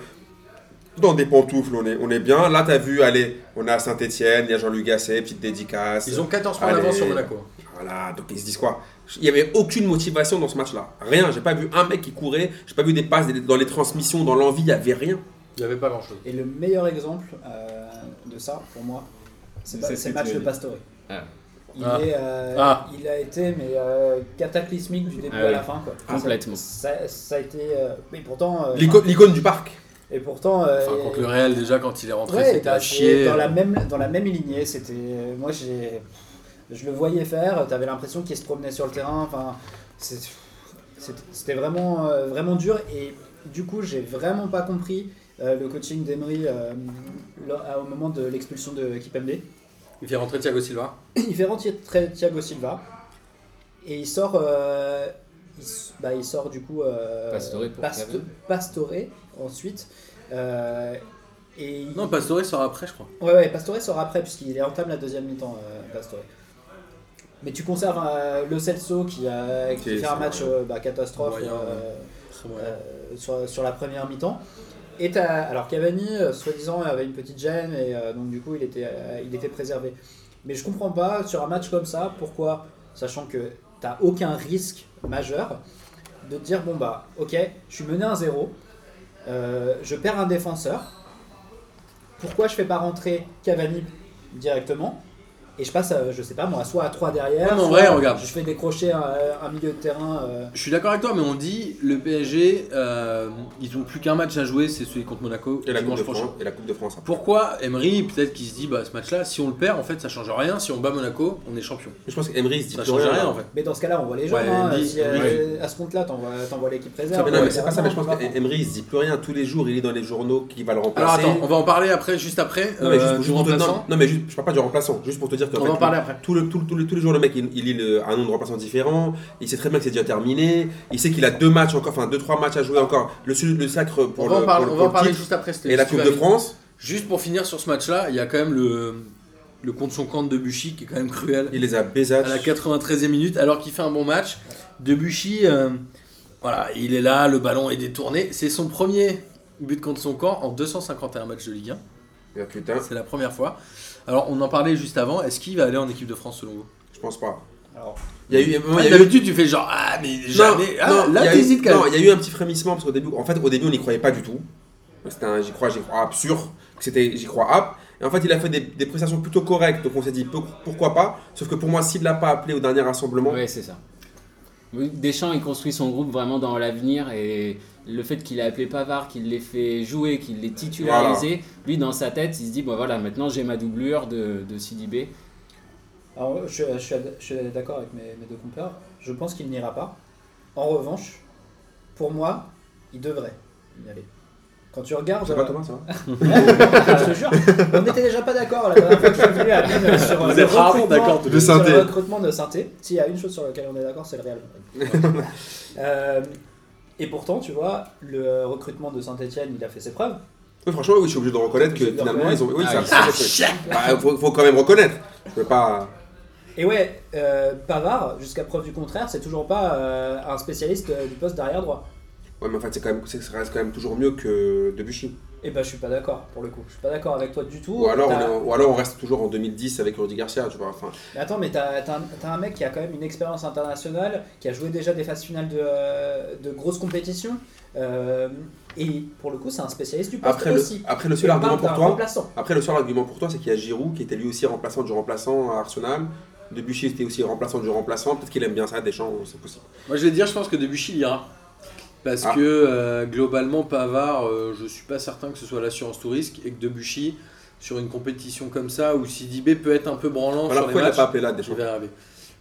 Dans des pantoufles, on est, on est bien. Là, t'as vu, allez, on est à Saint-Etienne, il y a Jean-Luc Gasset, petite dédicace. Ils ont 14 points d'avance sur Monaco. Voilà, donc ils se disent quoi? Il n'y avait aucune motivation dans ce match-là. Rien, j'ai pas vu un mec qui courait, j'ai pas vu des passes dans les transmissions, dans l'envie, il n'y avait rien. Il n'y avait pas grand chose. Et le meilleur exemple euh, de ça, pour moi, c'est le match de Pastore. Ah. Il, Ah. est, euh, Ah. il a été mais, euh, cataclysmique du début Ah à oui. la fin. Quoi. Complètement. Ça, ça a été. euh, mais pourtant. euh, L'icône du parc. et pourtant. euh, Enfin, contre le Real, déjà, quand il est rentré, Ouais, c'était à chier. Dans la même, dans la même lignée, c'était. Moi, j'ai. Je le voyais faire, t'avais l'impression qu'il se promenait sur le terrain. Enfin, c'était vraiment, euh, vraiment dur. Et du coup, j'ai vraiment pas compris euh, le coaching d'Emery euh, au moment de l'expulsion de Kipembe. Il fait rentrer Thiago Silva. [COUGHS] Il fait rentrer Thiago Silva. Et il sort. euh, il, bah, il sort du coup. euh, Pastore pour Pasto-. Pastore ensuite. Euh, et il- Non, Pastore sort après, je crois. Ouais, ouais, Pastore sort après, puisqu'il entame la deuxième mi-temps, euh, Pastore. Mais tu conserves euh, le Celso qui, a, qui fait un match euh, bah, catastrophe Moyen, euh, euh, sur, sur la première mi-temps. Et alors Cavani, euh, soi-disant, avait une petite gêne et euh, donc du coup il était, euh, il était préservé. Mais je comprends pas sur un match comme ça pourquoi, sachant que t'as aucun risque majeur, de te dire bon bah ok, je suis mené 1-0, euh, je perds un défenseur, pourquoi je fais pas rentrer Cavani directement et je passe, à, je sais pas moi, soit à 3 derrière, mais en soit vrai, regarde. je fais décrocher un, un milieu de terrain. euh, Je suis d'accord avec toi, mais on dit le PSG, euh, ils ont plus qu'un match à jouer, c'est celui contre Monaco Et la, coupe dimanche de prochain. France, et la Coupe de France. après. Pourquoi Emery, peut-être qu'il se dit, bah ce match-là, si on le perd, en fait, ça change rien. Si on bat Monaco, on est champion. Je pense qu'Emery se dit Ça plus change rien, là. en fait. Mais dans ce cas-là, on voit les jeunes. Ouais, hein, Andy, si, euh, oui. À ce compte-là, t'envoies l'équipe réserve. non, mais c'est pas ça, mais je pense qu'Emery il se dit plus rien. Tous les jours, il est dans les journaux qui va le Alors remplacer. attends, on va en parler après, juste après, Non, mais juste, euh, juste du pour te- remplaçant. non, non, mais juste, je parle pas du remplaçant, juste pour te dire que On va en parler après. tout le, tout, le- tout le- tous les jours, le mec, il, il lit le- un nom de remplaçant différent, il sait très bien que c'est déjà terminé, il sait qu'il a deux matchs encore, enfin deux, trois matchs à jouer encore, le, sacre pour On va le, en parler, pour le- on va en le parler titre, juste après. et la Coupe de France, Juste pour finir sur ce match-là, il y a quand même le, le compte son camp de Debuchy qui est quand même cruel. il les a baisatch. à la 93e minute, alors qu'il fait un bon match. Debuchy, euh, voilà, il est là, le ballon est détourné. C'est son premier but contre son camp en 251 matchs de Ligue 1. Et ah, C'est la première fois. Alors, on en parlait juste avant. Est-ce qu'il va aller en équipe de France selon vous? Je pense pas. Alors, Il y a eu, moi, il y a eu- D'habitude, tu fais genre, ah, mais jamais. Ah, non, il y là, a eu- t'hésites quand non, même. il y a eu un petit frémissement parce qu'au début, en fait, au début, on n'y croyait pas du tout. C'était un j'y crois, j'y crois app sûr que c'était j'y crois app. Et en fait, il a fait des, des prestations plutôt correctes, donc on s'est dit pour- pourquoi pas? Sauf que pour moi, s'il l'a pas appelé au dernier rassemblement, Ouais, c'est ça. Oui, Deschamps, il construit son groupe vraiment dans l'avenir et le fait qu'il ait appelé Pavard, qu'il l'ait fait jouer, qu'il l'ait titularisé, lui dans sa tête, il se dit bon voilà, maintenant j'ai ma doublure de, de Sidibé. Alors, je, je suis, je suis d'accord avec mes, mes deux compères. Je pense qu'il n'ira pas. En revanche, pour moi, il devrait y aller. Quand tu regardes. Ça va Thomas, ça va [LAUGHS] je te jure, on n'était déjà pas d'accord la dernière fois que je suis venu à Lille sur Vous le êtes rarement recrutement- De sur synthé. le recrutement de synthé. S'il y a une chose sur laquelle on est d'accord, c'est le Real. [LAUGHS] Euh, et pourtant, tu vois, le recrutement de Saint-Etienne, il a fait ses preuves. Oui, franchement, oui, je suis obligé de reconnaître que de finalement, ils ont. Oui, Ah, ça, ça, bah, faut, faut quand même reconnaître. Je peux pas. Et ouais, euh, Pavard, jusqu'à preuve du contraire, c'est toujours pas euh, un spécialiste euh, du poste d'arrière droit. Ouais, mais en fait, c'est quand même, c'est- ça reste quand même toujours mieux que Debuchy. Et bah, je suis pas d'accord pour le coup. Je suis pas d'accord avec toi du tout. Ou alors, on ou alors on reste toujours en 2010 avec Rudy Garcia, tu vois. Enfin, Mais attends, mais t'as t'as un, t'as un mec qui a quand même une expérience internationale, qui a joué déjà des phases finales de, de grosses compétitions. euh, et pour le coup, c'est un spécialiste du poste après, le, aussi. après, le seul argument pour toi. Après, le seul argument pour toi, c'est qu'il y a Giroud qui était lui aussi remplaçant du remplaçant à Arsenal. Debuchy était aussi remplaçant du remplaçant. Peut-être qu'il aime bien ça, Deschamps, c'est possible. Moi, je vais te dire, je pense que Debuchy il ira. Parce Ah. que euh, globalement, Pavard, euh, je suis pas certain que ce soit l'assurance tout risque et que Debuchy, sur une compétition comme ça, où Sidibé peut être un peu branlant Alors sur les pourquoi il matchs, pas appelé là, Deschamps.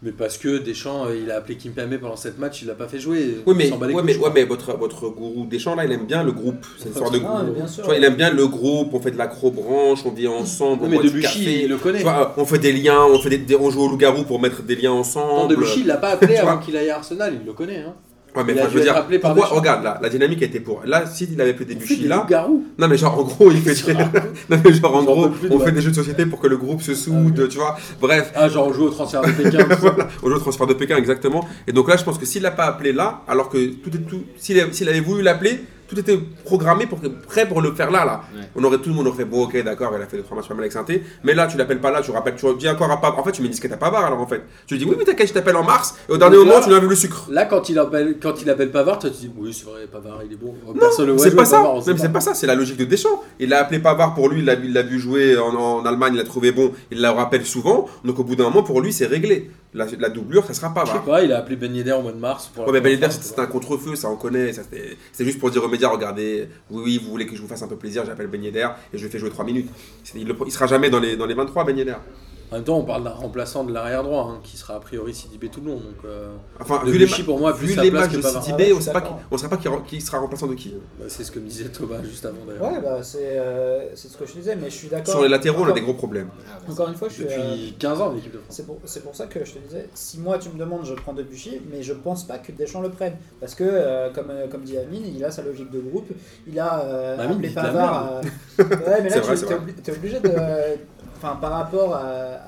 Mais parce que Deschamps, euh, il a appelé Kimpembe pendant cette match, il l'a pas fait jouer. Oui, Il mais, ouais, mais, ouais, mais votre, votre gourou Deschamps, là, il aime bien le groupe. C'est une [LAUGHS] sorte de Ah, groupe. bien sûr. Tu vois, il aime bien le groupe, on fait de l'acrobranche, on vit ensemble, Oui, mais Debuchy, il le connaît. Tu vois, on fait des liens, on, fait des, des- on joue au loup-garou pour mettre des liens ensemble. Debuchy, il l'a pas [LAUGHS] appelé avant qu'il aille à Arsenal, il le connaît. Hein. Ouais, mais il a enfin, je veux être dire, appelé par pourquoi, regarde, là, la dynamique était pour. Là, si il avait fait des là. loups-garous. Non, mais genre, en gros, il fait. [LAUGHS] [LAUGHS] non, mais genre, en J'en gros, peux plus de on fait des jeux de société pour que le groupe se soude, tu vois. Bref, Ah, genre on joue au transfert de Pékin. [LAUGHS] tout ça. voilà, au jeu de transfert de Pékin, exactement. Et donc là, je pense que s'il l'a pas appelé là, alors que tout est tout. S'il s'il avait voulu l'appeler, tout était programmé pour que, prêt pour le faire là, là. Ouais. On aurait tout le monde aurait fait bon, ok, d'accord, il a fait des trois matchs pas mal avec Sainté. Mais là, tu l'appelles pas là, tu rappelles, tu dis encore à Pavard. En fait, tu mets une disquette à Pavard alors en fait. Tu dis oui, mais t'inquiète, je t'appelle en mars. Et au dernier Donc moment, là- tu lui as vu le sucre. Là, quand il appelle, quand il appelle Pavard, toi, tu dis oui, c'est vrai, Pavard, il est bon. Personne le voit C'est pas ça, Pavard, même c'est pas ça, c'est la logique de Deschamps. Il a appelé Pavard pour lui, il l'a il l'a vu jouer en, en Allemagne, il l'a trouvé bon, il la rappelle souvent. Donc au bout d'un moment, pour lui, c'est réglé. La, la doublure, ça sera Je sais pas, il a appelé Ben Yedder au mois de mars. Pour Ouais, mais Ben Yedder, c'était un contre-feu, ça on connaît. c'était juste pour dire aux médias, regardez, oui, oui, vous voulez que je vous fasse un peu plaisir, j'appelle Ben Yedder et je fais jouer 3 minutes. C'est- Il, il sera jamais dans les, dans les 23, Ben Yedder. En même temps, on parle d'un remplaçant de l'arrière droit, hein, qui sera a priori Sidibé tout le long. Donc, euh, Enfin, vu les, pour moi, vu sa les place matchs que de. Sidibé, Ah ouais, on je sait pas, qui, on sait pas qui, qui sera remplaçant de qui. Bah, c'est ce que me disait Thomas juste avant d'ailleurs. Ouais, bah, c'est euh, c'est ce que je disais, mais je suis d'accord. Sur les latéraux, on a des gros problèmes. Ah, ouais. Encore une fois, je suis. euh, Depuis 15 ans, l'équipe de France. C'est pour, c'est pour ça que je te disais, si moi tu me demandes, je prends Debuchy, mais je pense pas que Deschamps le prenne. Parce que, euh, comme, euh, comme dit Amine, il a sa logique de groupe, il a euh, Amine, appelé Pavard. Ouais, mais [LAUGHS] C'est là, vrai, tu es, obligé de. Enfin, par rapport à-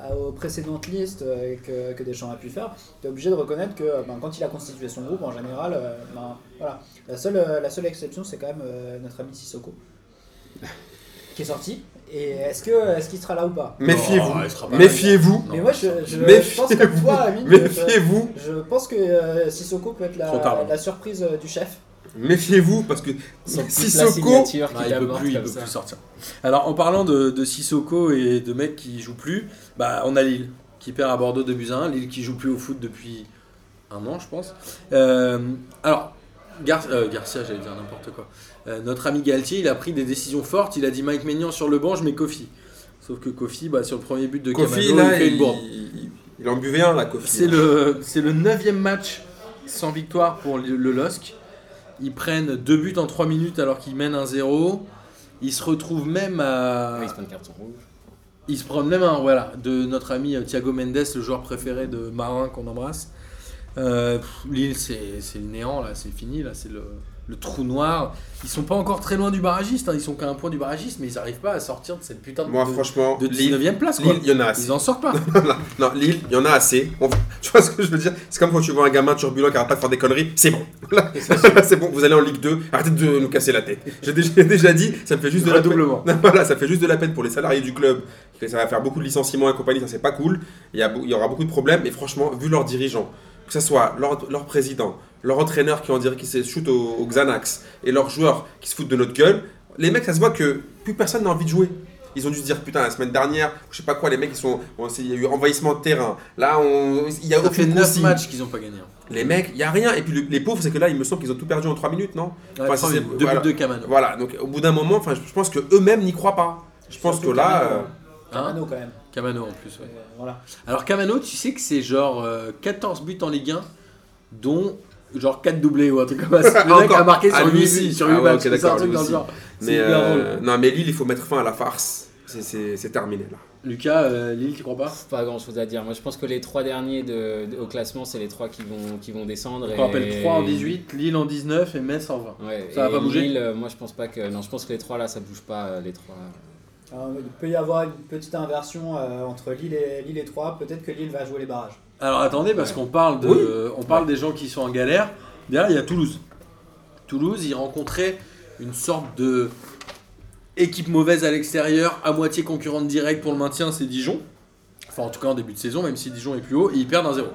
à- aux précédentes listes euh, que, que Deschamps a pu faire, tu es obligé de reconnaître que ben, quand il a constitué son groupe, en général, euh, ben, voilà. La seule, euh, la seule exception, c'est quand même euh, notre ami Sissoko, qui est sorti. Et est-ce que est-ce qu'il sera là ou pas? Méfiez-vous. Non, il sera pas Méfiez-vous. Mais moi, je, je, je pense comme toi, Amine, que- Méfiez-vous. je pense que euh, Sissoko peut être la, surprise euh, du chef. Méfiez-vous parce que Sissoko. Ah, qui il peut plus, il peut ça. plus sortir. Alors, en parlant de, de Sissoko et de mecs qui jouent plus, bah, on a Lille qui perd à Bordeaux 2 buts à 1. Lille qui joue plus au foot depuis un an, je pense. Euh, alors, Gar- euh, Garcia, j'allais dire n'importe quoi. Euh, notre ami Galtier, il a pris des décisions fortes. Il a dit Mike Maignan sur le banc, je mets Kofi. Sauf que Kofi, bah, sur le premier but de Kofi, là, il fait une bourde. il- il en buvait un, là, Kofi. C'est le, c'est le neuvième match sans victoire pour le, le LOSC. Ils prennent deux buts en 3 minutes alors qu'ils mènent 1-0. Ils se retrouvent même à. Ah, il se prend une carton rouge. Ils se prennent même un, voilà, de notre ami euh, Thiago Mendes, le joueur préféré de Marin qu'on embrasse. Euh, Lille, c'est le néant, là, c'est fini, là, c'est le, le trou noir. Ils sont pas encore très loin du barragiste, hein, ils sont qu'à un point du barragiste, mais ils arrivent pas à sortir de cette putain de, Moi, de, franchement, de Lille, 19ème place. Quoi. Y en a assez. Ils en sortent pas. [LAUGHS] Non, Lille, il y en a assez. On- [LAUGHS] Tu vois ce que je veux dire? C'est comme quand tu vois un gamin turbulent qui arrête pas de faire des conneries. C'est bon. [LAUGHS] C'est bon, vous allez en Ligue 2. Arrêtez de nous casser la tête. J'ai déjà, déjà dit, ça me fait juste de la peine. Non, Voilà, ça fait juste de la peine pour les salariés du club. Ça va faire beaucoup de licenciements et compagnie, ça c'est pas cool. Il y, a, il y aura beaucoup de problèmes. Et franchement, vu leurs dirigeants, que ce soit leur, leur président, leur entraîneur qui en dirait qui se shoot au, au Xanax et leurs joueurs qui se foutent de notre gueule, les mecs, ça se voit que plus personne n'a envie de jouer. Ils ont dû se dire putain la semaine dernière, je sais pas quoi, les mecs ils sont, bon, il y a eu envahissement de terrain. Là, on, il y a Ça fait aucune 9 consigne. matchs qu'ils ont pas gagné. hein. Les mecs, il y a rien. Et puis le- les pauvres, c'est que là, il me semble qu'ils ont tout perdu en 3 minutes, non? Ouais, Enfin, minutes, deux voilà. buts de Camano. Voilà. Donc au bout d'un moment, enfin, je pense que eux-mêmes n'y croient pas. Je pense que là, euh, Hein? Camano quand même. Camano en plus, ouais. Euh, voilà. Alors Camano, tu sais que c'est genre euh, 14 buts en Ligue 1, dont genre 4 doublés ou un truc comme ça. Le [LAUGHS] mec Encore. a marqué Ah, sur lui 8, aussi. sur Ah 8 ouais, matchs, ok, c'est un truc lui dans le genre. Mais euh, non, mais Lille, il faut mettre fin à la farce. C'est- terminé là. Lucas, euh, Lille, tu crois pas? Pas grand chose à dire. Moi, je pense que les trois derniers de, de- au classement, c'est les trois qui vont, qui vont descendre. On rappelle 3 en 18, Lille en 19 et Metz en 20. Ouais, Ça va pas bouger? Lille, euh, moi, je pense pas que. Non, je pense que les trois là, ça bouge pas. euh, Les trois. Alors, il peut y avoir une petite inversion euh, entre Lille et, Lille et Troyes. Peut-être que Lille va jouer les barrages. Alors attendez, parce Ouais. qu'on parle, de, Oui. on parle des gens qui sont en galère. Derrière, il y a Toulouse. Toulouse, ils rencontraient une sorte de équipe mauvaise à l'extérieur, à moitié concurrente directe pour le maintien, c'est Dijon. Enfin, en tout cas en début de saison, même si Dijon est plus haut, et ils perdent un 0.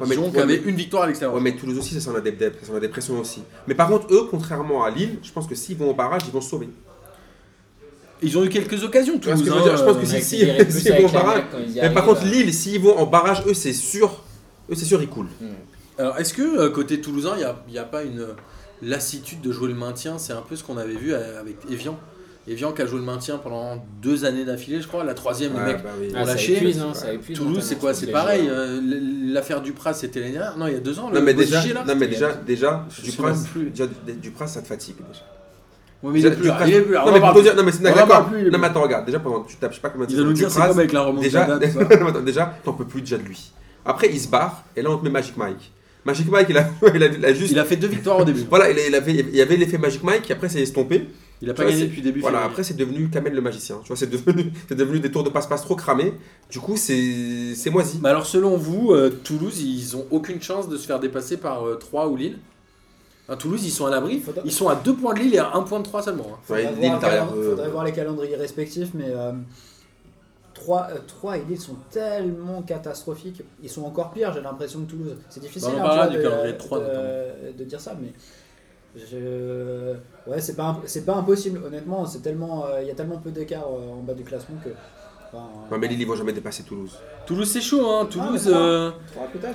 mais- Dijon qui ouais, avait une victoire à l'extérieur. Ouais, mais Toulouse aussi, ça sent la, dé- la dépression aussi. Mais par contre, eux, contrairement à Lille, je pense que s'ils vont au barrage, ils vont se sauver. Ils ont eu quelques occasions, Toulouse. que je veux dire Je pense euh, que si- Mec, si- [LAUGHS] ils vont au la barrage- Mais par contre, euh. Lille, s'ils vont en barrage, eux, c'est sûr. Eux, c'est sûr, ils coulent. Alors, est-ce que euh, côté toulousain, il n'y a, il y a pas une euh, lassitude de jouer le maintien? C'est un peu ce qu'on avait vu euh, avec Evian. Evian qui a joué le maintien pendant deux années d'affilée, je crois. La troisième, Ouais, mec. bah oui. On Ah, ça lâché. épuise, hein, ça épuise Toulouse, c'est quoi? C'est les pareil. euh, L'affaire Dupras, c'était l'année dernière. Non, il y a deux ans. Non, le mais déjà, là. non, mais déjà, déjà, Dupras, déjà, Dupras, ça te fatigue déjà. Ouais, mais il est Déjà, plus là. Il est plus là. Non, mais pour dire, non, mais c'est d'accord. Non, mais attends, regarde, déjà pendant, tu tapes, je sais pas combien de Il va nous dire c'est comme avec la Déjà, remontada. [LAUGHS] attends, déjà, t'en peux plus déjà de lui. Après, il se barre, et là, on te met Magic Mike. Magic Mike, il a, [LAUGHS] il a, il a juste. Il a fait deux victoires au début. [LAUGHS] Voilà, il, a- il avait, il y avait l'effet Magic Mike, et après, c'est estompé. Il a Tu pas vois, gagné depuis le début. Voilà, février. après, c'est devenu Kamel le magicien. Tu vois, c'est devenu, c'est devenu des tours de passe-passe trop cramés. Du coup, c'est c'est moisi. Mais alors, selon vous, euh, Toulouse, ils ont aucune chance de se faire dépasser par euh, 3 ou Lille? Hein, Toulouse, ils sont à l'abri. Faudra- Ils sont à 2 points de Lille et à 1 point de 3 seulement. hein. Faudrait voir, eux. faudrait voir les calendriers respectifs, mais euh, 3, et Lille sont tellement catastrophiques. Ils sont encore pires, j'ai l'impression, que Toulouse. C'est difficile Bah, on hein, de, de Troyes, de- de dire ça, mais. Je... Ouais, c'est pas, imp- pas impossible, honnêtement. c'est tellement, euh, Il y a tellement peu d'écart euh, en bas du classement que. Non, mais Lille, ils vont jamais dépasser Toulouse. Toulouse, c'est chaud. Hein. Toulouse, Ah, mais euh.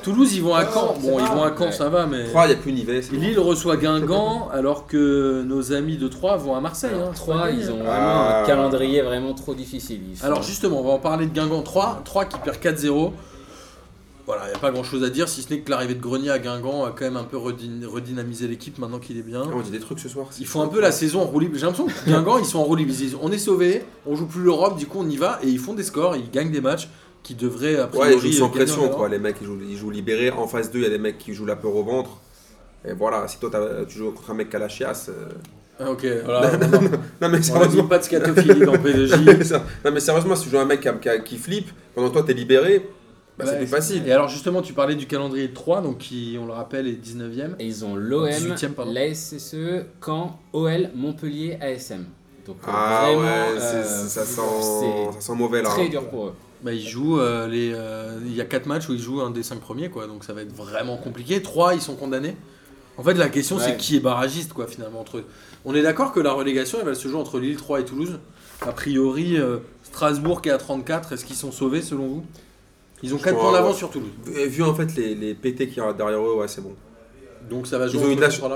Toulouse, ils vont à Caen. Bon, ils vont à Caen, Ouais. ça va, mais. 3, il n'y a plus Nivet. Lille reçoit Guingamp [LAUGHS] alors que nos amis de Troyes vont à Marseille. hein. Trois, ils ont vraiment Ah. un calendrier vraiment trop difficile. Sont- Alors justement, on va en parler de Guingamp 3, 3 qui perd 4-0. Voilà, il n'y a pas grand chose à dire, si ce n'est que l'arrivée de Grenier à Guingamp a quand même un peu redyn- redynamisé l'équipe maintenant qu'il est bien. On dit des trucs ce soir. Ils font un peu la saison en roue libre. J'ai l'impression que Guingamp, ils sont en roue libre. Ils disent on est sauvé, on joue plus l'Europe, du coup on y va et ils font des scores, ils gagnent des matchs qui devraient a Ouais, ils jouent sans pression, quoi. Les mecs, ils jouent, ils jouent libérés. En phase 2, il y a des mecs qui jouent la peur au ventre. Et voilà, si toi tu joues contre un mec qui a la chiasse. euh, Ah, ok, [LAUGHS] voilà. non, non. Non, mais On a dit sérieusement. pas de scatophilie dans [LAUGHS] P2J. non, mais sérieusement, si tu joues un mec qui, qui flippe, pendant toi t'es libéré, bah, c'est Ouais, plus facile. Et alors justement, tu parlais du calendrier de 3, donc qui, on le rappelle, est 19ème. Et ils ont l'OM, 18e, pardon. la SSE, Caen, OL, Montpellier, ASM. Donc euh, Ah vraiment, ouais, c'est- euh, ça, sent, c'est ça sent mauvais là. très hein. dur pour eux. Bah, ils jouent euh, les. euh, Il y a 4 matchs où ils jouent un des 5 premiers, quoi. Donc ça va être vraiment compliqué. 3, ils sont condamnés. En fait, la question, c'est Ouais. qui est barragiste, quoi, finalement, entre eux. On est d'accord que la relégation, elle va se jouer entre Lille, 3 et Toulouse. A priori, euh, Strasbourg qui est à 34, est-ce qu'ils sont sauvés, selon vous? Ils ont 4 crois, points d'avance sur Toulouse. Vu, vu, en fait les, les PT qu'il y a derrière eux, ouais, c'est bon. Donc ça va Ils jouer ont,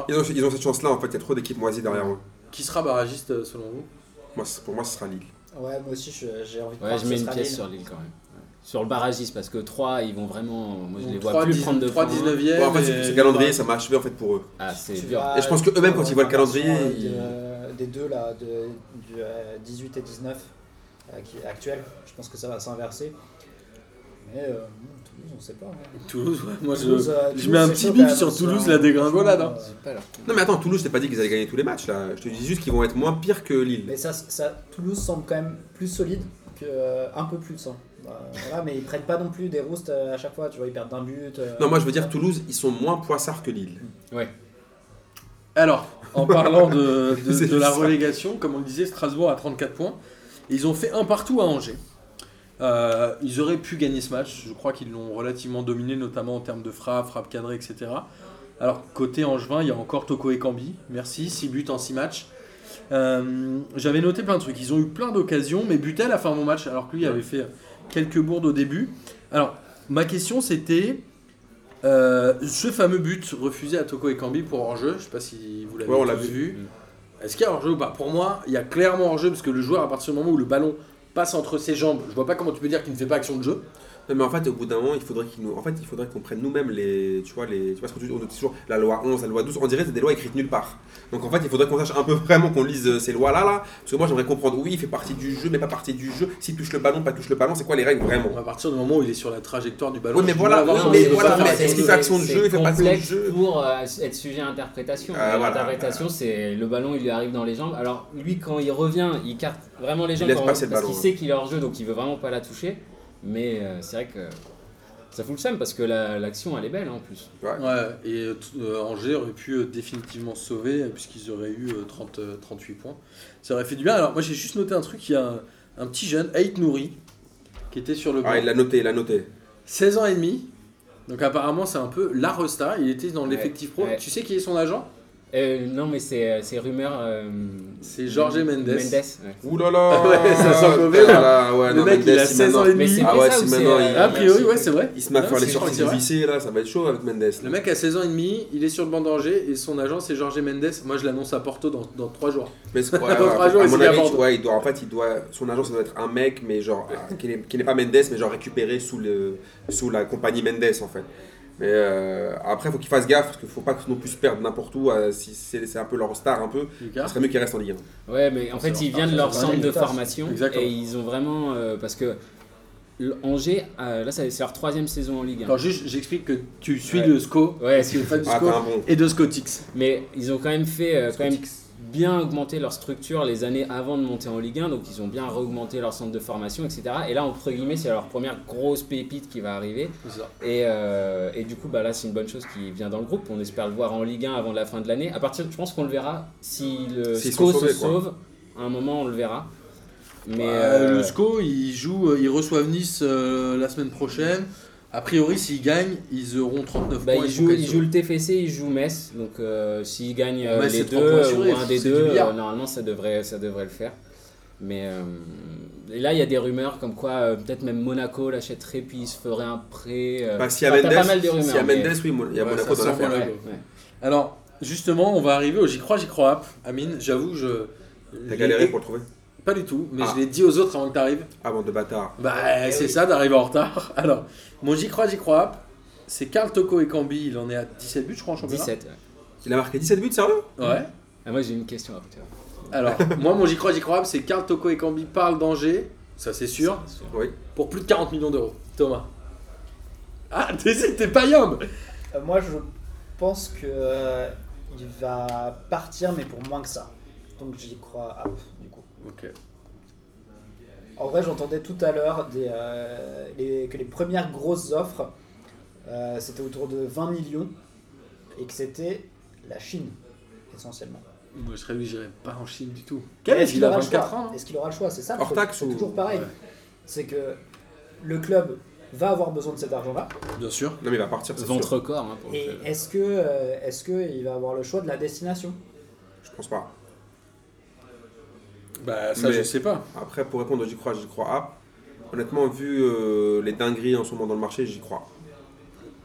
ils, ont, ils ont cette chance là, en fait, il y a trop d'équipes moisies derrière eux. Qui sera barragiste, euh, selon vous? Moi, c'est- pour moi, ce sera Lille. Ouais, moi aussi, je- j'ai envie de Ouais, je mets une pièce Lille. sur Lille quand même. Sur le barragiste, parce que 3, ils vont vraiment. Moi, je Donc, les vois 3, plus 10 prendre de 3 points. 19e. Ouais, en fait, et- ce- ce calendrier, ça m'a achevé en fait pour eux. Ah, c'est dur. Et je pense que eux-mêmes, quand ils voient le vas calendrier, euh, des deux là, de, du euh, 18 et 19 euh, qui est actuel, je pense que ça va s'inverser. Mais euh, Toulouse, on sait pas. hein. Toulouse, ouais. Moi, je, Toulouse, euh, je mets un petit bif même, sur Toulouse, la dégringolade. hein. Non, mais attends, Toulouse, je t'ai pas dit qu'ils allaient gagner tous les matchs là. Je te dis juste qu'ils vont être moins pires que Lille. Mais ça, ça, Toulouse semble quand même plus solide que euh, un peu plus. hein. Bah, voilà, mais ils prennent pas non plus des roustes euh, à chaque fois. Tu vois, ils perdent d'un but. euh, Non, moi je veux dire, Toulouse, ils sont moins poissards que Lille. Alors, en parlant de, [LAUGHS] de- la relégation, comme on le disait, Strasbourg a 34 points. Ils ont fait un partout à Angers. Euh, ils auraient pu gagner ce match. Je crois qu'ils l'ont relativement dominé, notamment en termes de frappe, frappe cadrée, etc. Alors, côté Angevin, il y a encore Toko et Cambi. Merci, 6 buts en 6 matchs. Euh, J'avais noté plein de trucs. Ils ont eu plein d'occasions, mais Butel a fait un bon match alors que lui avait fait quelques bourdes au début. Alors, ma question c'était euh, ce fameux but refusé à Toko et Kambi pour hors-jeu. Je sais pas si vous l'avez Ouais, vu. vu. Est-ce qu'il y a hors-jeu ou pas? Pour moi, il y a clairement hors-jeu parce que le joueur, à partir du moment où le ballon passe entre ses jambes, je vois pas comment tu peux dire qu'il ne fait pas action de jeu. Non, mais en fait, au bout d'un moment, il faudrait qu'il nous, en fait, il faudrait qu'on prenne nous-mêmes les, tu vois, les, tu vois ce que tu on dit toujours, la loi 11, la loi 12, on dirait que c'est des lois écrites nulle part. Donc en fait, il faudrait qu'on sache un peu vraiment qu'on lise euh, ces lois-là, là, parce que moi, j'aimerais comprendre, oui, il fait partie du jeu, mais pas partie du jeu. S'il touche le ballon, pas touche le ballon, c'est quoi les règles vraiment? À partir du moment où il est sur la trajectoire du ballon. Oui, mais voilà, son- mais il voilà, mais est-ce qu'il fait action de jeu, il fait pas action de jeu? pour euh, être sujet à interprétation. Ah, Et voilà. L'interprétation, c'est le ballon, il lui arrive dans les jambes. Alors, lui, quand il revient, il carte vraiment les jambes le parce qu'il sait qu'il est hors jeu, donc il veut vraiment pas la toucher. Mais euh, c'est vrai que ça fout le seum parce que la- l'action, elle est belle hein, en plus. Ouais, et euh, t- euh, Angers aurait pu euh, définitivement se sauver euh, puisqu'ils auraient eu euh, 30, euh, 38 points. Ça aurait fait du bien. Alors, moi j'ai juste noté un truc il y a un, un petit jeune, Ait Nouri, qui était sur le banc. Ah, il l'a noté, il l'a noté. 16 ans et demi. Donc, apparemment, c'est un peu la resta. Il était dans Ouais, l'effectif pro. ouais. Tu sais qui est son agent? Euh, non, mais c'est c'est rumeur. euh, C'est Jorge Mendes. ouais. Ouh là là [LAUGHS] Ouais, ça sent mauvais, là. là, ouais, Le non, mec, Mendes, il a si 16 ans et demi. c'est Ah ouais, si maintenant, euh, il- A priori, ouais, c'est vrai. Il se met à faire les sorties du lycée, là, ça va être chaud avec Mendes. là. Le mec a 16 ans et demi, il est sur le banc d'Angers et son agent c'est Jorge Mendes. Moi je l'annonce à Porto dans, dans 3 jours. Mais [LAUGHS] Dans ouais, trois jours, à il mon signe à avis, Bordeaux. ouais, il doit, en fait, il doit, son agent, ça doit être un mec, mais genre, ah, qui n'est qui n'est pas Mendes, mais genre récupéré sous, le, sous la compagnie Mendes, en fait. Mais euh, après, il faut qu'il fasse gaffe, parce qu'il faut pas que non plus se perdre n'importe où, euh, si c'est c'est un peu leur star, un peu. Ce serait mieux qu'il reste en Ligue 1. Ouais, mais en fait, C'est ils viennent de leur c'est centre de formation Exactement. et ils ont vraiment. euh, parce que Angers, euh, là, ça- c'est leur troisième saison en Ligue 1. Alors juste j'explique que tu suis Ouais. le SCO, Ouais, parce qu'il est fan du Ah, SCO bon. et de Scotix. Mais ils ont quand même fait euh, quand même bien augmenter leur structure les années avant de monter en Ligue 1, donc ils ont bien augmenté leur centre de formation, etc. Et là, entre guillemets, c'est leur première grosse pépite qui va arriver. Et, euh, et du coup, bah là, c'est une bonne chose qui vient dans le groupe. On espère le voir en Ligue 1 avant la fin de l'année. À partir, je pense qu'on le verra si le SCO se sauve. À un moment, on le verra. Mais Euh, euh, Le SCO il joue, euh, ils reçoivent Nice euh, la semaine prochaine. A priori s'ils gagnent, ils auront 39 Bah, points. il, ils sont joue, il qualifiés. joue le TFC, il joue Metz. Donc euh, s'il gagne euh, les deux assurés, ou un des deux, euh, normalement ça devrait, ça devrait le faire. Mais euh, et là il y a des rumeurs comme quoi euh, peut-être même Monaco l'achèterait puis il se ferait un prêt. euh, Bah, s'il y a enfin, Mendes, pas mal de rumeurs. s'il y a mais- Mendes, oui, il y a Ouais, Monaco dans l'affaire. Ouais. Alors justement on va arriver au J'y crois, J'y crois app. Amine, j'avoue je... T'as galéré pour le trouver Pas du tout, mais Ah. je l'ai dit aux autres avant que tu arrives. Avant de bâtard. Bah, Eh c'est oui. ça d'arriver en retard. [LAUGHS] Alors, mon j'y crois, j'y crois. app, C'est Karl Toko et Cambi, il en est à 17 buts, je crois, en championnat. 17. ouais. Il a marqué 17 buts, sérieux? Ouais. Ah, moi j'ai une question tu vois. Alors, [LAUGHS] moi, mon j'y crois, j'y crois, app, c'est Karl Toko et Cambi parlent d'Angers, ça c'est sûr. Oui. pour plus de 40 millions d'euros. Thomas. Ah, [LAUGHS] t'es t'es pas yamb Euh, moi, je pense que euh, il va partir, mais pour moins que ça. Donc j'y crois à du coup. Ok. En vrai, j'entendais tout à l'heure des, euh, les- que les premières grosses offres, euh, c'était autour de 20 millions et que c'était la Chine, essentiellement. Moi, je serais lui, j'irais pas en Chine du tout. Quel est-ce qu'il a aura le 24 choix Est-ce qu'il aura le choix C'est ça le Hors taxe ou- toujours pareil. Ouais. C'est que le club va avoir besoin de cet argent-là. Bien sûr. Non, mais il va partir. Ventre corps. hein, pour Et est-ce que, euh, est-ce que il va avoir le choix de la destination Je pense pas. Bah, ça, Mais- je sais pas. Après, pour répondre, j'y crois, j'y crois. Ah, honnêtement, vu euh, les dingueries en ce moment dans le marché, j'y crois.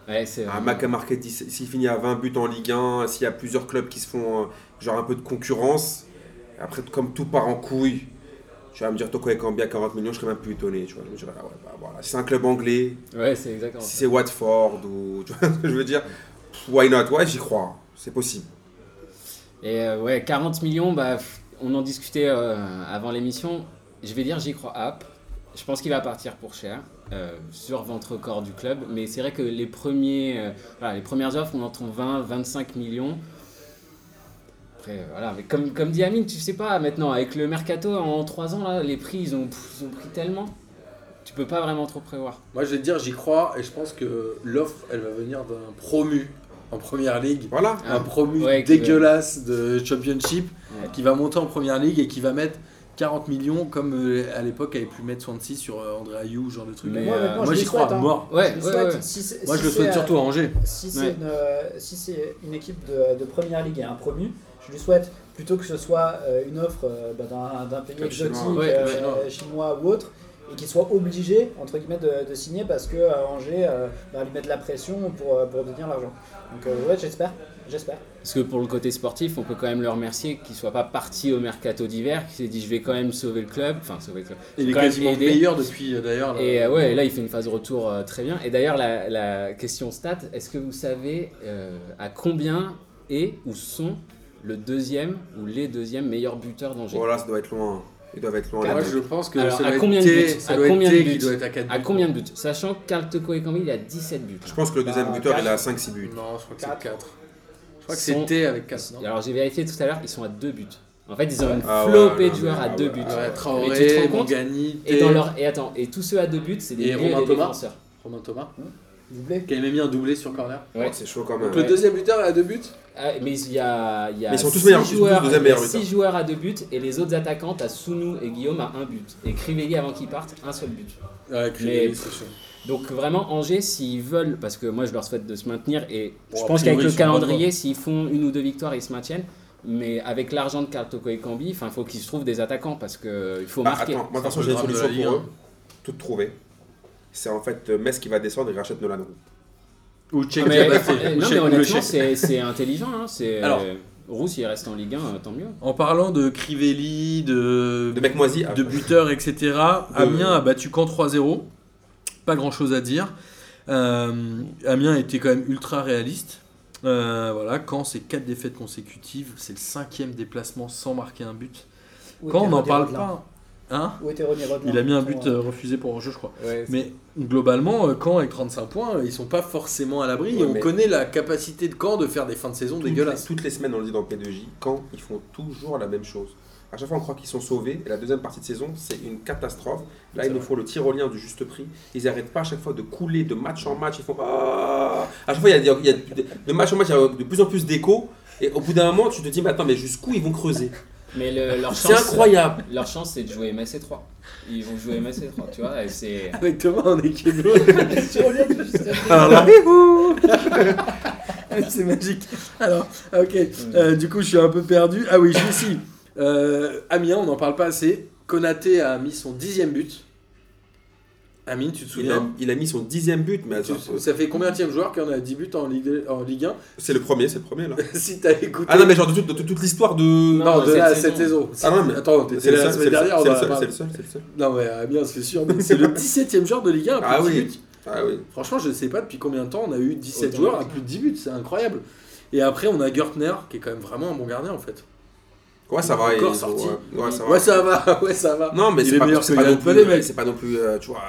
Ouais, c'est Un vrai. Mac a marqué 10 s'il finit à 20 buts en Ligue 1, s'il y a plusieurs clubs qui se font euh, genre un peu de concurrence, après, comme tout part en couille, tu vas me dire Toko Ekambi à 40 millions, je serais même plus étonné. Tu vois. Je me dirais, ah ouais, bah, voilà. Si c'est un club anglais, Ouais, c'est exactement si ça. c'est Watford, ou [LAUGHS] tu vois ce que je veux dire, why not? Ouais, j'y crois. C'est possible. Et euh, ouais, 40 millions, bah, on en discutait euh, avant l'émission. Je vais dire, j'y crois app. Je pense qu'il va partir pour cher, euh, sur ventre corps du club. Mais c'est vrai que les, premiers, euh, les premières offres, on entre 20, 25 millions. Après, voilà, comme, comme dit Amine, tu sais pas, maintenant, avec le mercato en 3 ans, là, les prix, ils ont, ils ont pris tellement. Tu peux pas vraiment trop prévoir. Moi, je vais te dire, j'y crois, et je pense que l'offre, elle va venir d'un promu en première ligue. Voilà. Ah, un promu ouais, dégueulasse de Championship Ouais. qui va monter en première ligue et qui va mettre 40 millions comme euh, à l'époque avait pu mettre Swansea sur euh, André Ayou, ce genre de truc. Mais, moi, euh, j'y crois hein. mort. Ouais, Je ouais, ouais. si Moi si je le souhaite surtout à Angers. Si c'est Ouais. une, euh, si c'est une équipe de, de première ligue et un promu, je lui souhaite plutôt que ce soit euh, une offre euh, bah, d'un pays Comme exotique, chinois. Ouais, euh, chinois. chinois ou autre, et qu'ils soient obligés entre guillemets de, de signer parce que euh, Angers euh, bah, lui met de la pression pour, euh, pour obtenir l'argent. Donc euh, ouais, j'espère, j'espère. Parce que pour le côté sportif, on peut quand même le remercier qu'il soit pas parti au mercato d'hiver, qu'il s'est dit je vais quand même sauver le club, enfin sauver le club. Il est Quand même quasiment aidé. meilleur depuis d'ailleurs. Et euh, ouais, là il fait une phase retour euh, très bien. Et d'ailleurs la, la question stat, est-ce que vous savez euh, à combien est ou sont le deuxième ou les deuxièmes meilleurs buteurs d'Angers? Voilà, ça doit être loin. Ils doivent être loin. Moi, les je pense que Alors, ça à doit combien être de buts À combien de qui buts doit être à 4 À combien de buts Sachant que Carl Toko et Camille il a 17 buts. Je pense que le deuxième Bah, buteur, il a 5-6 buts. Non, je crois que Quatre. c'est 4. Je crois que Sont- c'est T avec 4, non Alors j'ai vérifié tout à l'heure, ils sont à 2 buts. En fait, ils ont une Ah flopée de joueurs à ah 2 ouais, buts. ah ouais. Ouais, Mais tu te Traoré, rends compte Mangani, Et, T, dans leur, et attends, et tous ceux à 2 buts, c'est des Et milieux et Romain des Thomas défenseurs. Romain Thomas, Doublé. qui a même mis un doublé sur corner. Ouais. C'est chaud quand même. Donc le deuxième buteur est à 2 buts Ah, mais il y a, y a Mais ils sont tous meilleurs, joueurs, a meilleurs six joueurs à 2 buts et les autres attaquants, t'as Sounou et Guillaume à 1 but. Et Crivelli avant qu'ils partent, un seul but. Ouais, Mais- c'est chaud. Donc vraiment Angers, s'ils veulent, parce que moi je leur souhaite de se maintenir et Bon, je a pense qu'avec le calendrier, s'ils font une ou deux victoires, ils se maintiennent. Mais avec l'argent de Carl Toko et Cambi, il faut qu'ils se trouvent des attaquants parce qu'il faut Bah, marquer. attends, moi, de toute façon, j'ai un une solution pour eux. Toute trouvée. C'est en fait euh, Metz qui va descendre et rachète Nolan Roux. Ou Ou non mais honnêtement c'est intelligent. Hein, c'est, Alors. euh, Rousse il reste en Ligue 1, euh, tant mieux. En parlant de Crivelli, de, De mecs moisis. ah, de buteurs, etc., Amiens a battu Caen 3-0. Pas grand chose à dire. Euh, Amiens était quand même ultra réaliste. Euh, voilà, Caen c'est 4 défaites consécutives. C'est le cinquième déplacement sans marquer un but. Était on n'en parle pas. Hein Où était René Rodelin Il a mis un but euh, refusé pour un jeu, je crois. Mais globalement, euh, Caen avec 35 points, euh, ils sont pas forcément à l'abri. Ouais, et on mais- connaît la capacité de Caen de faire des fins de saison toutes, les, dégueulasses. toutes les semaines, on le dit dans P2J, quand ils font toujours la même chose. À chaque fois, on croit qu'ils sont sauvés. Et la deuxième partie de saison, c'est une catastrophe. Là, ils nous font le tyrolien du juste prix. Ils n'arrêtent pas à chaque fois de couler de match en match. Ils font Ah À chaque fois, il y a, il y a- de, de match en match, il y a de plus en plus d'écho. Et au bout d'un moment, tu te dis, mais attends, mais jusqu'où ils vont creuser? Mais le- leur C'est chance, incroyable. leur chance c'est de jouer MSC 3. Ils vont jouer MSC 3, tu vois. et c'est [LAUGHS] Avec Thomas en équipe. [LAUGHS] Alors là, [LAUGHS] c'est magique. Alors, ok. Euh, du coup, je suis un peu perdu. Ah oui, je suis ici. Euh, Amiens, on n'en parle pas assez. Konaté a mis son dixième but. Amine, tu te Il a, souviens il a mis son dixième but, mais Tu- Ça fait combien de joueur qui en a 10 buts en Ligue, en Ligue c'est le premier, c'est le premier là. 1 [LAUGHS] Si t'as écouté. Ah non, mais genre de toute, de toute- toute l'histoire de. Non, Non, de cette là à saison. cette saison. Ah non, mais- Attends, C'est t'étais le là la semaine dernière. c'est le seul, c'est le seul, c'est le seul. Non, mais Amiens, c'est sûr. C'est le [LAUGHS] 17ème joueur de Ligue 1 à plus Ah de 10 oui. buts. Ah oui. Franchement, je sais pas depuis combien de temps on a eu 17 Autant joueurs à plus de 10 buts, c'est incroyable. Et après, on a Gertner qui est quand même vraiment un bon gardien en fait. Ouais, ça Il va. est encore sorti. Ouais, ouais, ça va. Ouais, ça va, [LAUGHS] ouais, ça va. Non, mais Il c'est est pas, meilleur c'est que pas Yann non plus. C'est pas non plus. euh, tu vois.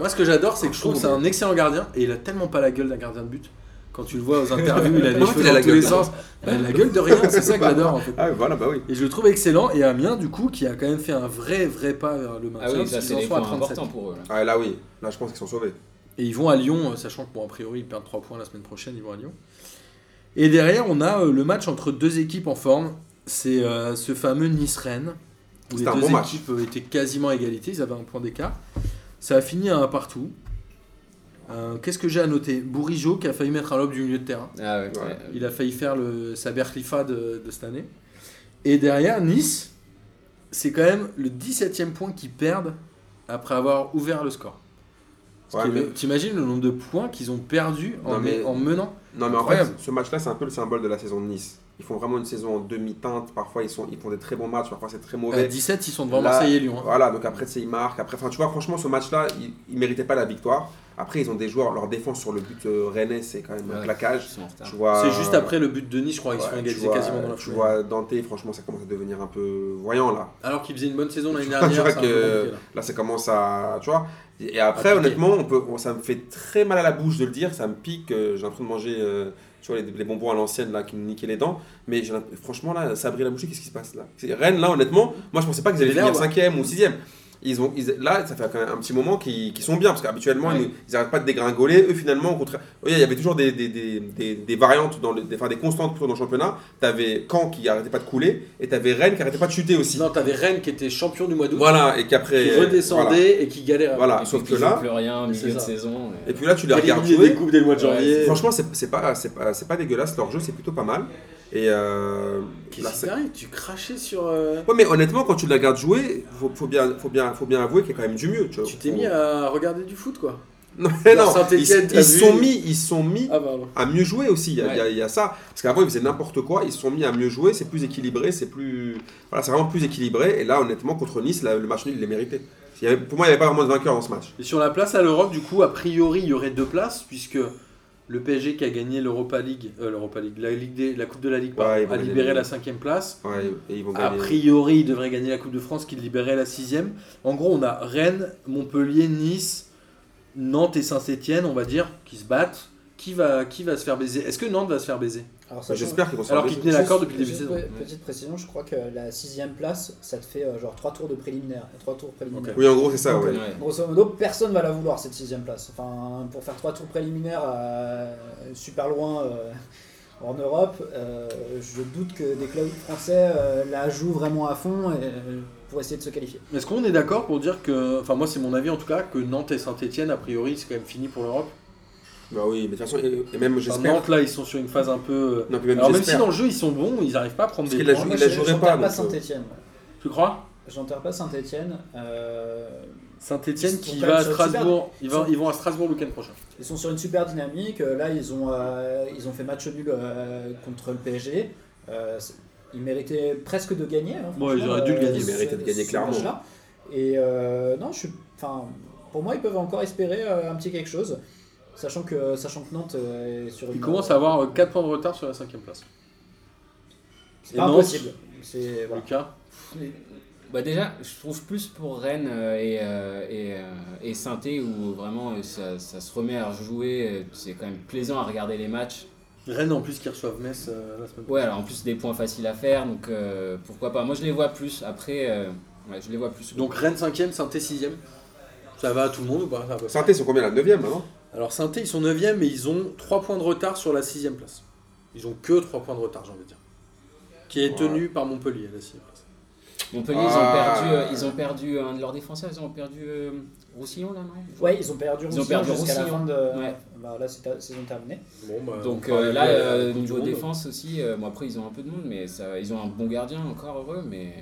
Moi, ce que j'adore, c'est que je trouve que c'est un excellent gardien et il a tellement pas la gueule d'un gardien de but. Quand tu le vois aux interviews, il a [LAUGHS] fait, cheveux il a dans la tous gueule les de- sens. Bah, la gueule de rien, c'est ça que j'adore en fait. Ah, voilà, bah oui. Et je le trouve excellent. Et Amiens, du coup, qui a quand même fait un vrai, vrai pas vers le maintien. Ah oui, ça c'est en des sont à points 37. importants pour eux. là. Ah, là, oui. Là, je pense qu'ils sont sauvés. Et ils vont à Lyon, euh, sachant que, bon, a priori, ils perdent 3 points la semaine prochaine, ils vont à Lyon. Et derrière, on a euh, le match entre deux équipes en forme. C'est euh, ce fameux Nice-Rennes, où les deux bon match. équipes étaient quasiment à égalité, ils avaient un point d'écart. Ça a fini à un partout. Euh, Qu'est-ce que j'ai à noter? Bourigeau qui a failli mettre un lobe du milieu de terrain. Ah ouais, Ouais. ouais. Il a failli faire le, sa Berkhlifa de, de cette année. Et derrière, Nice, c'est quand même le 17ème point qu'ils perdent après avoir ouvert le score. Ouais, mais- le- T'imagines le nombre de points qu'ils ont perdu en, Non, mais- en menant? Non, mais en fait, ce match-là, c'est un peu le symbole de la saison de Nice. Ils font vraiment une saison en demi-teinte. Parfois, ils, sont, ils font des très bons matchs. Parfois, c'est très À mauvais. 17, ils sont devant Là, Marseille et Lyon. hein. Voilà, donc après, ils marquent. Après, enfin, tu vois, franchement, ce match-là, ils, ils méritaient pas la victoire. Après, ils ont des joueurs, leur défense sur le but euh, rennais, c'est quand même un claquage. C'est juste après le but de Nice, je crois, ils se font tu égaliser vois- quasiment dans la Tu vois, Dante, franchement, ça commence à devenir un peu voyant là. Alors qu'ils faisaient une bonne saison [LAUGHS] l'année dernière. tu vois c'est un peu que- compliqué, là. Là, ça commence à. Tu vois Et après, À honnêtement, on peut, on- ça me fait très mal à la bouche de le dire. Ça me pique. euh, J'ai l'impression de manger euh, tu vois, les, les bonbons à l'ancienne là qui me niquaient les dents. Mais franchement, là, la bouche. Qu'est-ce qui se passe là? Rennes, là, honnêtement, moi, je pensais pas qu'ils allaient finir. 5 ou 6 Ils ont, ils- là, ça fait quand même un petit moment qu'ils sont bien parce qu'habituellement, Ouais. ils, nous- ils arrêtent pas de dégringoler. Eux, finalement, au contraire, oui, il y avait toujours des, des, des, des, des variantes, dans le, des, enfin, des constantes plutôt dans le championnat. T'avais Caen qui arrêtait pas de couler et t'avais Rennes qui arrêtait pas de chuter aussi. Non, t'avais Rennes qui était champion du mois d'août, Voilà, et qui euh, redescendait voilà. et qui galérait. Voilà, Et sauf que là, plus rien milieu de saison. et puis là, tu les regardes jouer. des coupes dès le mois de janvier. Franchement, c'est pas, pas, pas dégueulasse. Leur jeu, c'est plutôt pas mal. Et euh, Qu'est-ce là, Tu crachais sur. euh, Ouais, mais honnêtement, quand tu la regardes jouer, faut, faut bien, faut bien, faut bien avouer qu'il y a quand même du mieux. Tu, vois. Tu t'es mis à regarder du foot, quoi. Non, mais non, Saint-Étienne, ils, ils sont mis, ils sont mis Ah, à mieux jouer aussi. Il y a, Ouais. il y a- il y a ça. Parce qu'avant, ils faisaient n'importe quoi. Ils se sont mis à mieux jouer. C'est plus équilibré. C'est plus. Voilà, c'est vraiment plus équilibré. Et là, honnêtement, contre Nice, là, le match nul, il est mérité. Il y avait- pour moi, il n'y avait pas vraiment de vainqueur dans ce match. Et sur la place à l'Europe, du coup, a priori, il y aurait deux places, puisque le PSG qui a gagné l'Europa League, euh, l'Europa League, la, Ligue des- la Coupe de la Ligue, pardon, Ouais, ils vont a libéré la cinquième place. Ouais, et ils vont A priori, il devrait gagner la Coupe de France, qui libérait la sixième. En gros, on a Rennes, Montpellier, Nice, Nantes et Saint-Etienne, on va dire, qui se battent. Qui va, qui va se faire baiser? Est-ce que Nantes va se faire baiser? J'espère qu'ils vont se Alors qu'ils tenaient l'accord depuis le début de saison. pe- Petite précision, je crois que la sixième place, ça te fait euh, genre trois tours de préliminaire, trois tours préliminaires. Oui, en gros, c'est ça, Donc, ouais. Grosso modo, personne va la vouloir cette sixième place. Enfin, pour faire trois tours préliminaires euh, super loin euh, en Europe, euh, je doute que des clubs français euh, la jouent vraiment à fond et, pour essayer de se qualifier. Est-ce qu'on est d'accord pour dire que, enfin moi c'est mon avis en tout cas, que Nantes et Saint-Etienne, a priori, c'est quand même fini pour l'Europe? Bah oui, mais de toute façon, et, même j'espère. Nantes là, ils sont sur une phase un peu... Non, puis même Alors même si dans le jeu ils sont bons, ils n'arrivent pas à prendre Parce des points. je- jouerait j'enterre pas, pas euh, Saint-Etienne. Tu crois? J'enterre pas Saint-Etienne. Saint-Etienne Ils sont qui va à Strasbourg, ils, Ils vont, ils vont à Strasbourg le week-end prochain. Ils sont sur une super dynamique. Euh, Là, ils ont, euh, ils ont fait match nul euh, contre le PSG. Euh, ils méritaient presque de gagner. hein, Ouais, ils auraient dû le euh, gagner. Ils méritaient de gagner clairement. Et euh, non, je suis. Enfin, pour moi, ils peuvent encore espérer euh, un petit quelque chose. Sachant que, sachant que Nantes euh, est sur une. Ils commencent à avoir 4 points de retard sur la cinquième place. C'est Et pas Nantes impossible. C'est voilà. Lucas Bah déjà, je trouve plus pour Rennes euh, et, euh, et, euh, et Saint-Étienne où vraiment euh, ça, ça se remet à rejouer. euh, C'est quand même plaisant à regarder les matchs. Rennes en plus qui reçoivent Metz euh, la semaine Ouais, alors en plus des points faciles à faire, donc euh, pourquoi pas. Moi je les vois plus. Après, euh, ouais, je les vois plus. Donc Rennes 5ème, Saint-Étienne 6ème. Ça va à tout le monde ou pas? Sainté, sont combien la 9 maintenant Alors Saint-Étienne ils sont 9ème mais ils ont 3 points de retard sur la 6ème place. Ils ont que 3 points de retard j'ai envie de dire. Qui est Ouais. tenu par Montpellier à la 6ème place. Montpellier, Ah. ils, ont perdu, euh, ils ont perdu un de leurs défenseurs, ils ont perdu euh, Roussillon là, non? Ouais, ils ont perdu Ils ont Roussillon perdu jusqu'à la Roussillon. fin de. Ouais. Bah, là, c'est ta- saison terminée. Bon, bah, Donc euh, là, euh, niveau défense aussi, euh, bon après ils ont un peu de monde, mais ça, ils ont un bon gardien, encore heureux, mais.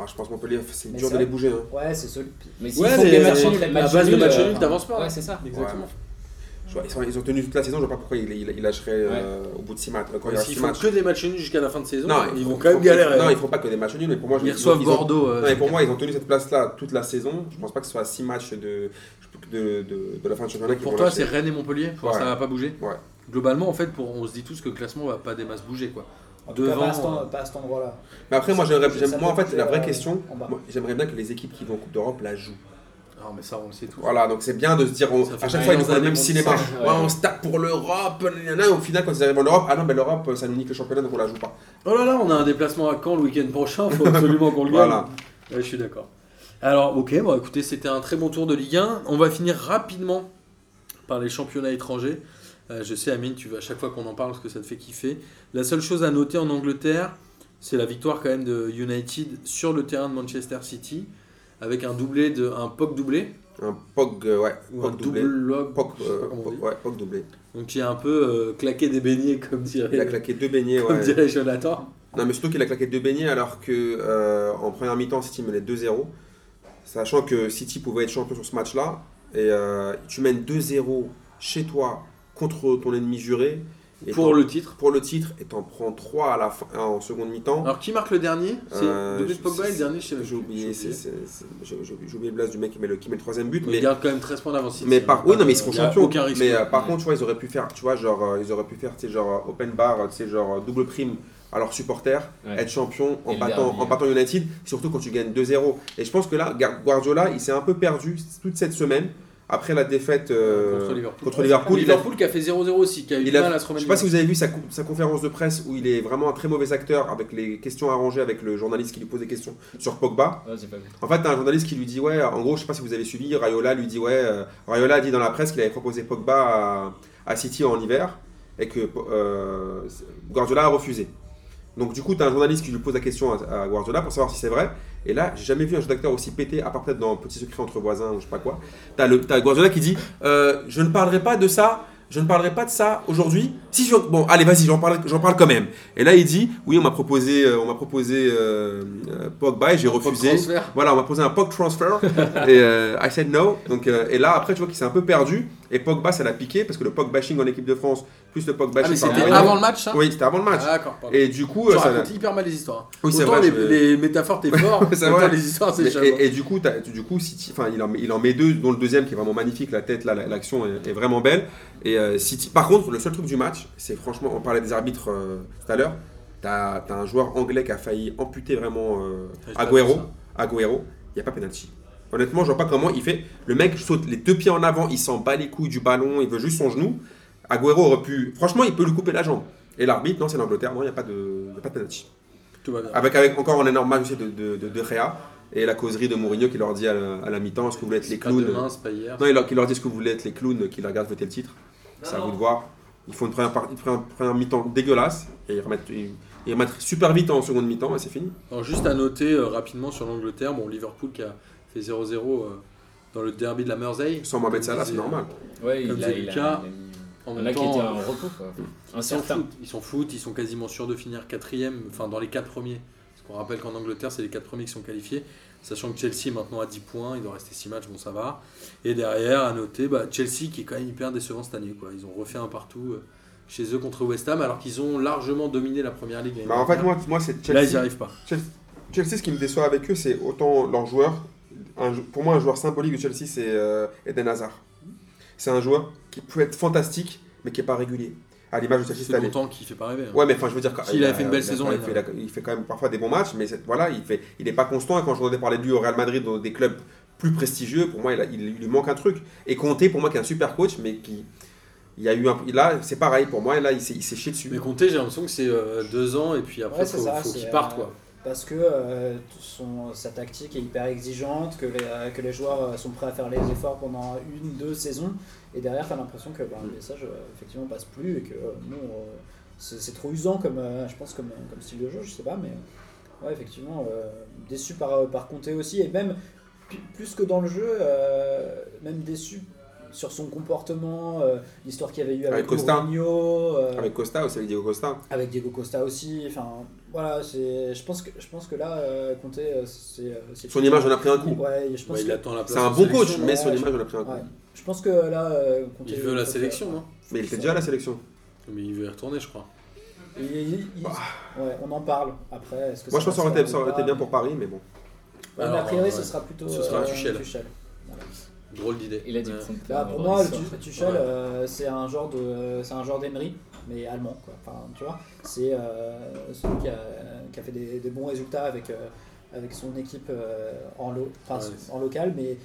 Ah, Je pense que Montpellier, c'est Mais dur de les bouger. hein. Ouais, c'est solide. Mais s'il Ouais, mais des matchs à nuls, base de matchs euh, nuls, t'avances pas. Ouais, c'est ça. Exactement. Je vois, ils, ils ont tenu toute la saison, je vois pas pourquoi ils, ils, ils lâcheraient euh, au bout de 6 matchs. Quand il y a S'ils six font matchs. que des matchs nuls jusqu'à la fin de saison, Non, ils faut- vont quand même faut- galérer. Non, hein. ils font pas que des matchs nuls, mais pour moi, je- Ils reçoivent ont- Bordeaux. euh, Non, mais pour moi, ils ont tenu cette place-là toute la saison. Je pense pas que ce soit 6 matchs de, de, de, de la fin de championnat Pour toi, c'est Rennes et Montpellier. Ça va pas bouger Ouais. Globalement, en fait, on se dit tous que le classement va pas des masses bouger. quoi. En tout cas, Devant, pas à cet, en- pas à cet endroit-là. Mais après, moi, j'aimerais- moi en fait, la vraie euh, question, moi, j'aimerais bien que les équipes qui vont en Coupe d'Europe la jouent. Non, mais ça, on le sait tous. Voilà, donc c'est bien de se dire, on- à chaque fois, ils nous le même cinéma. ça. Ouais, Ouais. on se tape pour l'Europe, au final, quand ils arrivent en Europe, ah non, mais l'Europe, ça nous nique le championnat, donc on la joue pas. Oh là là, on a un déplacement à Caen le week-end prochain, faut [LAUGHS] absolument qu'on le gagne. Voilà. Ouais, je suis d'accord. Alors, ok, bon, écoutez, c'était un très bon tour de Ligue 1. On va finir rapidement par les championnats étrangers. Euh, je sais, Amine, tu vas à chaque fois qu'on en parle parce que ça te fait kiffer. La seule chose à noter en Angleterre, c'est la victoire quand même de United sur le terrain de Manchester City, avec un doublé de un POC doublé Un POG, euh, ouais, ou un double log, euh, dit. ouais, doublé. donc qui a un peu euh, claqué des beignets comme dirait, Il a claqué deux beignets, comme ouais. dirait Jonathan. Non, mais surtout qu'il a claqué deux beignets alors que euh, en première mi-temps, City menait 2-0. Sachant que City pouvait être champion sur ce match-là. Et tu mènes 2-0 chez toi contre ton ennemi juré. Et Pour le titre. pour le titre et t'en prends 3 à la fin, en seconde mi-temps. Alors qui marque le dernier? C'est Euh, Pogba et le dernier, je J'ai oublié, j'ai oublié le blast du mec qui met le, qui met le troisième but. Mais Mais, il garde quand même 13 points d'avance. mais par, oui, non, mais ils seront champions. Aucun risque. Mais euh, par contre, tu vois, ils auraient pu faire, tu vois, genre, euh, ils auraient pu faire, tu sais, genre euh, open bar, tu sais, genre double prime à leurs supporters, Ouais. être champion en battant, en battant United, surtout quand tu gagnes 2-0. Et je pense que là, Guardiola, il s'est un peu perdu toute cette semaine après la défaite euh, Contre Liverpool. contre Liverpool. Il a- Liverpool qui a fait 0-0 aussi, qui a eu il du a- mal à se je remettre. sais pas si vous avez vu sa, co- sa conférence de presse où il est vraiment un très mauvais acteur avec les questions arrangées avec le journaliste qui lui pose des questions sur Pogba. Ouais, j'ai pas vu. En fait, t'as un journaliste qui lui dit ouais, en gros, je sais pas si vous avez suivi, Rayola lui dit ouais, euh, Rayola a dit dans la presse qu'il avait proposé Pogba à, à City en hiver et que euh, Guardiola a refusé. Donc du coup, t'as un journaliste qui lui pose la question à, à Guardiola pour savoir si c'est vrai. Et là, j'ai jamais vu un jeu d'acteur aussi pété, à part peut-être dans Petit secret entre voisins ou je sais pas quoi. T'as le- t'as Guardiola qui dit euh, je ne parlerai pas de ça. je ne parlerai pas de ça aujourd'hui. Si je- bon, allez, vas-y, j'en parle, j'en parle quand même. Et là, il dit, oui, on m'a proposé, euh, on m'a proposé euh, euh, Pogba et j'ai refusé. Voilà, on m'a proposé un Pog transfer [LAUGHS] et euh, I said no. Donc, euh, et là, après, tu vois qu'il s'est un peu perdu. Et Pogba, ça l'a piqué parce que le Pog bashing en équipe de France, plus le Pog Ah, mais bashing par c'était avant le match, ça Oui, c'était avant le match. Ah. Et du coup, Tu euh, ça racontes hyper mal les histoires. Oui, c'est Autant vrai, les, je- les métaphores, t'es [LAUGHS] fort, C'est autant les histoires, c'est Mais- chaud. et, et du coup, du coup, City, il en, met- il en met deux, dont le deuxième qui est vraiment magnifique, la tête, là, la- l'action est, est vraiment belle. Et euh, City, par contre, le seul truc du match, c'est franchement, on parlait des arbitres euh, tout à l'heure. T'as as un joueur anglais qui a failli amputer vraiment euh, ça. Agüero, il n'y a pas penalty. Honnêtement, je vois pas comment il fait. Le mec saute les deux pieds en avant, il s'en bat les couilles du ballon, il veut juste son genou. Agüero aurait pu. Franchement, il peut lui couper la jambe. Et l'arbitre, non, c'est l'Angleterre, non, il n'y a pas de, il y a pas de penalty. Tout va bien. Avec, avec encore un énorme match aussi de, de, de, de Gea et la causerie de Mourinho qui leur dit à la, à la mi-temps est-ce que vous voulez être les clowns? demain, c'est pas hier. Non, il leur, qui leur dit est-ce que vous voulez être les clowns qui regardent voter le titre? C'est à vous de voir. Ils font une première, une première- première mi-temps dégueulasse et ils remettent, ils, ils remettent super vite en seconde mi-temps et c'est fini. Alors, juste à noter euh, rapidement sur l'Angleterre, bon, Liverpool qui a fait 0-0 euh, dans le derby de la Mersey. Sans Mohamed Salah, c'est normal. Ouais, Comme il a, c'est il le a- cas, il a mis- En Il y en même temps, euh, en repos, quoi. Ils s'en foutent, ils s'en foutent, ils sont quasiment sûrs de finir quatrième, enfin dans les quatre premiers. Parce qu'on rappelle qu'en Angleterre, c'est les quatre premiers qui sont qualifiés. Sachant que Chelsea maintenant a 10 points, il doit rester 6 matchs, bon ça va. Et derrière, à noter, bah, Chelsea qui est quand même hyper décevant cette année. Quoi. Ils ont refait un partout euh, chez eux contre West Ham alors qu'ils ont largement dominé la première ligue. Bah, en fait, moi, moi c'est Là, ils n'y Chelsea. arrivent pas. Chelsea, Chelsea, ce qui me déçoit avec eux, c'est autant leur joueur. Un pour moi, un joueur symbolique de Chelsea, c'est euh, Eden Hazard. C'est un joueur qui peut être fantastique, mais qui n'est pas régulier. À l'image de Chelsea cette C'est année. longtemps qu'il fait pas rêver. hein. Ouais, mais enfin, je veux dire. quand- S'il avait fait une belle il a- saison, il, il fait, a- il fait quand même parfois des bons matchs, mais voilà, il fait, il est pas constant. Et quand je entendais parler de lui au Real Madrid, dans des clubs plus prestigieux, pour moi, il, a- il- il lui manque un truc. Et Conte, pour moi, qui est un super coach, mais qui, il y a eu un, là, c'est pareil pour moi. Et là, il s'est, il chié dessus. Mais Conte, j'ai l'impression que c'est euh, deux ans et puis après, Ouais, il faut, ça, faut qu'il parte. euh, Quoi. Parce que euh, son, sa tactique est hyper exigeante, que les, euh, que les joueurs euh, sont prêts à faire les efforts pendant une, deux saisons, et derrière, tu as l'impression que bah, le message effectivement passe plus et que non, c'est trop usant comme, je pense, comme, comme style de jeu, je sais pas, mais ouais, effectivement, déçu par, par Conte aussi, et même plus que dans le jeu, même déçu sur son comportement, euh, l'histoire qu'il y avait eu avec, Avec Costa. Mourinho, euh, Avec Costa aussi, avec Diego Costa. avec Diego Costa aussi. Enfin, voilà, c'est. Je pense que je pense que là, euh, Conte, euh, c'est. euh, c'est- Son image en a pris un coup. Ouais, je pense Bah, il que. attend la place C'est un bon coach, mais ouais, son je- image en a pris un coup. ouais. Je pense que là, euh, Conte. Il veut la sélection, non Mais il était déjà à la sélection. Mais il veut y retourner, je crois. Il- il- il- ouais, on en parle après. Est-ce que Moi, je pense que ça aurait été, ça aurait bien pour Paris, mais bon. Ouais, mais a priori, ouais. ce sera plutôt. Ce sera euh, Tuchel. Voilà. Drôle d'idée. Il a prendre Bah, pour moi, le Tuchel, euh, c'est un genre de, c'est un genre d'Emery, mais allemand, quoi. Enfin, tu vois, c'est euh, celui qui a, qui a fait des, des bons résultats avec, euh, avec son équipe euh, en, lo, en local, mais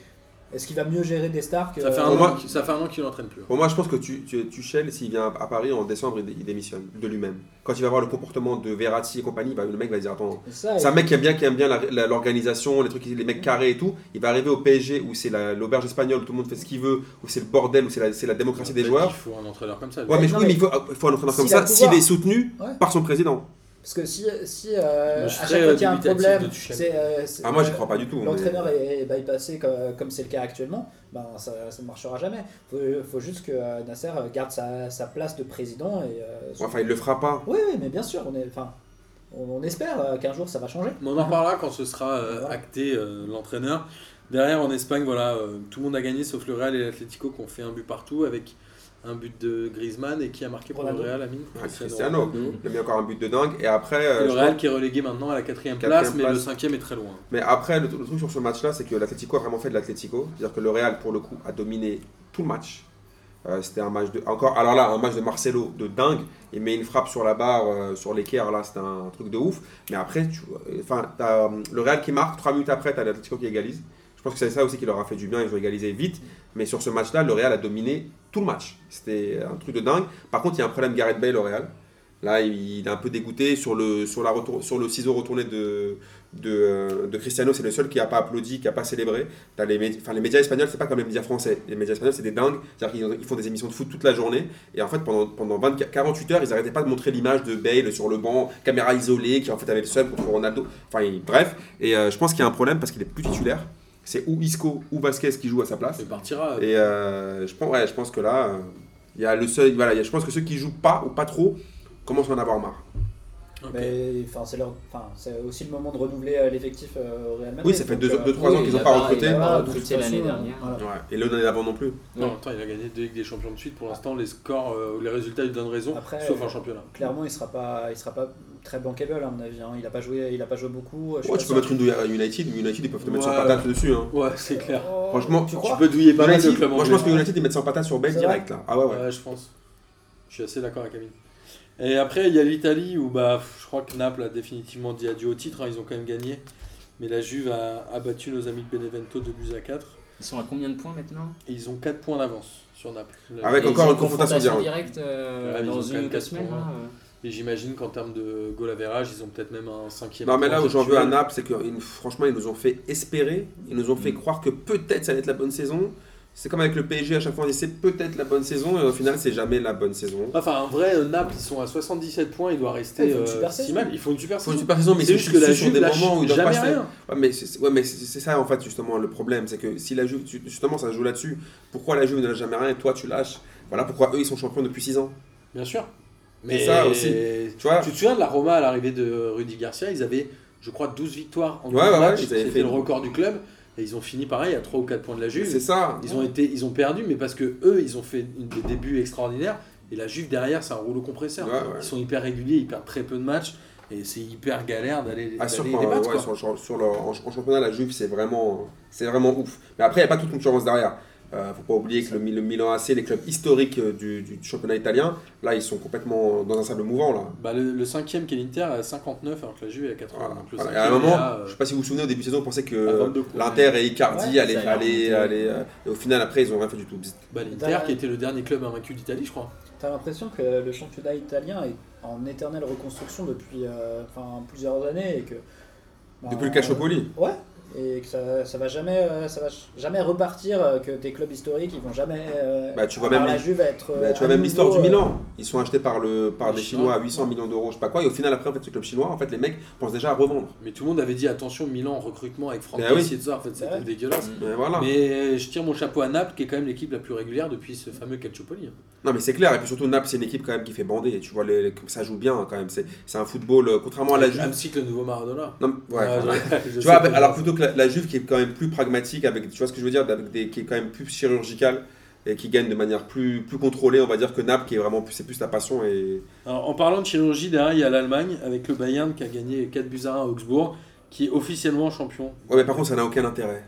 est-ce qu'il va mieux gérer des stars que Ça fait euh, un Pour moi- an, qu'il- ça fait un an qu'il l'entraîne plus. hein. Pour moi, je pense que tu, tu, Tuchel, s'il vient à Paris en décembre, il, il démissionne de lui-même. Quand il va voir le comportement de Verratti et compagnie, bah, le mec va dire Attends, ça, c'est un mec qui aime bien, qui aime bien la- la- l'organisation, les trucs, les mecs carrés et tout. Il va arriver au PSG où c'est la- l'auberge espagnole, où tout le monde fait ce qu'il veut, où c'est le bordel, où c'est la, c'est la démocratie des joueurs. qu'il faut un entraîneur comme ça. Ouais, mais, non, oui, mais mais il faut, il faut un entraîneur comme ça s'il est soutenu Ouais. par son président. Parce que si, si euh, Moi, à je chaque fois euh, qu'il y a un problème, c'est, euh, c'est- Ah, moi, j'y euh, crois pas du tout. mais- L'entraîneur est, est bypassé comme comme c'est le cas actuellement, ben ça, ça ne marchera jamais. Il faut, faut juste que euh, Nasser garde sa, sa place de président. Et, euh, son- Enfin, il le fera pas. Oui, oui, mais bien sûr, on, est, enfin, on, on espère euh, qu'un jour ça va changer. Mais on en reparlera quand ce sera euh, Voilà. acté euh, l'entraîneur. Derrière en Espagne, voilà, euh, tout le monde a gagné sauf le Real et l'Atlético qui ont fait un but partout avec un but de Griezmann et qui a marqué pour le Real, Amine Ah, Cristiano. Ronaldo. Il a mis encore un but de dingue. Et après, Et euh, le Real qui est relégué maintenant à la quatrième Quatrième place, mais le cinquième est très loin. Mais après, le, le truc sur ce match-là, c'est que l'Atlético a vraiment fait de l'Atlético. C'est-à-dire que le Real, pour le coup, a dominé tout le match. Euh, C'était un match de. Encore, alors là, un match de Marcelo de dingue. Il met une frappe sur la barre, euh, sur l'équerre, là, c'était un truc de ouf. Mais après, tu, euh, enfin, t'as, euh, le Real qui marque, 3 minutes après, tu as l'Atlético qui égalise. Je pense que c'est ça aussi qui leur a fait du bien, ils ont égalisé vite. Mais sur ce match-là, le Real a dominé tout le match. C'était un truc de dingue. Par contre, il y a un problème Gareth Bale au Real. Là, il est un peu dégoûté sur le, sur la retour, sur le ciseau retourné de, de, euh, Cristiano. C'est le seul qui n'a pas applaudi, qui n'a pas célébré. T'as les, médias espagnols, c'est pas comme les médias français. Les médias espagnols, c'est des dingues. C'est-à-dire qu'ils ils font des émissions de foot toute la journée. Et en fait, pendant, pendant 24, 48 heures, ils n'arrêtaient pas de montrer l'image de Bale sur le banc, caméra isolée, qui en fait avait le seul contre Ronaldo. Enfin, bref. Et euh, je pense qu'il y a un problème parce qu'il est plus titulaire. C'est ou Isco ou Vasquez qui joue à sa place. Il partira. Et euh, je, pense, ouais, je pense que là, euh, Il y a le seul, voilà, il y a- je pense que ceux qui jouent pas ou pas trop commencent à en avoir marre. Ok. Mais enfin, c'est leur- enfin, c'est aussi le moment de renouveler euh, l'effectif euh, au Real Madrid. Oui, ça fait Donc, deux, euh, deux, trois ans oui, qu'ils il n'ont pas recruté. recruté l'année dernière. voilà. Ouais. Et l'année d'avant non plus. Non, attends, il a gagné deux Ligues des Champions de suite. Pour l'instant, les scores euh, ou les résultats lui donnent raison, Après, sauf euh, en championnat. Clairement, il sera pas, il sera pas très bankable à mon avis. hein. Il a pas joué, il a pas joué beaucoup. Je Ouais, tu peux mettre une douille à United, mais United ils peuvent te mettre Ouais. sans patate dessus. Hein. Ouais, c'est clair. Oh, Franchement, tu peux douiller pas mal moi je pense que. United ils mettent sans patate sur Bale direct là. Ah ouais, ouais. Ouais, je pense. Je suis assez d'accord avec Amine. Et après, il y a l'Italie où bah, je crois que Naples a définitivement dit adieu au titre. hein, ils ont quand même gagné. Mais la Juve a, a battu nos amis de Benevento de buts à 4. Ils sont à combien de points maintenant? Et ils ont 4 points d'avance sur Naples. Avec Et encore une confrontation directe. directe euh, Ouais, ils ont dans une ou deux semaines. points. là, euh. Et j'imagine qu'en termes de goal average, ils ont peut-être même un cinquième. Non mais là où j'en veux à. Naples, c'est que franchement ils nous ont fait espérer, ils nous ont fait Mm. croire que peut-être ça allait être la bonne saison. C'est comme avec le PSG, à chaque fois on dit c'est peut-être la bonne saison et au final c'est jamais la bonne saison. Enfin, en vrai, euh, Naples, ils sont à 77 points. Il doit rester Ouais, ils font une euh, super si saison. mal. Ils font une super une saison. super saison mais C'est juste que la Juve des moments où ils jamais rien. Ouais, mais c'est ouais, mais c'est c'est ça en fait justement le problème, c'est que si la Juve, justement ça se joue là-dessus, pourquoi la Juve ne lâche jamais rien et toi tu lâches? Voilà pourquoi eux ils sont champions depuis 6 ans. Bien sûr. Mais ça aussi. Tu vois Tu te souviens de la Roma à l'arrivée de Rudy Garcia Ils avaient, je crois, 12 victoires en Ouais, 12 ouais, matchs. C'était fait- le record du club. Et ils ont fini pareil à 3 ou 4 points de la Juve. C'est ça. Ils ont, été, ils ont perdu, mais parce que eux, ils ont fait des débuts extraordinaires. Et la Juve derrière, c'est un rouleau compresseur. Ils sont hyper réguliers, ils perdent très peu de matchs. Et c'est hyper galère d'aller Ah, les battre. ouais, sur, sur le- en, en championnat, la Juve, c'est vraiment, c'est vraiment ouf. Mais après, il n'y a pas toute concurrence derrière. Euh, faut pas oublier que le, Mi- le Milan AC, les clubs historiques euh, du, du championnat italien, là, ils sont complètement dans un sable mouvant. Là. Bah, le, le cinquième qui est l'Inter à 59, alors que la Juve est à 80. Voilà. Donc le Voilà. Et à un moment, euh, je sais pas si vous vous souvenez, au début de saison, on pensait que 22 points. l'Inter et Icardi Ouais, allaient, allaient, allaient, euh, et au final, après, ils ont rien fait du tout. Bah, L'Inter qui était le dernier club invaincu d'Italie, je crois. T'as l'impression que le championnat italien est en éternelle reconstruction depuis euh, enfin, plusieurs années et que. bah, Depuis le Calciopoli. Ouais. Et que ça, ça va jamais, euh, ça va jamais repartir, euh, que tes clubs historiques ils vont jamais. euh, Bah, tu vois même la Juve être. euh, Bah, tu vois à même l'histoire du euh, Milan. Ils sont achetés par, le, par Les des Chinois. À 800 millions d'euros, je sais pas quoi. Et au final, après, en fait, ce club chinois, en fait, les mecs pensent déjà à revendre. Mais tout le monde avait dit attention, Milan en recrutement avec Franck Bah oui. Et tout ça. En fait, c'était Ouais. dégueulasse. Mais voilà. Mais je tire mon chapeau à Naples, qui est quand même l'équipe la plus régulière depuis ce fameux Calciopoli. Non mais c'est clair, et puis surtout Naples c'est une équipe quand même qui fait bander, tu vois, les, les- ça joue bien hein, quand même, c'est c'est un football, euh, contrairement à la Juve. Amsic, le nouveau Maradona. Non, ouais, Ah, voilà. je- [LAUGHS] je Tu vois, alors plutôt que la, la Juve qui est quand même plus pragmatique, avec, tu vois ce que je veux dire, avec des, qui est quand même plus chirurgicale et qui gagne de manière plus, plus contrôlée, on va dire que Naples qui est vraiment plus, c'est plus ta passion et Alors, en parlant de chirurgie, derrière, il y a l'Allemagne avec le Bayern qui a gagné 4 buts à 1 à Augsbourg, qui est officiellement champion. ouais mais par contre ça n'a aucun intérêt.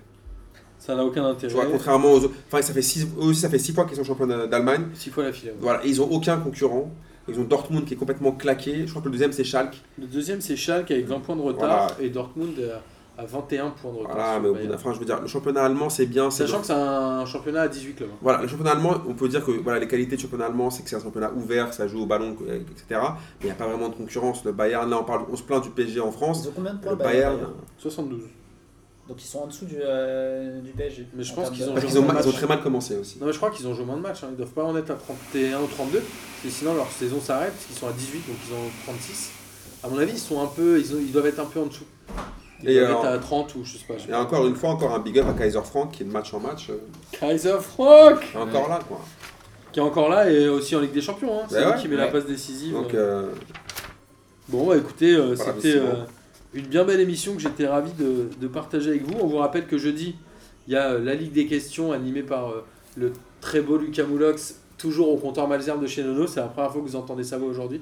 Ça n'a aucun Tu intérêt. vois, contrairement aux autres, enfin ça fait six, eux aussi ça fait six fois qu'ils sont champions d'Allemagne, 6 fois la filet. voilà, et ils ont aucun concurrent. Ils ont Dortmund qui est complètement claqué. Je crois que le deuxième c'est Schalke. Le deuxième, c'est Schalke avec 20 points de retard et Dortmund à 21 poins de retard. Voilà, mais au le bout d'un- enfin je veux dire, le championnat allemand c'est bien, Sachant que c'est un championnat à 18 clubs. hein. Voilà, le championnat allemand, on peut dire que voilà, les qualités du championnat allemand, c'est que c'est un championnat ouvert, ça joue au ballon, euh, etc. Mais il n'y a pas vraiment de concurrence. Le Bayern, là, on, parle, on se plaint du PSG en France. Ils ont combien de points Le Bayern, Bayern, 72. Donc ils sont en dessous du, euh, du PSG. Mais je en pense qu'ils ont qu'ils ont, ils ont très mal commencé aussi. Non, mais je crois qu'ils ont joué moins de matchs. hein. Ils doivent pas en être à 31 ou 32. Parce que sinon, leur saison s'arrête. Parce qu'ils sont à 18, donc ils ont 36. À mon avis, ils sont un peu. Ils, ont- ils doivent être un peu en dessous. Ils Et, doivent euh, être à 30 ou je sais pas. je sais Et pas. encore une fois, encore un big up à Kaiser Frank qui est de match en match. euh, Kaiser Frank est encore là, quoi. Qui est encore là et aussi en Ligue des Champions. hein. C'est Bah lui ouais. qui met la passe décisive. Donc, euh, Bon, bah écoutez, euh, c'était euh, une bien belle émission que j'étais ravi de, de partager avec vous. On vous rappelle que jeudi, il y a euh, la Ligue des questions animée par euh, le très beau Lucas Moulox, toujours au comptoir Malzerbe de chez Nono. C'est la première fois que vous entendez sa voix aujourd'hui.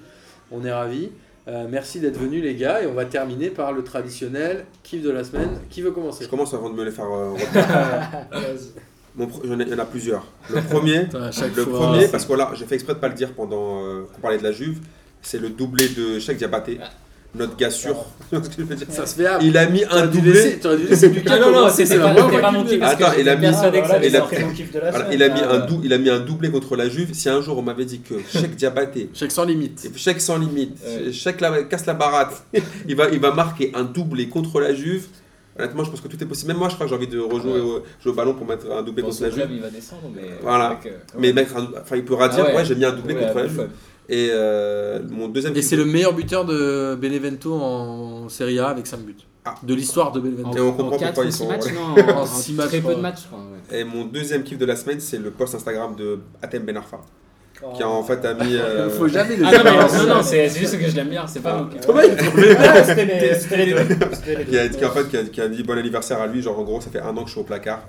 On est ravis. Euh, merci d'être venus les gars et on va terminer par le traditionnel kiff de la semaine. Qui veut commencer? Je commence avant de me les faire euh. [LAUGHS] Mon pro- Il y en a plusieurs. Le premier, le fois. premier parce que là, j'ai fait exprès de pas le dire pendant euh, qu'on parlait de la Juve, c'est le doublé de Cheikh Diabaté. Notre gars sûr. [LAUGHS] Ce que je veux dire? Ça se fait. Il a mis un doublé. laisser- t'aurais dû laisser Lucas [LAUGHS] non, non, la pas, mon le kiff. Attends, il a mis- persuadé que ça allait il a- sortir. sorti mon kiff de la Voilà, semaine. il, a mis euh, un dou- il a mis un doublé contre la Juve. Si un jour on m'avait dit que Cheikh Diabaté, Chèque sans limite. Cheikh sans limite. Cheikh la- casse la baratte, [LAUGHS] il va, il va marquer un doublé contre la Juve. Honnêtement, je pense que tout est possible. Même moi, je crois que j'ai envie de rejouer Ouais. au, jouer au ballon pour mettre un doublé contre la Juve. il va descendre, mais. Voilà. c'est que- Mais mettre un, enfin, il pourra dire, Ah ouais. ouais, j'ai mis un doublé Ouais, contre la Juve. Et euh, mon deuxième. Et c'est le meilleur buteur de Benevento en Serie A avec 5 buts. Ah. De l'histoire de Benevento. Et on En comprend 4 pourquoi ou ils 6 sont- matchs, non, en, très peu de matchs, je crois. ouais. Et mon deuxième kiff de la semaine, c'est le post Instagram de Atem Ben Arfa. qui a en fait a mis. euh, [LAUGHS] Faut jamais le Ah non, non, non, c'est juste que je l'aime bien, c'est pas mon. Thomas, il C'était les, deux. Qui a, qui, en fait, qui, a, qui a dit bon anniversaire à lui, genre en gros ça fait un an que je suis au placard.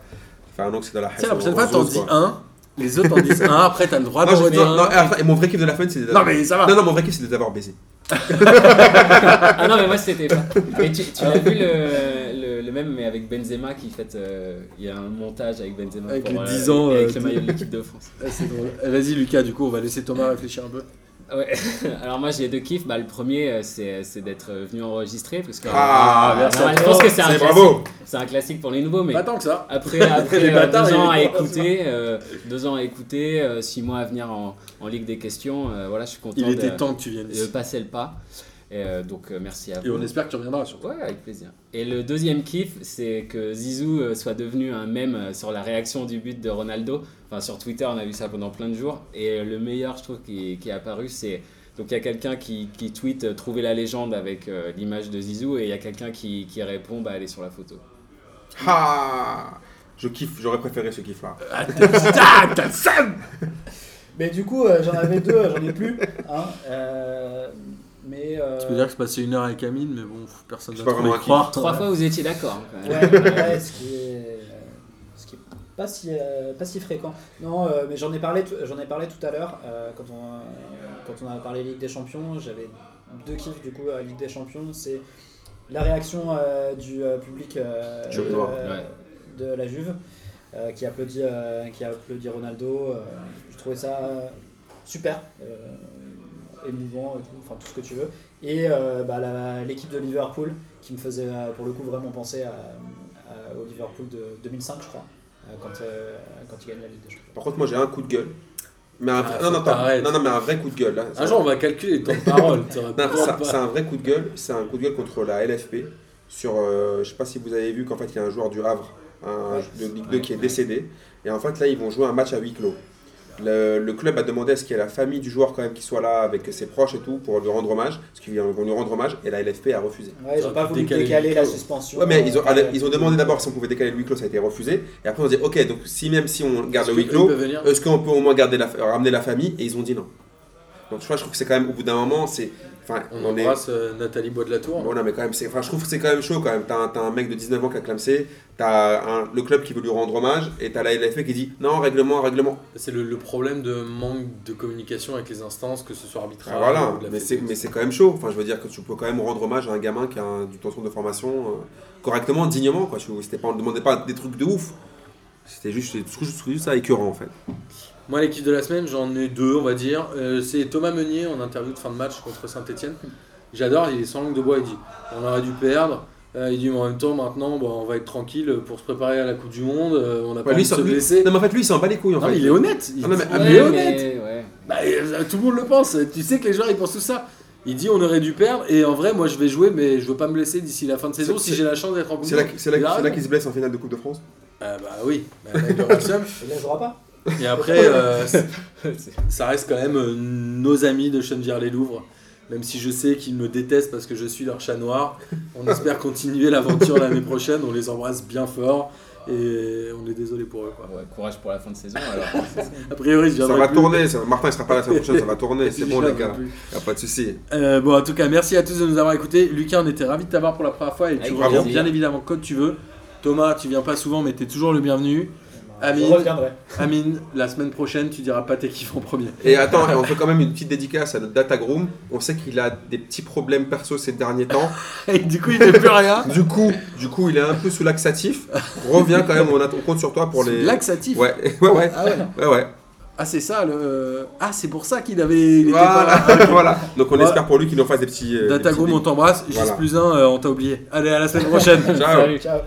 Ça fait un an que c'est dans la Tiens, la haine, prochaine fois, t'en dis un, les autres t'en disent un, après t'as le droit Non, d'en je- non, un. et mon vrai kiff de la fun, c'est de- Non, mais ça va. Non, non, mon vrai kiff, c'est de t'avoir baisé. Ah non, mais moi c'était pas. Mais tu, tu l'as vu le, le, le même, mais avec Benzema qui fait. euh, Il y a un montage avec Benzema. Avec pour, les euh, 10 ans, Avec euh, le de- maillot de l'équipe de France. Ah, c'est drôle. Eh, Vas-y, Lucas, du coup, on va laisser Thomas réfléchir un peu. Ouais. [LAUGHS] Alors moi j'ai deux kiffs. Bah, le premier euh, c'est c'est d'être venu enregistrer. Parce que, Ah, euh, merci non, je pense que c'est un, classique. bravo C'est un classique pour les nouveaux, mais Pas tant que ça. après, après Les euh, bâtards, deux ans ils- à écouter, euh, deux ans à écouter, euh, six mois à venir en, en Ligue des questions, euh, voilà, je suis content Il était de, temps que tu viennes de passer le pas. Et, euh, donc euh, merci à Et vous. on espère que tu reviendras surtout. Ouais, avec plaisir. Et le deuxième kiff, c'est que Zizou euh, soit devenu un mème sur la réaction du but de Ronaldo. Enfin, sur Twitter, on a vu ça pendant plein de jours. Et le meilleur, je trouve, qui, qui est apparu, c'est. Donc, il y a quelqu'un qui, qui tweet Trouver la légende avec euh, l'image de Zizou. Et il y a quelqu'un qui, qui répond bah, Elle est sur la photo. Ah Je kiffe, j'aurais préféré ce kiff-là. Ah, t'as putain, t'as le seum [LAUGHS] Mais du coup, euh, j'en avais deux, j'en ai plus. Hein, euh, mais. euh, Tu peux dire que je passais une heure avec Amine, mais bon, personne vraiment un croire. Trois fois, vous étiez d'accord. Ouais, ouais, ce qui est, ce qui est pas si, euh, pas si fréquent. Non, euh, mais j'en ai parlé, j'en ai parlé tout à l'heure euh, quand on, quand on a parlé Ligue des Champions. J'avais deux kiffs du coup à Ligue des Champions. C'est la réaction euh, du euh, public euh, de, la Juve euh, qui applaudit, euh, qui applaudit Ronaldo. euh, je trouvais ça super. euh, émouvant et tout, enfin tout ce que tu veux et euh, bah, l'équipe de Liverpool qui me faisait euh, pour le coup vraiment penser à, à- au Liverpool de 2005 je crois euh, quand, euh, quand il gagne la Ligue des Champions Par contre, moi j'ai un coup de gueule. Mais un, Ah, non, non, non, non, mais un vrai coup de gueule. Là. Un jour, on va calculer les temps de parole. c'est un vrai coup de gueule. C'est un coup de gueule contre la LFP. Sur, euh, je sais pas si vous avez vu qu'en fait il y a un joueur du Havre, un Ouais. de Ligue 2 qui est décédé. Et en fait là ils vont jouer un match à huis clos. Le, le club a demandé à ce qu'il y ait la famille du joueur quand même qui soit là avec ses proches et tout pour lui rendre hommage. Parce qu'ils vont lui rendre hommage et la LFP a refusé. ouais, ils ont pas voulu décaler décaler le la suspension Ouais, mais ils ont, euh, ils ont demandé d'abord si on pouvait décaler le huis clos, ça a été refusé. Et après on dit ok, donc si même si on garde le huis clos, est-ce qu'on peut au moins garder la, ramener la famille Et ils ont dit non. Donc tu vois, je trouve que c'est quand même au bout d'un moment, c'est. Enfin, On on est. embrasse euh, Nathalie Bois de la Tour. Bon, non, mais quand même, c'est, enfin, je trouve que c'est quand même chaud quand même. T'as un, mec de 19 ans qui a clamsé, t'as un, le club qui veut lui rendre hommage, et t'as la LFP qui dit non, règlement, règlement. C'est le, le problème de manque de communication avec les instances, que ce soit arbitrage Ah, voilà, ou de la mais c'est, fédération. mais c'est quand même chaud. Enfin, je veux dire que tu peux quand même rendre hommage à un gamin qui a un, du ton de formation euh, correctement, dignement. Quoi. Tu, pas, on ne demandait pas des trucs de ouf. C'était juste, je trouve juste- juste ça écœurant en fait. Moi, l'équipe de la semaine, j'en ai deux, on va dire. Euh, c'est Thomas Meunier en interview de fin de match contre Saint-Etienne. J'adore, il est sans langue de bois. Il dit on aurait dû perdre. Euh, il dit mais en même temps, maintenant, bon, on va être tranquille pour se préparer à la Coupe du Monde. Euh, on n'a pas Ouais, lui, envie de se lui- blesser. Non, mais en fait, lui, il s'en bat les couilles en Non, fait. mais il est honnête. Il, Ah, non, mais- il est honnête. mais, ouais. Bah, tout le monde le pense. Tu sais que les joueurs ils pensent tout ça. Il dit on aurait dû perdre et en vrai moi je vais jouer mais je veux pas me blesser d'ici la fin de saison si j'ai la chance d'être en Coupe C'est du là, Monde. c'est là, là qu'il se blesse en finale de Coupe de France. Ah bah oui, bah, il aura le seum. il la jouera pas Et après, euh, [LAUGHS] ça reste quand même euh, nos amis de Chenevière-les-Louvres. Même si je sais qu'ils me détestent parce que je suis leur chat noir. On espère continuer l'aventure l'année prochaine. On les embrasse bien fort. Et on est désolé pour eux. Quoi. Ouais, courage pour la fin de saison alors. [LAUGHS] A priori, je Ça va plus. tourner. ça- Martin, il sera pas là la semaine prochaine, ça va tourner. [LAUGHS] C'est bon, les gars. Y a pas de souci. Euh, bon, en tout cas, merci à tous de nous avoir écoutés. Lucas, on était ravis de t'avoir pour la première fois et tu reviens bien évidemment quand tu veux. Thomas, tu viens pas souvent, mais tu es toujours le bienvenu. Je Amine. reviendrai Amine, la semaine prochaine, tu diras pas tes kiffs en premier. Et attends, et on fait quand même une petite dédicace à notre data groom. On sait qu'il a des petits problèmes perso ces derniers temps. [LAUGHS] Et du coup, il fait plus rien. Du coup, du coup, il est un peu sous laxatif. Reviens quand même, on, a- on compte sur toi pour les. Laxatif. Ouais, [LAUGHS] ouais, ouais, Ah ouais. ouais, ouais. Ah, c'est ça le. Ah, c'est pour ça qu'il avait. Il était pas là. Voilà, [LAUGHS] voilà. Donc on espère pour lui qu'il nous fasse des petits. euh, des Data petits Groom, on t'embrasse. Juste Voilà. plus un, euh, on t'a oublié. Allez, à la semaine prochaine. Ciao. Salut. ciao